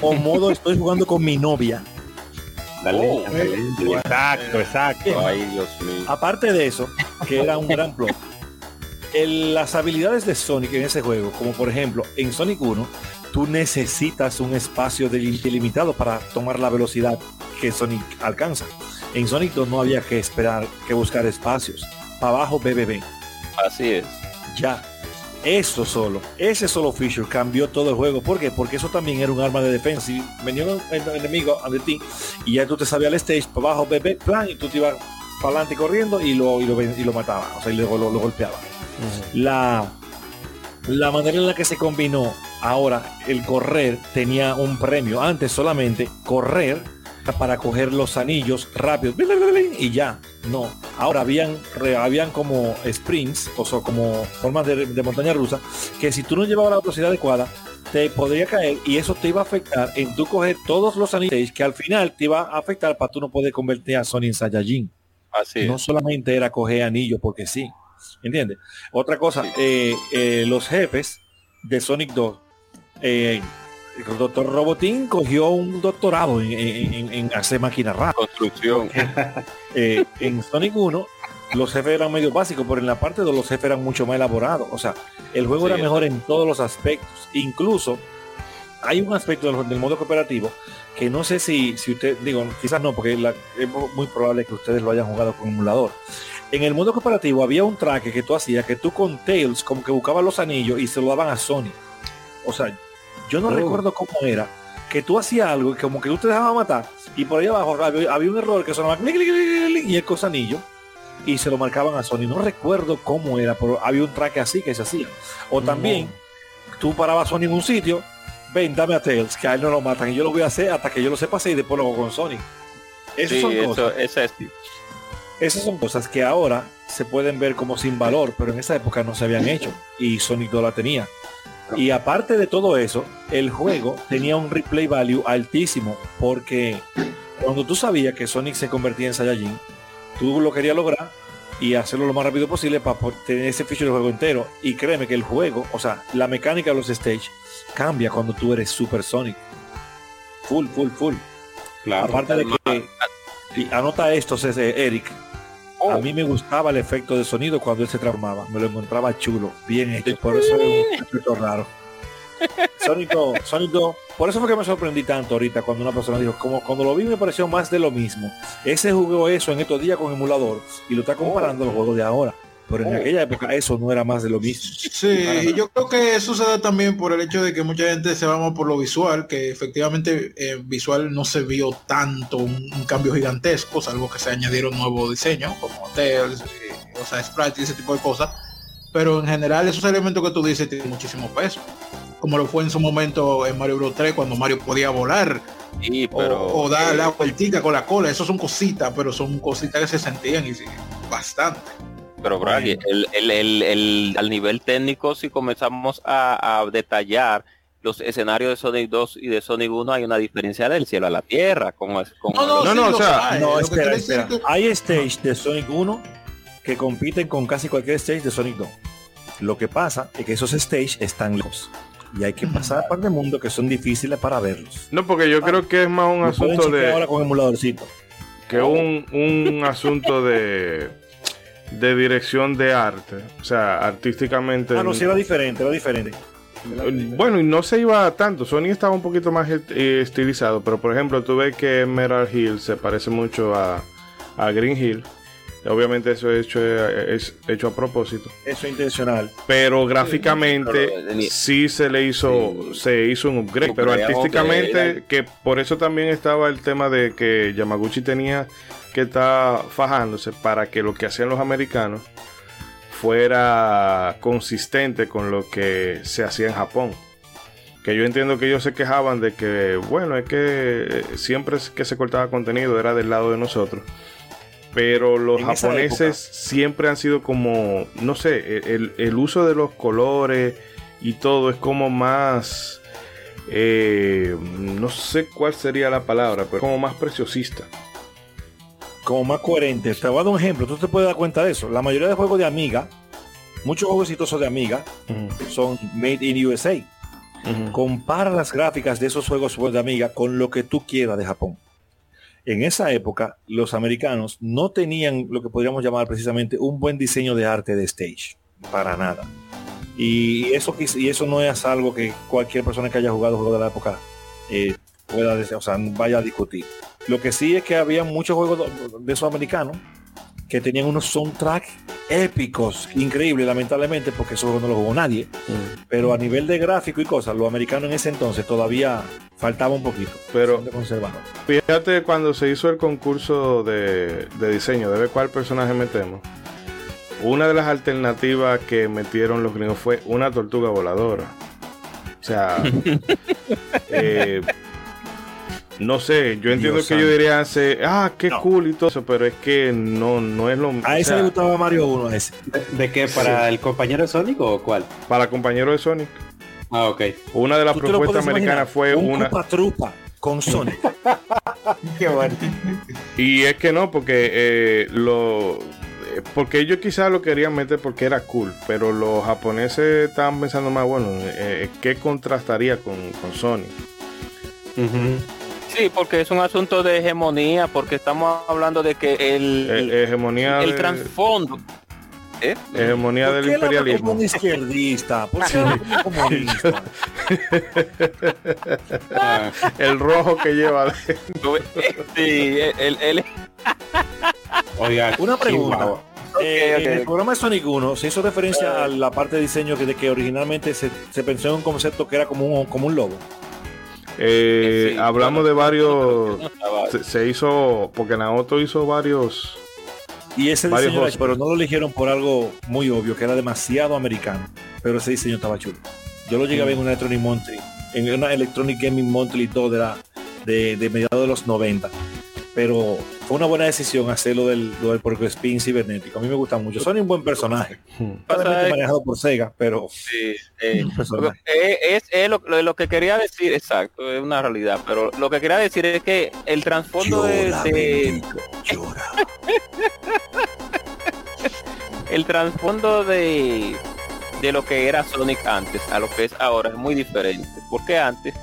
O modo estoy jugando con mi novia. Dale, Oh. dale, dale. Exacto, exacto. ay, Dios mío. Aparte de eso, que era un gran plot, el- las habilidades de Sonic en ese juego, como por ejemplo en Sonic 1, tú necesitas un espacio del- delimitado para tomar la velocidad que Sonic alcanza. En Sonic 2 no había que esperar, que buscar espacios. Para abajo BBB. Así es. Ya. Eso solo, ese solo feature cambió todo el juego. ¿Por qué? Porque eso también era un arma de defensa. Y venía un en- enemigo ante ti y ya tú te sabías el stage para abajo, bebé, plan, y tú te ibas para adelante corriendo y lo, y lo, y lo mataba, o sea, y luego lo, lo golpeaba. La, la manera en la que se combinó ahora el correr tenía un premio. Antes solamente correr para coger los anillos rápido y ya. No. Ahora habían, habían como sprints, o sea, como formas de, de montaña rusa, que si tú no llevabas la velocidad adecuada, te podría caer y eso te iba a afectar en tú coger todos los anillos que al final te iba a afectar para tú no poder convertir a Sony en Saiyajin Así no solamente era coger anillos porque sí. ¿Entiendes? Otra cosa, eh, eh, los jefes de Sonic 2, eh, el doctor Robotín cogió un doctorado en, en- hacer máquinas raras. Construcción. (laughs) Eh, en Sonic 1 los jefes eran medio básicos, pero en la parte 2 los jefes eran mucho más elaborados. O sea, el juego Sí, era mejor en todos los aspectos. Incluso hay un aspecto del, del modo cooperativo que no sé si, si usted, digo, quizás no, porque la- es muy probable que ustedes lo hayan jugado con emulador. En el modo cooperativo había un traque que tú hacías que tú con Tails como que buscabas los anillos y se lo daban a Sony. O sea, yo no Oh. recuerdo cómo era que tú hacías algo y como que tú te dejabas matar y por ahí abajo había, había un error que sonaba y el cosanillo y se lo marcaban a Sony. No recuerdo cómo era, pero había un traque así que se hacía. O también tú parabas a Sony en un sitio, ven, dame a Tails, que a él no lo matan y yo lo voy a hacer hasta que yo lo sepa hacer y después lo hago con Sony. Esas Sí, son eso, cosas. esa es. Esas son cosas que ahora se pueden ver como sin valor, pero en esa época no se habían hecho y Sonic 2 la tenía. Y aparte de todo eso, el juego tenía un replay value altísimo porque cuando tú sabías que Sonic se convertía en Saiyajin, tú lo querías lograr y hacerlo lo más rápido posible para tener ese feature del juego entero. Y créeme que el juego, o sea, la mecánica de los stage cambia cuando tú eres Super Sonic. Full, full, full. Claro. Aparte de que, y anota esto, Eric, Oh. a mí me gustaba el efecto de sonido cuando él se transformaba. Me lo encontraba chulo, bien hecho. Por eso es un efecto raro. Sónico, Sónico, por eso fue que me sorprendí tanto ahorita cuando una persona dijo, como cuando lo vi me pareció más de lo mismo. Ese jugó eso en estos días con emulador y lo está comparando a los juegos de ahora. Pero en Oh. aquella época eso no era más de lo mismo. Sí, y yo creo que eso se da también por el hecho de que mucha gente se va más por lo visual, que efectivamente eh, visual no se vio tanto un, un cambio gigantesco, salvo que se añadieron nuevos diseños como Tails, eh, o sea, Sprite y ese tipo de cosas. Pero en general esos elementos que tú dices tienen muchísimo peso. Como lo fue en su momento en Mario Bros 3 cuando Mario podía volar Sí, o- pero. o, dar eh, la vueltica con la cola. Eso son cositas, pero son cositas que se sentían y sí, bastante. Pero Bragi, el, el, el, el- al nivel técnico, si comenzamos a, a detallar los escenarios de Sonic 2 y de Sonic 1, hay una diferencia del cielo a la tierra. Con, con No, no, No, sí, no, o sea, hay. No, espera, espera. que- Hay stage de Sonic 1 que compiten con casi cualquier stage de Sonic 2. Lo que pasa es que esos stages están lejos y hay que pasar a par de mundo que son difíciles para verlos. No, porque yo creo que es más un asunto chequear ahora de con emuladorcito. que un, un asunto de de dirección de arte, o sea, artísticamente. Ah, no, sí era diferente, era diferente. Bueno, y no se iba tanto. Sony estaba un poquito más eh, estilizado, pero por ejemplo, tú ves que Emerald Hill se parece mucho a, a Green Hill. Obviamente eso es hecho, es hecho a propósito. Eso es intencional. Pero gráficamente pero sí se le hizo, Sí. se hizo un upgrade. Pero artísticamente, upgrade. que por eso también estaba el tema de que Yamaguchi tenía que estar fajándose para que lo que hacían los americanos fuera consistente con lo que se hacía en Japón. Que yo entiendo que ellos se quejaban de que, bueno, es que eh, siempre que se cortaba contenido era del lado de nosotros. Pero los En japoneses siempre han sido como, no sé, el, el uso de los colores y todo es como más, eh, no sé cuál sería la palabra, pero como más preciosista. Como más coherente. Te voy a dar un ejemplo. Tú te puedes dar cuenta de eso. La mayoría de juegos de Amiga, muchos juegos exitosos de Amiga, son made in USA. Compara las gráficas de esos juegos de Amiga con lo que tú quieras de Japón. En esa época, los americanos no tenían lo que podríamos llamar precisamente un buen diseño de arte de stage. Para nada. Y eso, y eso no es algo que cualquier persona que haya jugado juegos de la época eh, pueda, o sea, vaya a discutir. Lo que sí es que había muchos juegos de esos americanos que tenían unos soundtracks épicos, increíbles, lamentablemente, porque juegos no los jugó nadie. Pero a nivel de gráfico y cosas, los americanos en ese entonces todavía faltaba un poquito. Pero-. Fíjate cuando se hizo el concurso de, de diseño, de ver cuál personaje metemos. Una de las alternativas que metieron los gringos fue una tortuga voladora. O sea, (laughs) eh, no sé, yo entiendo Dios que yo diría, hace, ah, qué No. cool y todo eso, pero es que no, no es lo A o ese sea, le gustaba Mario 1, a ese. ¿De, de qué? ¿Para el compañero de Sonic o cuál? Para compañero de Sonic. Ah, ok. Una de las propuestas americanas fue un una. Trupa con Sonic. (laughs) Qué bueno. Y es que no, porque eh, lo. Porque ellos quizás lo querían meter porque era cool, pero los japoneses estaban pensando más, bueno, eh, ¿qué contrastaría con, con Sony? Sí, porque es un asunto de hegemonía, porque estamos hablando de que el, Eh, hegemonía el de- trasfondo. ¿eh? hegemonía ¿Por del qué imperialismo. como un izquierdista? ¿Por qué habla como un comunista? Ah, (laughs) El rojo que lleva. Sí, él, él- oiga, Una pregunta. Eh. En el programa de Sonic 1 se hizo referencia a la parte de diseño que, de que originalmente se, se pensó en un concepto que era como un, como un logo. Eh, Sí, hablamos de varios. Se, se hizo. Porque Naoto hizo varios. Y ese Varios diseño, pero no lo eligieron por algo muy obvio, que era demasiado americano. Pero ese diseño estaba chulo. Yo lo llegué a ver en una Electronic Monthly, en una Electronic Gaming Monthly 2 de, la, de, de mediados de los 90. Pero fue una buena decisión hacerlo del, lo del Porco Spin cibernético. A mí me gusta mucho. Son un buen personaje. Probablemente manejado por Sega, pero Sí, eh. Eh, es, es lo, lo- lo que quería decir, exacto, es una realidad, pero lo que quería decir es que el trasfondo de, de- (laughs) el trasfondo de, de lo que era Sonic antes a lo que es ahora es muy diferente, porque antes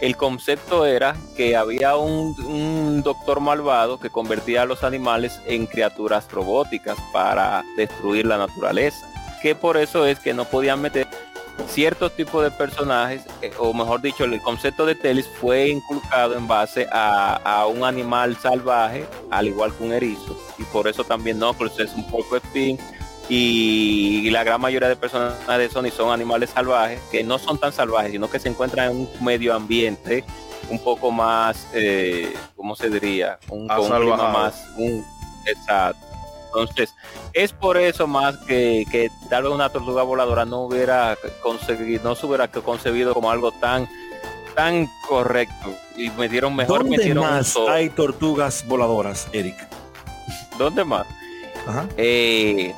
el concepto era que había un, doctor malvado que convertía a los animales en criaturas robóticas para destruir la naturaleza, que por eso es que no podían meter ciertos tipos de personajes, eh, o mejor dicho, el concepto de Telis fue inculcado en base a, a un animal salvaje, al igual que un erizo, y por eso también Knuckles es un poco spin, y la gran mayoría de personajes de Sony son animales salvajes, que no son tan salvajes, sino que se encuentran en un medio ambiente un poco más, eh, ¿cómo se diría? Un, con un clima más, un, exacto. Entonces, es por eso más que, que tal vez una tortuga voladora no hubiera conseguido, no se hubiera concebido como algo tan tan correcto y me dieron mejor ¿Dónde metieron un más hay tortugas voladoras, Eric? ¿Dónde más? Ajá. Eh,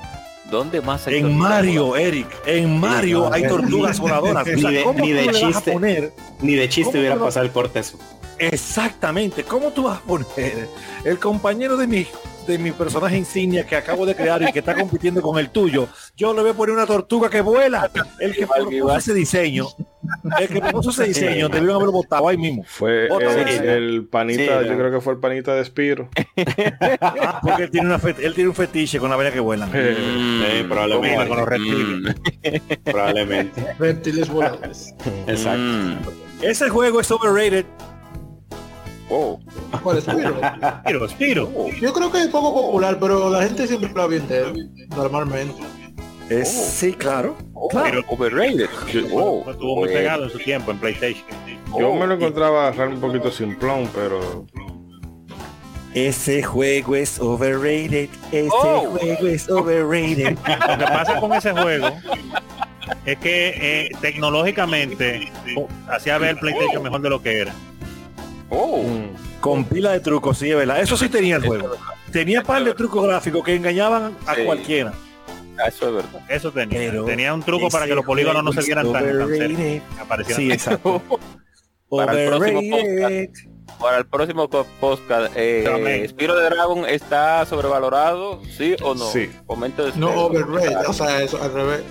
¿Dónde más hay En Mario, Eric, en Mario no, hay tortugas voladoras. (laughs) O ni sea, de- ¿cómo ni tú de le vas a chiste. poner Ni de chiste ¿Cómo hubiera no- pasado el corte eso. exactamente? ¿Cómo tú vas a poner el compañero de mi de mi personaje insignia que acabo de crear y que está compitiendo con el tuyo, yo le voy a poner una tortuga que vuela. El que igual. ese diseño, el que propuso ese diseño, debieron haberlo votado ahí mismo. Fue el, panita, Sí, yo creo que fue el panita de Spiro. Ah, (laughs) porque él tiene, una fe- él tiene un fetiche con la vaina que vuelan. (laughs) Eh, Sí, probablemente. Con los reptiles. (laughs) Probablemente. Reptiles voladores. Exacto. Mm. Ese juego es overrated. Oh. ¿Cuál es Spiro? Spiro, Spiro. Yo creo que es poco popular, pero la gente siempre lo bien entero, normalmente. Es, Sí, claro. Pero Overrated. Oh, estuvo muy pegado en su tiempo en PlayStation. yo Oh, me lo y- encontraba un poquito simplón, pero Ese juego es overrated. Ese Oh. juego es overrated. (laughs) Lo que pasa con ese juego es que eh, tecnológicamente oh, hacía ver el PlayStation mejor de lo que era. Oh. mm, Con pila de trucos, sí, es verdad. Eso sí tenía el juego. Tenía par de trucos gráficos que engañaban a Sí. cualquiera. Ah, Eso es verdad. Eso tenía. Pero tenía un truco para que los polígonos no se vieran es tan, tan cerca. Sí, exacto. (laughs) Para el próximo Overrated. Para el próximo podcast, eh. Spiro de Dragon está sobrevalorado, ¿sí o no? Sí. Comente de No overrated, o sea, eso al revés.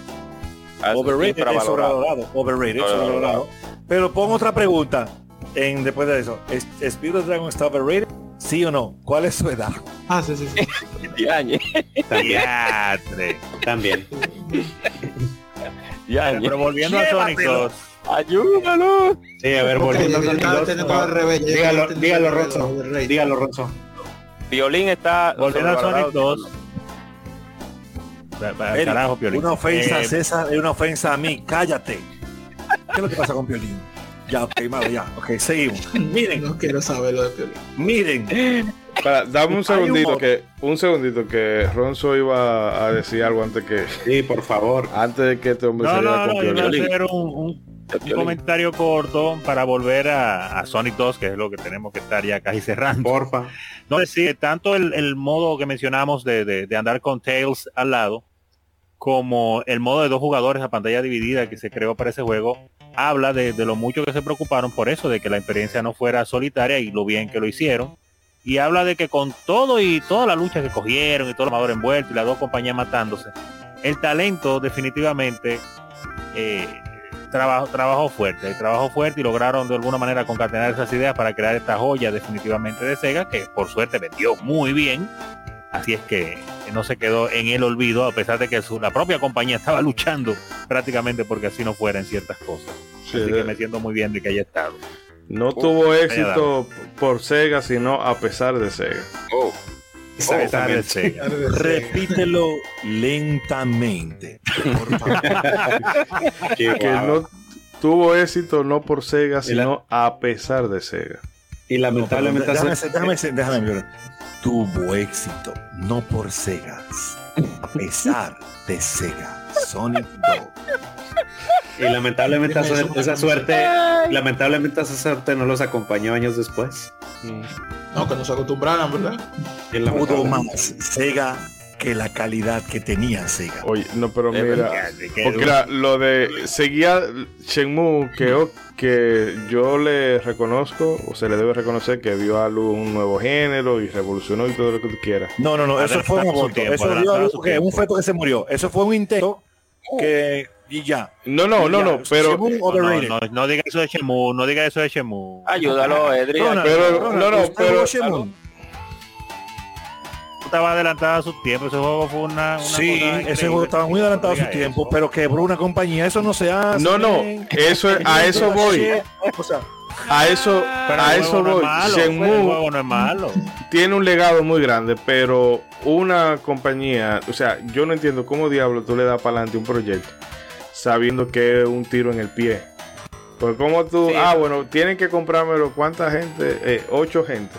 Ah, Overrated sí, es sobrevalorado. Overrated, Sobrevalorado. sobrevalorado. Pero pongo otra pregunta en después de eso. ¿Es, ¿Spirit Dragon está overrated? ¿Sí o no? ¿Cuál es su edad? Ah, sí, sí, sí. También. También. yañe. Pero volviendo a Sonic 2, Ayúdalo. Sí, a ver, volviendo a Sonic estaba 2, teniendo no. al revés, yo Dígalo, dígalo, overrated. Dígalo, Ronzo. Violín está volviendo a Sonic sobrevalorado, 2. Va- va al Eric, carajo, Piolín. Una ofensa, Eh, César, es una ofensa a mí. Cállate. ¿Qué es lo que pasa con Piolín? Ya, ok, malo, ya. Ok, seguimos. (laughs) Miren, No quiero saber lo de Piolín. miren. para, dame un segundito que un segundito que Ronzo iba a decir algo antes que Sí, por favor. antes de que este hombre No, no, no, yo a hacer un, un- un Piolín. comentario corto para volver a, a Sonic 2, que es lo que tenemos que estar ya casi cerrando. Porfa. No decir, tanto el, el modo que mencionamos de, de- de andar con Tails al lado, como el modo de dos jugadores a pantalla dividida que se creó para ese juego, habla de, de lo mucho que se preocuparon por eso, de que la experiencia no fuera solitaria y lo bien que lo hicieron. Y habla de que con todo y toda la lucha que cogieron y todo el amador envuelto y las dos compañías matándose, el talento definitivamente eh, trabajó, trabajó fuerte, trabajó fuerte y lograron de alguna manera concatenar esas ideas para crear esta joya definitivamente de Sega que por suerte vendió muy bien. Así es que no se quedó en el olvido a pesar de que su- la propia compañía estaba luchando prácticamente porque así no fuera en ciertas cosas. Sí, Así que me siento muy bien de que haya estado. no tuvo éxito por Sega, sino a pesar de Sega. Oh. A pesar de Sega. Repítelo lentamente. Por favor. (laughs) Que no tuvo éxito no por Sega, la- sino a pesar de Sega. Y lamentablemente déjame, déjame, déjame, déjame, Tuvo éxito, no por Sega, a pesar de Sega. Sonic 2. y lamentablemente esa, suerte, lamentablemente esa suerte no los acompañó años después. No, que nos acostumbraran, ¿verdad? Y Pudo más Sega que la calidad que tenía Sega. Oye, no, pero mira, Que- porque era lo de seguía Shenmue que, que yo le reconozco o se le debe reconocer que vio a luz un nuevo género y revolucionó y todo lo que tú quieras. No, no, no, eso fue un aborto. tiempo, Eso dio a luz que un feto que se murió. Eso fue un intento que y ya. No, no, no, Ya, no, pero Shenmue No, no, overrated. no, no diga eso de Shemu, no diga eso de Shemu. Ayúdalo, Edri. Ronald, pero- no, no, ¿usted pero- Shenmue? Estaba adelantada a su tiempo, ese juego fue una, una Sí, cosa ese juego estaba muy adelantado a su tiempo, eso. pero quebró una compañía. Eso no se hace. No, no, eso es- a eso voy. O sea, a eso Pero a el eso juego no voy. es malo, el Shenmue juego no es malo. tiene un legado muy grande, pero una compañía, o sea, yo no entiendo cómo diablo tú le das para adelante un proyecto sabiendo que es un tiro en el pie. Pues como tú, Sí. ah, bueno, tienen que comprármelo, ¿cuánta gente? Eh, ocho gente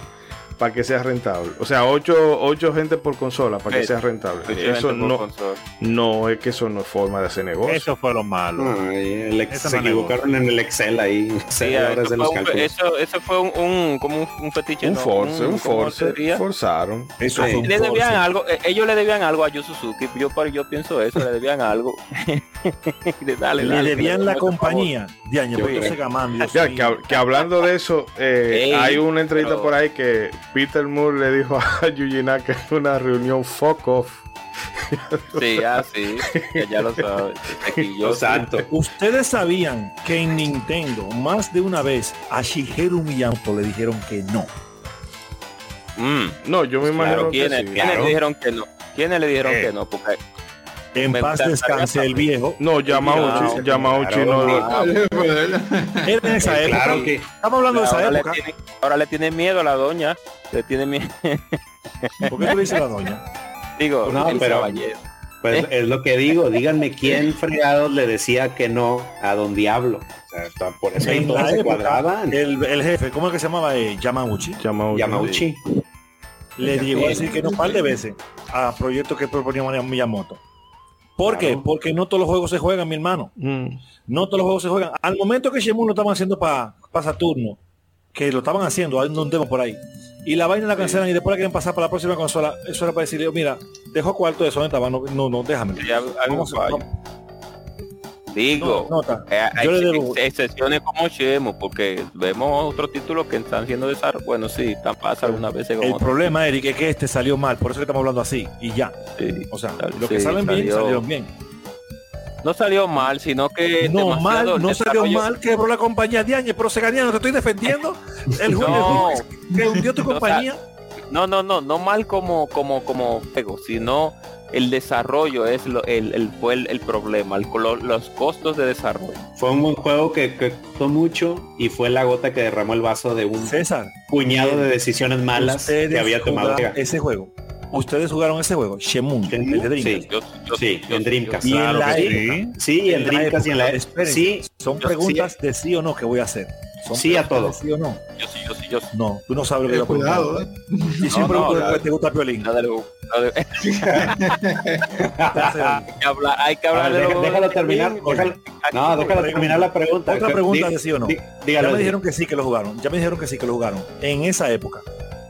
para que sea rentable. O sea, ocho, ocho gente por consola para que Sí. sea rentable. Eso no, consola. no es que eso no es forma de hacer negocio. Eso fue lo malo. Ay, el ex- se no equivocaron en el Excel ahí. (laughs) Sí, eso, los fue un, eso, eso fue un, un- como un, un fetiche. un ¿no? force, un ¿cómo force, forzaron. eso Sí. fue un Le debían force. algo, eh, ellos le debían algo a Yu Suzuki, yo, yo pienso eso, le debían algo. (laughs) (laughs) dale, Le debían que la compañía. Diaño, Dios Ya, que, hab- que hablando de eso, eh, Ey, hay una entrevista pero- por ahí que Peter Moore le dijo a (laughs) Yuji Naka en una reunión fuck off. Sí, ah, sí, que ya lo sabes. Yo. Santo. Ustedes sabían que en Nintendo más de una vez a Shigeru Miyamoto le dijeron que no. Mm, No, yo me imagino Pero que ¿quiénes, sí. quiénes le dijeron que no? ¿Quiénes le dijeron Eh. que no? Porque En Me paz descanse el viejo. No, Yamauchi, Yamauchi no. Era en esa época. Claro que Estamos hablando de esa ahora, le época. tiene, ahora le tiene miedo a la doña. Le tiene miedo. (laughs) ¿Por qué tú dices la doña? Digo, No, el pero- caballero. pues es lo que digo, díganme quién fregados le decía que no a Don Diablo. O sea, está- por eso En la se época, cuadraban. el, el jefe, ¿cómo es que se llamaba? Eh, Yamauchi. Yamauchi. Yamauchi. Le llegó a decir que no un par de veces a proyectos que proponía Miyamoto. ¿Por qué? Porque no todos los juegos se juegan, mi hermano. Mm. No todos los juegos se juegan. Al momento que Shenmue lo estaban haciendo para Saturno, que lo estaban haciendo, hay un demo por ahí, y la vaina la cancelan y después la quieren pasar para la próxima consola, eso era para decirle, mira, dejo cuarto de eso. No, no, no, déjame. Digo, No, eh, hay debo- excepciones como Shemo, porque vemos otros títulos que están siendo desarrollados. Bueno, sí, están pasa algunas veces El problema, Eric, es que este salió mal, por eso que estamos hablando así, y ya. sí. O sea, Sal- lo que sí, salen bien, salió- salieron bien. No salió mal, sino que No mal, no salió mal, quebró la compañía de años, pero se no te estoy defendiendo. (laughs) El juego No. que hundió tu (laughs) O sea, compañía. No, no, no, no mal como como como juego, sino el desarrollo es lo, el, el fue el, el problema, el color, los costos de desarrollo. Fue un buen juego que, que costó mucho y fue la gota que derramó el vaso de un César, puñado de decisiones malas que había tomado. ese juego. Ustedes jugaron ese juego, Shemun, el de Dreamcast. sí. Yo, yo- Sí, yo- en Dreamcast. Y en la época, sí. Sí, en la Dreamcast y en la época, Sí, son yo- preguntas de sí o no que voy a hacer. Son Sí a preguntas todo. de Sí o no. yo sí, yo sí, yo sí. No, tú no sabes lo que yo cuidado, eh. Y siempre no, después, te gusta Piolín. Nada hay que hablar, hay que A hablar ver, de deja- lo- déjalo terminar. déjalo- no, déjalo terminar la pregunta. Otra pregunta de sí o no. Dí- Ya me dijeron que sí que lo jugaron. Ya me dijeron que sí que lo jugaron. En esa época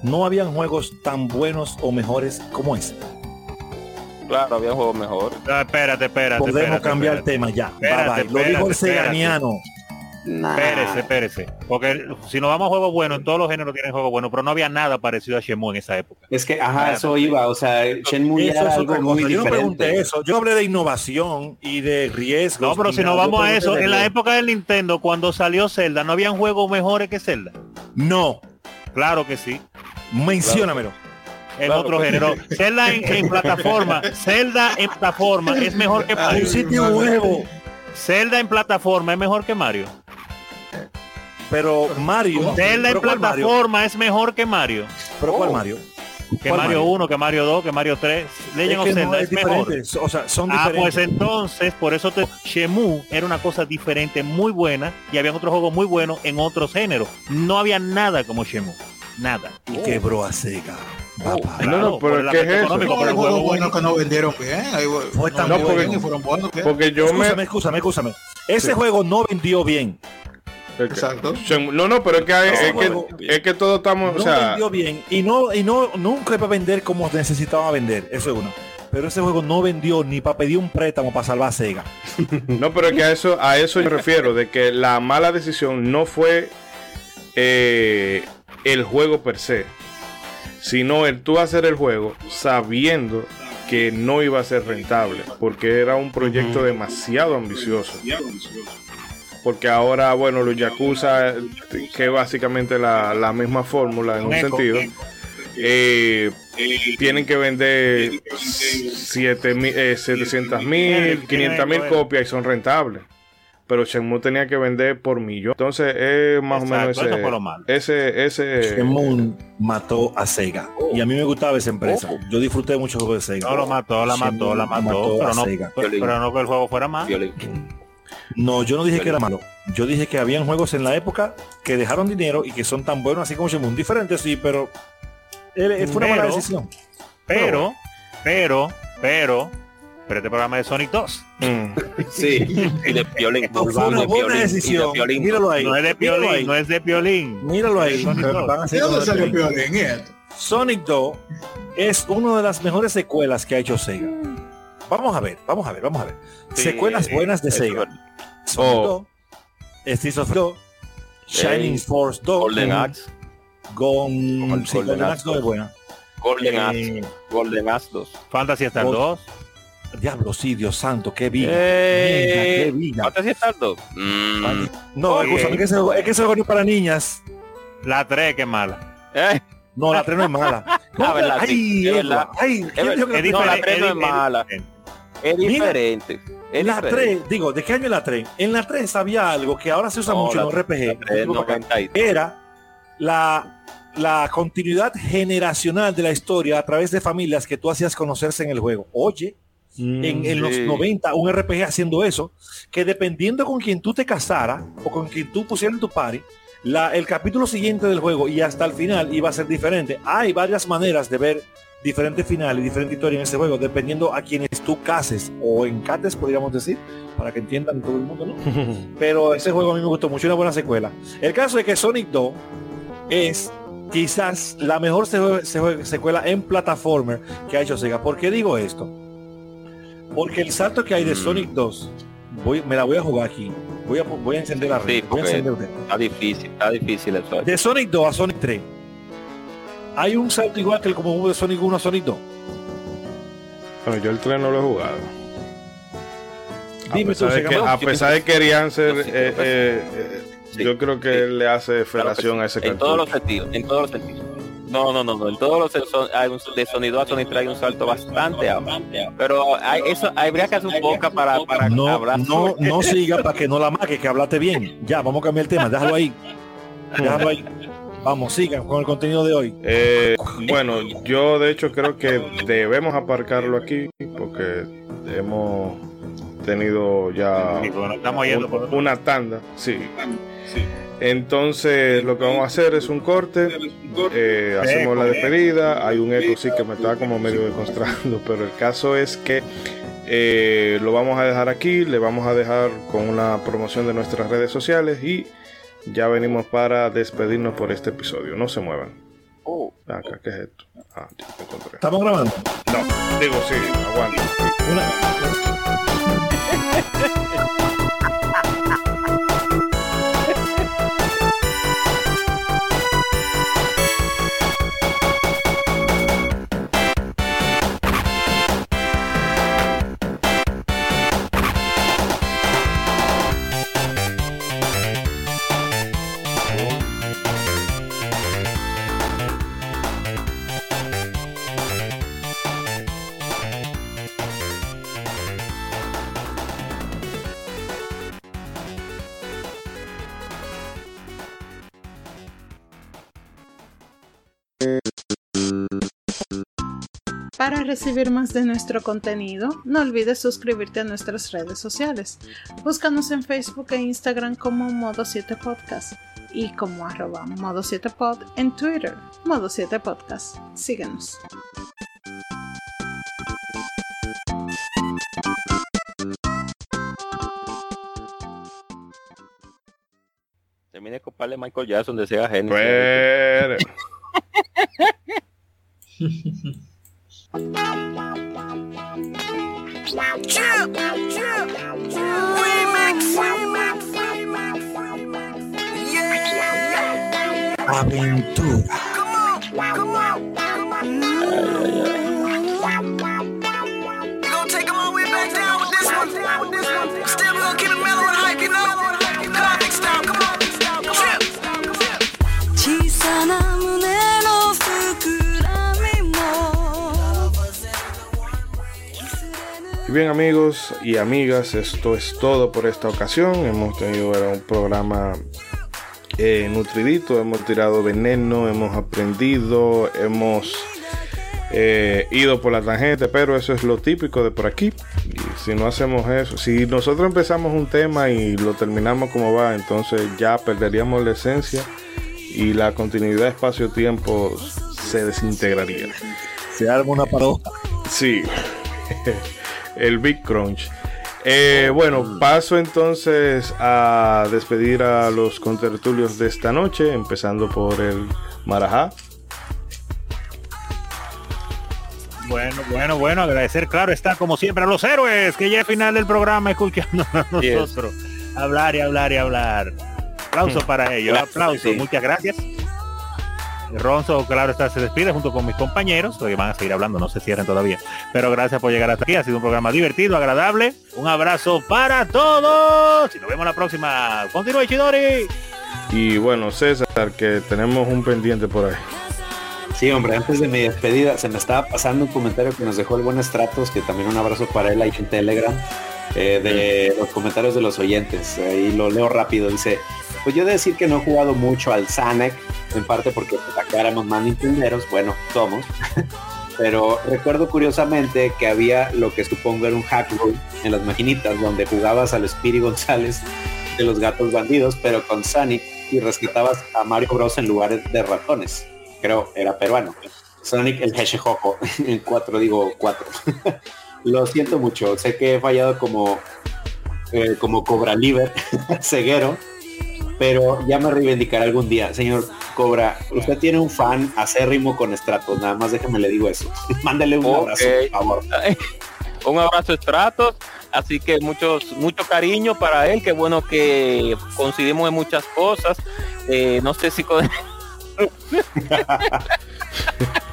no habían juegos tan buenos o mejores como ese. Claro, había juegos mejores. Ah, espérate, espérate. Podemos espérate, cambiar espérate. el tema ya. Espérate, Bye, bye. Lo dijo el espérate, espérate. seganiano. Nah. Espérese, espérese. Porque si nos vamos a juegos buenos, en todos los géneros tienen juegos buenos, pero no había nada parecido a Shenmue en esa época. Es que, ajá, eso iba, o sea, Shenmue Eso era algo muy cosa. Yo no pregunté diferente. eso. Yo hablé de innovación y de riesgos. No, pero si nos vamos Yo a eso, en la época del Nintendo, cuando salió Zelda, ¿no habían juegos mejores que Zelda? No, Claro que sí. menciónamelo. En Claro otro que género. Zelda en, en plataforma. (laughs) Zelda en plataforma es mejor que un huevo. Zelda en plataforma es mejor que Mario. Pero Mario. Zelda en plataforma es mejor que Mario. ¿Pero cuál Mario? Que ¿Cuál Mario Mario? 1, que Mario 2, que Mario 3. Legend Es of que no, Zelda es es mejor. O sea, son Ah, pues diferentes. entonces, por eso te... Shemu era una cosa diferente, muy buena, y había otros juegos muy buenos en otros géneros. No había nada como Shemu. Nada. y quebró a Sega. No, no, pero ¿qué es eso? No, el juego bueno. que no vendieron bien. Fue no tan vendieron bueno. bien y fueron buenos. Porque yo me. Escúchame, escúchame, escúchame. Ese juego no vendió bien. Exacto. No, no, pero es que, hay- es, juego- que es que todos estamos, No o sea, vendió bien. Y no, y no, nunca iba a vender como necesitaba vender. Eso es uno. Pero ese juego no vendió ni para pedir un préstamo para salvar a Sega. (laughs) no, pero es que a eso, a eso yo me refiero, de que la mala decisión no fue eh, el juego per se, sino el tú hacer el juego sabiendo que no iba a ser rentable, porque era un proyecto demasiado ambicioso. Porque ahora, bueno, los Yakuza, que básicamente la, la misma fórmula en un sentido, eh, tienen que vender 700 mil, 500 mil, 500 mil copias y son rentables. Pero Shenmue tenía que vender por millón. Entonces es más Exacto, o menos eso ese, fue lo malo. ese, ese Shenmue mató a Sega. Y a mí me gustaba esa empresa. Yo disfruté mucho juego de Sega. No lo mató, la mató, la mató, mató pero a no, Sega. pero, pero no que el juego fuera más. Violín. No, yo no dije que era malo. Yo dije que habían juegos en la época que dejaron dinero y que son tan buenos así como Shenmue. Diferentes, sí, pero él- él fue una mala decisión. Pero, pero, pero, pero este programa es de Sonic 2. Mm. Sí. Y de Violín. Esto fue una de buena de decisión. Violín. Míralo ahí. No es de Piolín, no es de Piolín. Míralo ahí. Sonic 2. Van a ¿De dónde de salió Piolín. Piolín? Sonic 2 es una de las mejores secuelas que ha hecho Sega. vamos a ver, vamos a ver, vamos a ver. Sí, Secuelas buenas de es Sega. Sonic Oh. 2, Streets of 2, Shining Force 2, Golden Axe, Golden Axe Axe 2 es buena. Golden Eh, Axe, Golden Axe 2. Fantasy Star Gol- 2. Diablo, sí, Dios santo, qué vida. Eh, qué vida. Star 2. Mm, No, Ok. escúchame, es que ese es que ese juego para niñas. La 3, que mala. eh, No, la 3 no es mala. (laughs) Ah, verdad, ay, sí, es verdad. ay, ¿quién ver- dijo que Es No, la diferente, 3 no es es diferente. mala. es diferente. Es la diferente. 3, digo, ¿de qué año es la 3? En la 3 había algo que ahora se usa No, mucho la- en los RPG. La 3 90 y- Era la, la continuidad generacional de la historia a través de familias que tú hacías conocerse en el juego. Oye, en, en los sí. 90 un RPG haciendo eso, que dependiendo con quien tú te casaras o con quien tú pusieras en tu party, la, el capítulo siguiente del juego y hasta el final iba a ser diferente. Hay varias maneras de ver diferente final y diferente historia en ese juego, dependiendo a quienes tú cases o encates, podríamos decir, para que entiendan todo el mundo, ¿no? (laughs) Pero ese juego a mí me gustó mucho, una buena secuela. El caso es que Sonic 2 es quizás la mejor se- se- secuela en plataformer que ha hecho Sega. ¿Por qué digo esto? Porque el salto que hay de Mm. Sonic 2, voy, me la voy a jugar aquí. Voy a, voy a encender la red. Sí, voy a porque- encender usted. Está difícil, está difícil eso. De Sonic 2 a Sonic 3, hay un salto igual que el como hubo de Sonic 1 a Sonic 2. Bueno, yo el tren no lo he jugado. A Dime tú, pesar, de que, a pesar de que No, sí, eh, eh, eh, sí, yo creo que le hace Claro felación sí. a ese En todos los sentidos, en todos los sentidos. No, no, no, no. En todos los son- hay un, de sonido a Sonic 3 hay un salto bastante amplio. Pero hay, eso habría que hacer un poco para, para No, hablar no, (laughs) siga para que no la maque, que hablaste bien. Ya, vamos a cambiar el tema, déjalo ahí. Déjalo ahí. Vamos, sigan con el contenido de hoy. Eh, bueno, yo de hecho creo que debemos aparcarlo aquí porque hemos tenido ya Sí, bueno, estamos yendo un- por otro- una tanda. Sí. Entonces lo que vamos a hacer es un corte, eh, hacemos la despedida, hay un eco sí que me está como medio desconstrando, (laughs) pero el caso es que eh, lo vamos a dejar aquí, le vamos a dejar con una promoción de nuestras redes sociales y ya venimos para despedirnos por este episodio. No se muevan. Oh, Acá, ¿qué es esto? Ah, ya lo encontré. Estamos grabando. No, digo sí, aguanta. Una- Para recibir más de nuestro contenido, no olvides suscribirte a nuestras redes sociales. Búscanos en Facebook e Instagram como Modo 7 Podcast y como arroba Modo 7 Pod en Twitter, Modo 7 Podcast. Síguenos. termine de coparle Michael Jackson (laughs) de Sega Genesis. Pero, Aventura. Y bien amigos y amigas, esto es todo por esta ocasión. Hemos tenido era un programa eh, nutridito, hemos tirado veneno, hemos aprendido, hemos eh, ido por la tangente, pero eso es lo típico de por aquí. Y si no hacemos eso, si nosotros empezamos un tema y lo terminamos como va, entonces ya perderíamos la esencia y la continuidad espacio-tiempo se desintegraría. Se arma una paroja. Sí, (laughs) el Big Crunch. Eh, bueno, paso entonces a despedir a los contertulios de esta noche, empezando por el Marajá. Bueno, bueno, bueno, agradecer, claro, está como siempre a los héroes que ya al final del programa escuchando (laughs) a nosotros hablar y hablar y hablar. Aplauso para ellos, aplauso, muchas gracias. Ronzo, claro, está, se despide junto con mis compañeros, que van a seguir hablando, no se cierren todavía. Pero gracias por llegar hasta aquí, ha sido un programa divertido, agradable. Un abrazo para todos y nos vemos la próxima. Continúa, Chidori. Y bueno, César, que tenemos un pendiente por ahí. Sí, hombre, antes de mi despedida se me estaba pasando un comentario que nos dejó el buen Estratos, que también un abrazo para él ahí en Telegram, eh, de los comentarios de los oyentes. Ahí lo leo rápido, dice, pues yo de decir que no he jugado mucho al Sonic, en parte porque pues, acá éramos más nintenderos, bueno, somos. (laughs) Pero recuerdo curiosamente que había lo que supongo era un hack en las maquinitas donde jugabas al Spiri González de los gatos bandidos, pero con Sonic y rescatabas a Mario Bros en lugares de ratones. Creo era peruano. Sonic el Hedgehog (laughs) en cuatro, digo cuatro. (laughs) Lo siento mucho, sé que he fallado como eh, como Cobra Liver, ceguero, pero ya me reivindicaré algún día. Señor Cobra, usted tiene un fan acérrimo con Stratos, nada más déjeme le digo eso. (laughs) Mándale un abrazo, por favor. un abrazo Stratos, así que muchos, mucho cariño para él, qué bueno que coincidimos en muchas cosas. Eh, no sé si con... (laughs)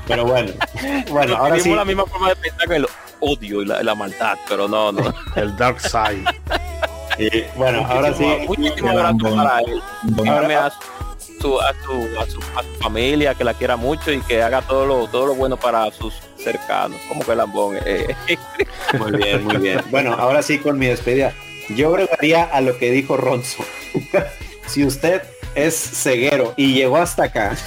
pero bueno, bueno, ahora sí. la misma forma de pensar que el odio y la, la maldad, pero no, no. el dark side. (laughs) Y bueno, ahora sí. Muchísimas gracias para él. A su, a, su, a, su, familia, que la quiera mucho y que haga todo lo, todo lo bueno para sus cercanos, como que lambón. Eh. (laughs) Muy bien, muy bien. Bueno, ahora sí con mi despedida. Yo agregaría a lo que dijo Ronzo. (laughs) si usted es ceguero y llegó hasta acá,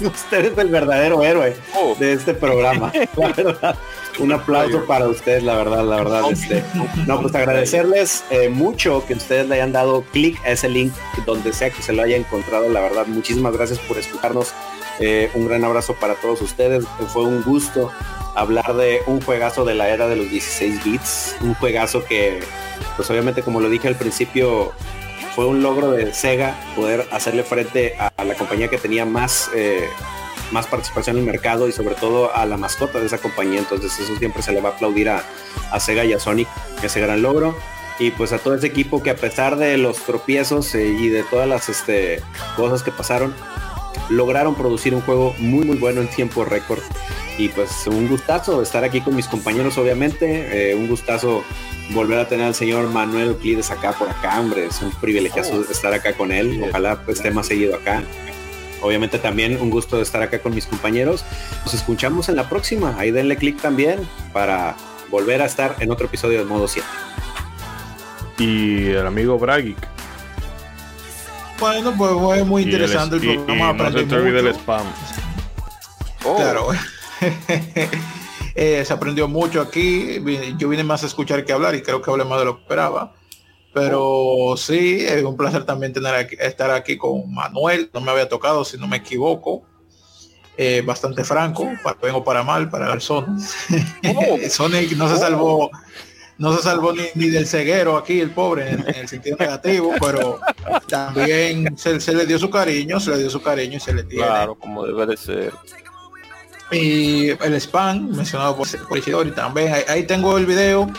(laughs) usted es el verdadero héroe oh. de este programa. (laughs) La verdad un aplauso para ustedes, la verdad, la verdad. Este, no, pues agradecerles eh, mucho que ustedes le hayan dado clic a ese link donde sea que se lo haya encontrado, la verdad. Muchísimas gracias por escucharnos. Eh, un gran abrazo para todos ustedes. Fue un gusto hablar de un juegazo de la era de los 16 bits, un juegazo que, pues obviamente como lo dije al principio, fue un logro de Sega poder hacerle frente a, la compañía que tenía más eh, más participación en el mercado y sobre todo a la mascota de esa compañía. Entonces eso siempre se le va a aplaudir a, Sega y a Sonic ese gran logro. Y pues a todo ese equipo que a pesar de los tropiezos eh, y de todas las este, cosas que pasaron, lograron producir un juego muy muy bueno en tiempo récord. Y pues un gustazo estar aquí con mis compañeros obviamente, eh, un gustazo volver a tener al señor Manuel Euclides acá por acá, hombre, es un privilegio oh. estar acá con él, ojalá pues, esté más seguido acá obviamente también un gusto de estar acá con mis compañeros. Nos escuchamos en la próxima. Ahí denle clic también para volver a estar en otro episodio de Modo 7. Y el amigo Bragic. Bueno, pues fue muy interesante el, programa. se del spam. Claro. (laughs) Eh, se aprendió mucho aquí. Yo vine más a escuchar que hablar y creo que hablé más de lo que esperaba. Pero sí, es un placer también tener estar aquí con Manuel. No me había tocado, si no me equivoco. Eh, bastante franco, para, vengo para mal, para el Sonic. Oh. (laughs) Sonic no se salvó, no se salvó ni, del ceguero aquí, el pobre, en, el sentido negativo, pero también se, le dio su cariño, se le dio su cariño y se le tiene. Claro, como debe de ser. Y el spam, mencionado por, por Isidori, también. ahí tengo el video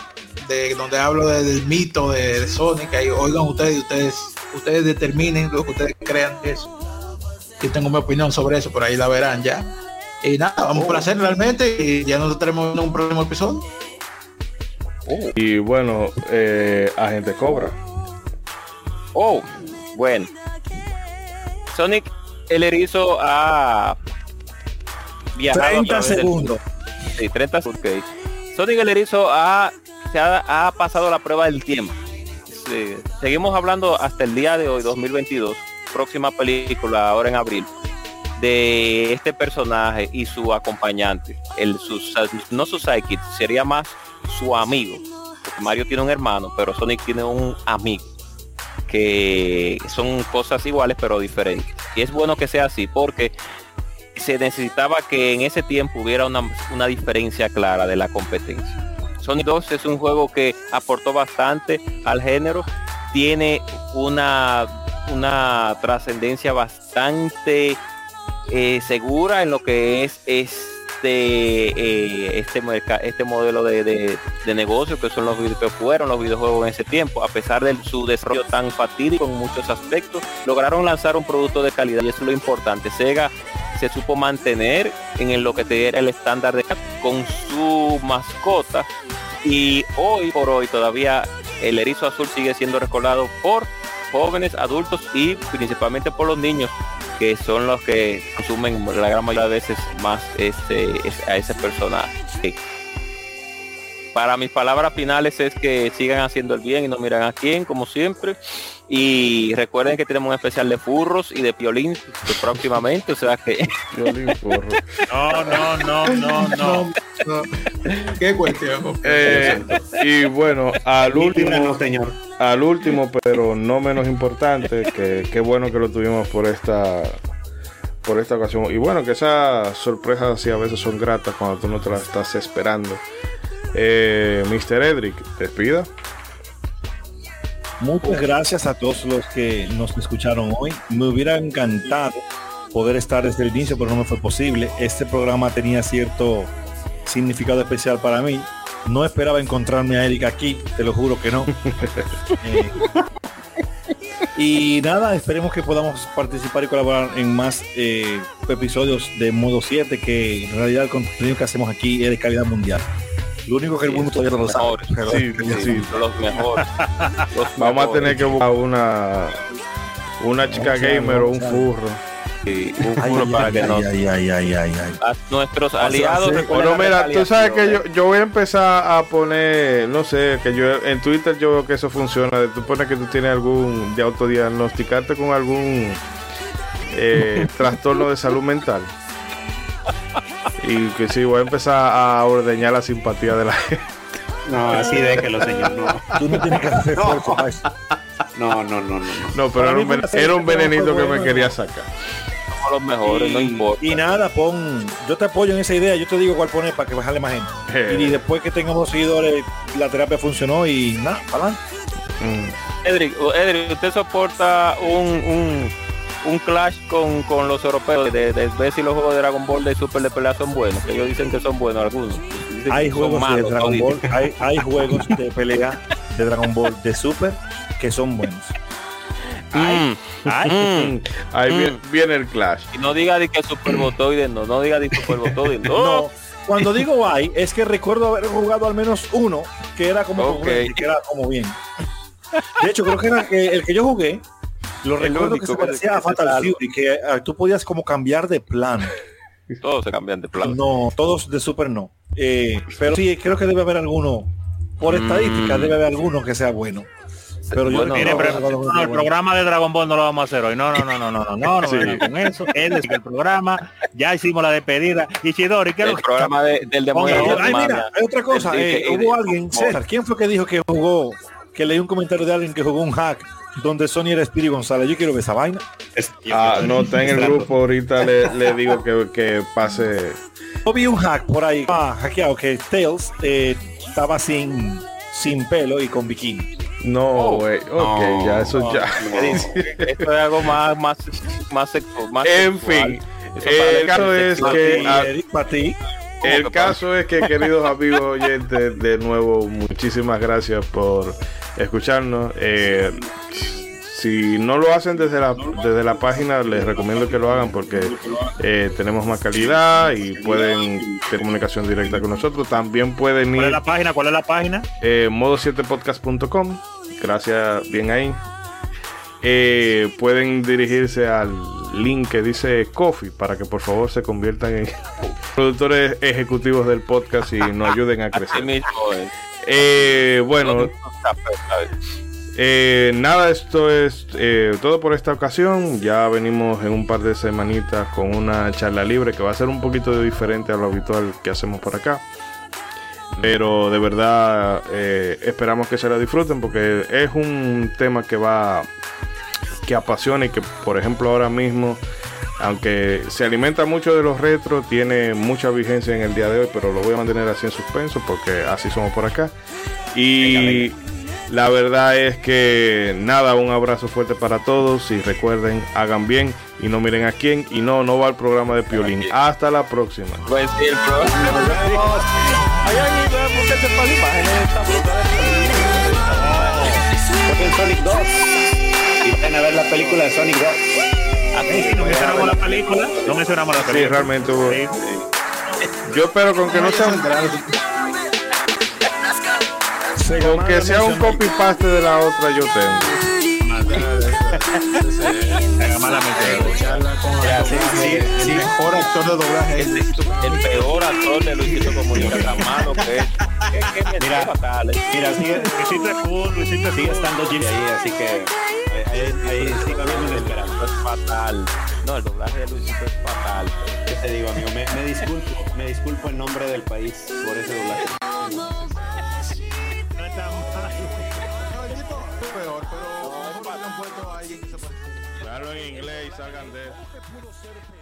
de donde hablo del mito de, Sonic, ahí oigan ustedes, ustedes, ustedes determinen lo que ustedes crean de eso. Yo tengo mi opinión sobre eso, por ahí la verán ya. Y nada, vamos por hacer realmente y ya nos tenemos un próximo episodio. Oh. Y bueno, eh, Agente Cobra. Oh, bueno. Sonic el erizo a viajado 30 segundos. Sí, 30 segundos. Sonic el erizo ha se ha, pasado la prueba del tiempo. seguimos hablando hasta el día de hoy, 2022, próxima película, ahora en abril, de este personaje y su acompañante, el su, no su sidekick, sería más su amigo. Porque Mario tiene un hermano, pero Sonic tiene un amigo que son cosas iguales pero diferentes. Y es bueno que sea así porque se necesitaba que en ese tiempo hubiera una, una diferencia clara de la competencia. Sonic 2 es un juego que aportó bastante al género, tiene una, una trascendencia bastante eh, segura en lo que es, es este eh, este este modelo de, de- de negocio que son los que fueron los videojuegos en ese tiempo. A pesar de su desarrollo tan fatídico en muchos aspectos lograron lanzar un producto de calidad y eso es lo importante. Sega se supo mantener en lo que te era el estándar de con su mascota y hoy por hoy todavía el erizo azul sigue siendo recordado por jóvenes, adultos y principalmente por los niños que son los que consumen la gran mayoría de veces más este, es- a ese personaje. Para mis palabras finales es que sigan haciendo el bien y no miran a quién, como siempre. Y recuerden que tenemos un especial de furros y de piolín próximamente, o sea que. (laughs) No, no, no, no, no. No. Qué cuestión. Eh, y bueno, al último, señor. al último, pero no menos importante, que qué bueno que lo tuvimos por esta por esta ocasión. Y bueno, que esas sorpresas sí a veces son gratas cuando tú no te las estás esperando. Eh, Mr. Edric, despida. Muchas gracias a todos los que nos escucharon hoy. Me hubiera encantado poder estar desde el inicio, pero no me fue posible. Este programa tenía cierto significado especial para mí. No esperaba encontrarme a Erika aquí, te lo juro que no. (laughs) Eh, y nada, esperemos que podamos participar y colaborar en más eh, episodios de Modo 7, que en realidad el contenido que hacemos aquí es de calidad mundial. Lo único que el mundo todavía no lo sabe. mejores. pero- Sí, sí. los mejores. Los Vamos a tener que buscar una una chica gamer o un furro. Sí, un furro ay, para ay, que nos- ay, a nuestros aliados. sí. Bueno, mira, tú sabes que yo, yo voy a empezar a poner, no sé, que yo en Twitter yo veo que eso funciona. Tú pones que tú tienes algún, de autodiagnosticarte con algún eh, trastorno de salud mental. (laughs) Y que sí, voy a empezar a ordeñar la simpatía de la (laughs) gente. No, así déjelo, señor. No, Tú no tienes que hacer esfuerzo para eso. no, no, no. no. No, pero era un, era un venenito que me quería sacar. Somos los mejores, no importa. Y nada, pon, yo te apoyo en esa idea, yo te digo cuál poner para que bajarle más gente. Eh. Y después que tengamos seguidores, la terapia funcionó y nada, para adelante. Mm. Edric, Edric, ¿usted soporta un, un, un clash con, con los europeos de, de ver si los juegos de Dragon Ball de Super de pelea son buenos? Que ellos dicen que son buenos algunos. Hay juegos de Dragon Ball, hay, hay juegos de pelea de Dragon Ball de Super que son buenos. Mm, Ay, Mm. Ahí Mm. viene, viene el clash. y no diga de que Super Botoide, no, no diga de Super Botoide. No. No, cuando digo hay, es que recuerdo haber jugado al menos uno que era como que era como bien. De hecho, creo que era que el que yo jugué, lo El recuerdo único que se que- parecía a que Fatal tal. Fury, que ah, tú podías como cambiar de plan. (laughs) Todos se cambian de plan. No, todos de Super no. Eh, pero sí, creo que debe haber alguno. Por estadística Mm. debe haber alguno que sea bueno. Pero yo Bueno, Mire, no, pero no, no, no, no, el no. programa de Dragon Ball no lo vamos a hacer hoy. No, no, no, no, no, no, no, no (laughs) Sí. con eso. Es decir, que el programa, ya hicimos la despedida. Y Chidori, ¿qué es lo el que programa de- del demonio. Ay, mira, hay otra cosa. El- eh, el- hubo el- alguien, César, ¿quién fue que dijo que jugó? Que leí un comentario de alguien que jugó un hack donde Sony era Speedy González. Yo quiero ver esa vaina. Ah, no está en el grupo. Ahorita le, le digo que, que pase. Yo vi un hack por ahí, ah, hackeado, que Tails eh, estaba sin, sin pelo y con bikini. No, Oh. güey. ok, No, ya, eso no, ya. Esto es algo más, más, más, En sexual. fin, Eso el caso es que- Eric, para ti, ¿Cómo El caso es que, queridos amigos oyentes, de nuevo, muchísimas gracias por escucharnos. Eh, si no lo hacen desde la, desde la página, les recomiendo que lo hagan porque eh, tenemos más calidad y pueden tener comunicación directa con nosotros. También pueden ¿Cuál es ir la página? ¿Cuál es la página? eh, modo7podcast.com. Gracias, bien ahí. Eh, pueden dirigirse al link que dice Coffee para que por favor se conviertan en (laughs) productores ejecutivos del podcast y nos ayuden a crecer. Eh, bueno, eh, nada, esto es eh, todo por esta ocasión. Ya venimos en un par de semanitas con una charla libre que va a ser un poquito diferente a lo habitual que hacemos por acá. Pero de verdad eh, esperamos que se la disfruten porque es un tema que va que apasiona y que por ejemplo ahora mismo aunque se alimenta mucho de los retros tiene mucha vigencia en el día de hoy pero lo voy a mantener así en suspenso porque así somos por acá y La verdad es que nada, un abrazo fuerte para todos y recuerden, hagan bien y no miren a quién y no, no va al programa de Piolín. Hasta la próxima. Pues sí, el programa. Ido a buscarse para la imagen de esta bruta de Porque en Sonic 2. Y vayan a ver la película de Sonic 2. Aquí no mencionamos la película. No mencionamos la Sí, película. realmente hubo. Sí. Yo espero con que no sea un, con que sea un copy paste de la otra yo tengo. Sí, sí, sí. El mejor actor de doblaje. El, el peor actor de Luisito Comunica, tan malo que es. Que, que Mira. Mira, sigue, Luisito es cool, Luisito es sigue estando Jimmy ahí, así que ahí, habiendo una esperanza. Es fatal. No, el doblaje de Luisito es fatal. ¿Qué te digo, amigo? Me, me disculpo, me disculpo en nombre del país por ese doblaje. No está mal. peor, pero mejor que han puesto a alguien que se parezca. Claro en inglés y salgan de eso.